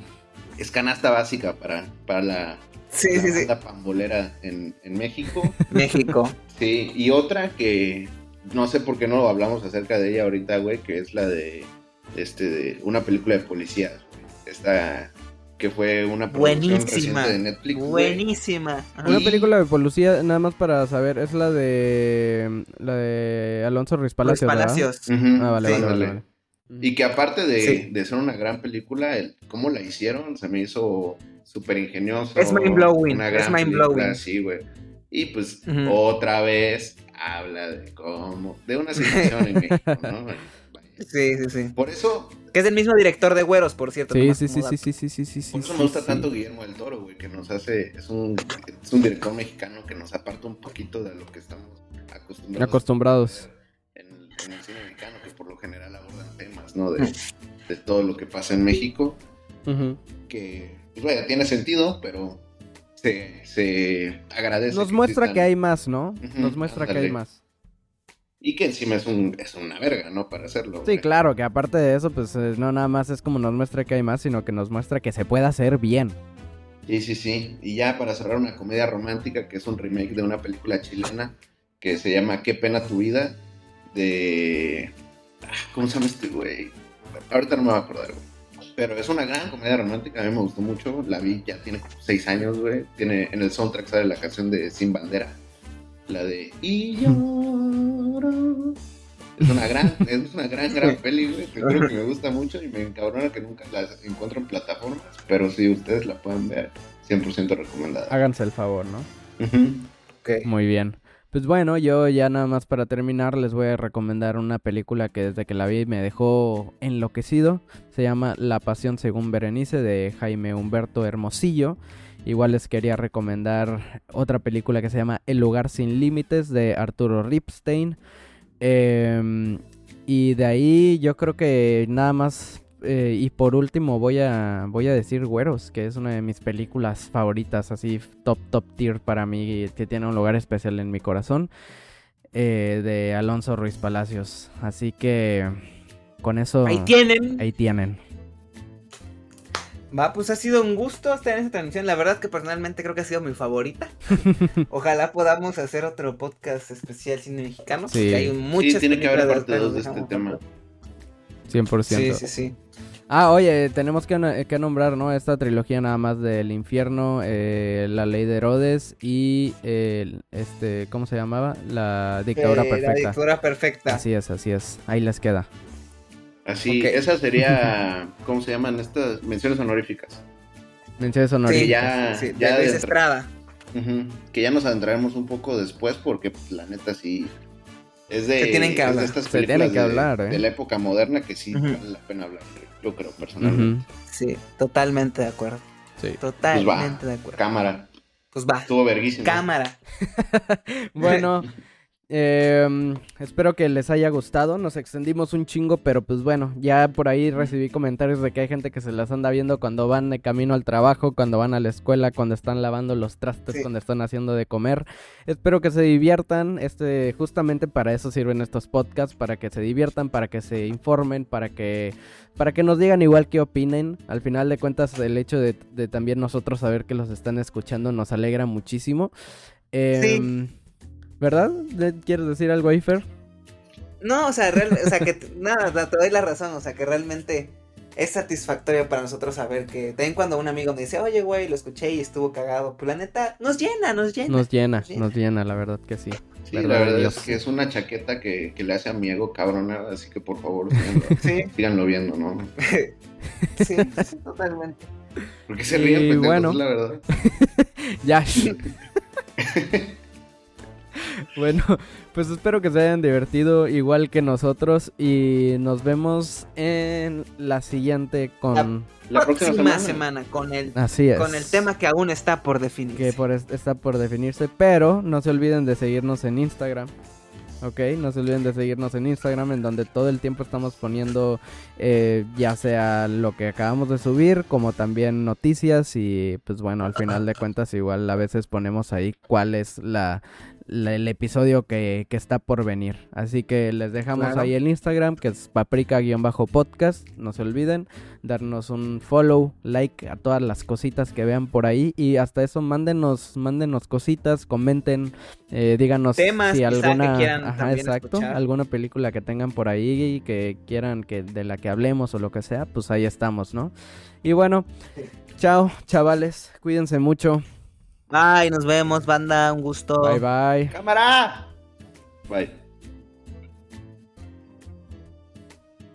es canasta básica para, para la, Sí, la sí, sí. banda pambolera en, en México. México. Sí, y otra que no sé por qué no hablamos acerca de ella ahorita, güey, que es la de este de una película de policías. Esta que fue una producción Buenísima. de Netflix. Buenísima. Ajá. Una película de policía, nada más para saber, es la de la de Alonso Ruiz Palacios, Ah, vale, sí, vale, vale, ándale. vale. Y que aparte de, Sí. de ser una gran película, el cómo la hicieron se me hizo súper ingenioso. Es mind-blowing, Una es mind-blowing. película, Sí, güey. Y pues Ujú. otra vez habla de cómo, de una situación en México, ¿no? Sí, sí, sí. Por eso, Que es el mismo director de Güeros, por cierto. Sí, sí, sí, dato. sí, sí, sí, sí, sí, por sí, eso me gusta sí. tanto Guillermo del Toro, güey, que nos hace, es un, es un director mexicano que nos aparta un poquito de lo que estamos acostumbrados. Acostumbrados. En, en el cine mexicano, que por lo general abordan temas, ¿no? De, de todo lo que pasa en México. Que, pues vaya, tiene sentido, pero se, se agradece. Nos muestra existan- que hay más, ¿no? Nos muestra que hay más. Y que encima es, un, es una verga, ¿no? Para hacerlo. Sí, güey. claro, que aparte de eso, pues eh, no nada más es como nos muestra que hay más, sino que nos muestra que se puede hacer bien. Sí, sí, sí. Y ya para cerrar una comedia romántica, que es un remake de una película chilena que se llama Qué pena tu vida, de... ¿Cómo se llama este güey? Ahorita no me voy a acordar, güey. Pero es una gran comedia romántica, a mí me gustó mucho. La vi, ya tiene como seis años, güey. Tiene, en el soundtrack sale la canción de Sin Bandera. La de Y lloro. Es una gran, es una gran, gran peli, güey. Te juro que me gusta mucho y me encabrona que nunca la encuentro en plataformas. Pero si ustedes la pueden ver, 100% recomendada. Háganse el favor, ¿no? Ujú. Ok. Muy bien. Pues bueno, yo ya nada más para terminar les voy a recomendar una película que desde que la vi me dejó enloquecido. Se llama La Pasión según Berenice de Jaime Humberto Hermosillo. Igual les quería recomendar otra película que se llama El lugar sin límites de Arturo Ripstein. Em, y de ahí yo creo que nada más eh, y por último voy a voy a decir Güeros, que es una de mis películas favoritas, así top top tier para mí, que tiene un lugar especial en mi corazón, eh, de Alonso Ruiz Palacios. Así que con eso Ahí tienen. ahí tienen. Va, pues ha sido un gusto estar en esta transmisión. La verdad que personalmente creo que ha sido mi favorita. Ojalá podamos hacer otro podcast especial cine mexicano. Sí. Porque hay muchas Sí, tiene que haber parte las 2 de este tema. Fuera. 100%. Sí, sí, sí. Ah, oye, tenemos que, que nombrar, ¿no? Esta trilogía nada más del infierno, eh, La Ley de Herodes y el, este, ¿cómo se llamaba? La dictadura Eh, La perfecta. dictadura perfecta. Así es, así es. Ahí les queda. Así, Ok. esa sería, ¿cómo se llaman estas menciones honoríficas? Menciones Sí, honoríficas. ya- sí, ya de Luis Estrada. Que ya nos adentraremos un poco después porque pues, la neta sí es de, Se tienen que es de hablar. estas Se películas tienen que de, hablar, ¿eh? de la época moderna que sí vale la pena hablar, yo creo personalmente. Sí, totalmente de acuerdo. sí. Totalmente de acuerdo. Cámara, Pues va. estuvo verguísimo. Cámara. Bueno, em, espero que les haya gustado. Nos extendimos un chingo, pero pues bueno, ya por ahí recibí comentarios de que hay gente que se las anda viendo cuando van de camino al trabajo, cuando van a la escuela, cuando están lavando los trastes, Sí. cuando están haciendo de comer. Espero que se diviertan. Este, justamente para eso sirven estos podcasts, para que se diviertan, para que se informen, para que para que nos digan igual qué opinen. Al final de cuentas, el hecho de, de también nosotros saber que los están escuchando nos alegra muchísimo. Em, ¿Verdad? ¿Le- ¿Quieres decir algo ahí, Fer? No, o sea, real- o sea que nada, te doy la razón, o sea que realmente es satisfactorio para nosotros saber que también cuando un amigo me dice, oye güey, lo escuché y estuvo cagado, pues la neta, nos llena, nos llena. Nos llena, nos llena, la verdad que sí. Sí, Verdad la verdad Dios. es que es una chaqueta que, que le hace a mi ego cabrona, así que por favor síganlo, Sí, síganlo viendo, ¿no? sí, sí, totalmente. Porque se ríen pendejos, bueno. la verdad. Ya. bueno, pues espero que se hayan divertido igual que nosotros y nos vemos en la siguiente con... La próxima, semana. semana con el Así es. con el tema que aún está por definir. que por es- está por definirse, pero no se olviden de seguirnos en Instagram. Ok, no se olviden de seguirnos en Instagram, en donde todo el tiempo estamos poniendo eh, ya sea lo que acabamos de subir, como también noticias y pues bueno, al final de cuentas igual a veces ponemos ahí cuál es la, la- el episodio que, que está por venir. Así que les dejamos Claro. ahí el Instagram, que es paprika-podcast, no se olviden darnos un follow, like a todas las cositas que vean por ahí y hasta eso mándenos, mándenos cositas, comenten, eh, díganos Temas, si alguna, que quieran ajá, exacto, escuchar. alguna película que tengan por ahí y que quieran que de la que hablemos o lo que sea, pues ahí estamos, ¿no? Y bueno, Chao, chavales. Cuídense mucho. Bye, nos vemos, banda. Un gusto. Bye, bye. ¡Cámara! Bye.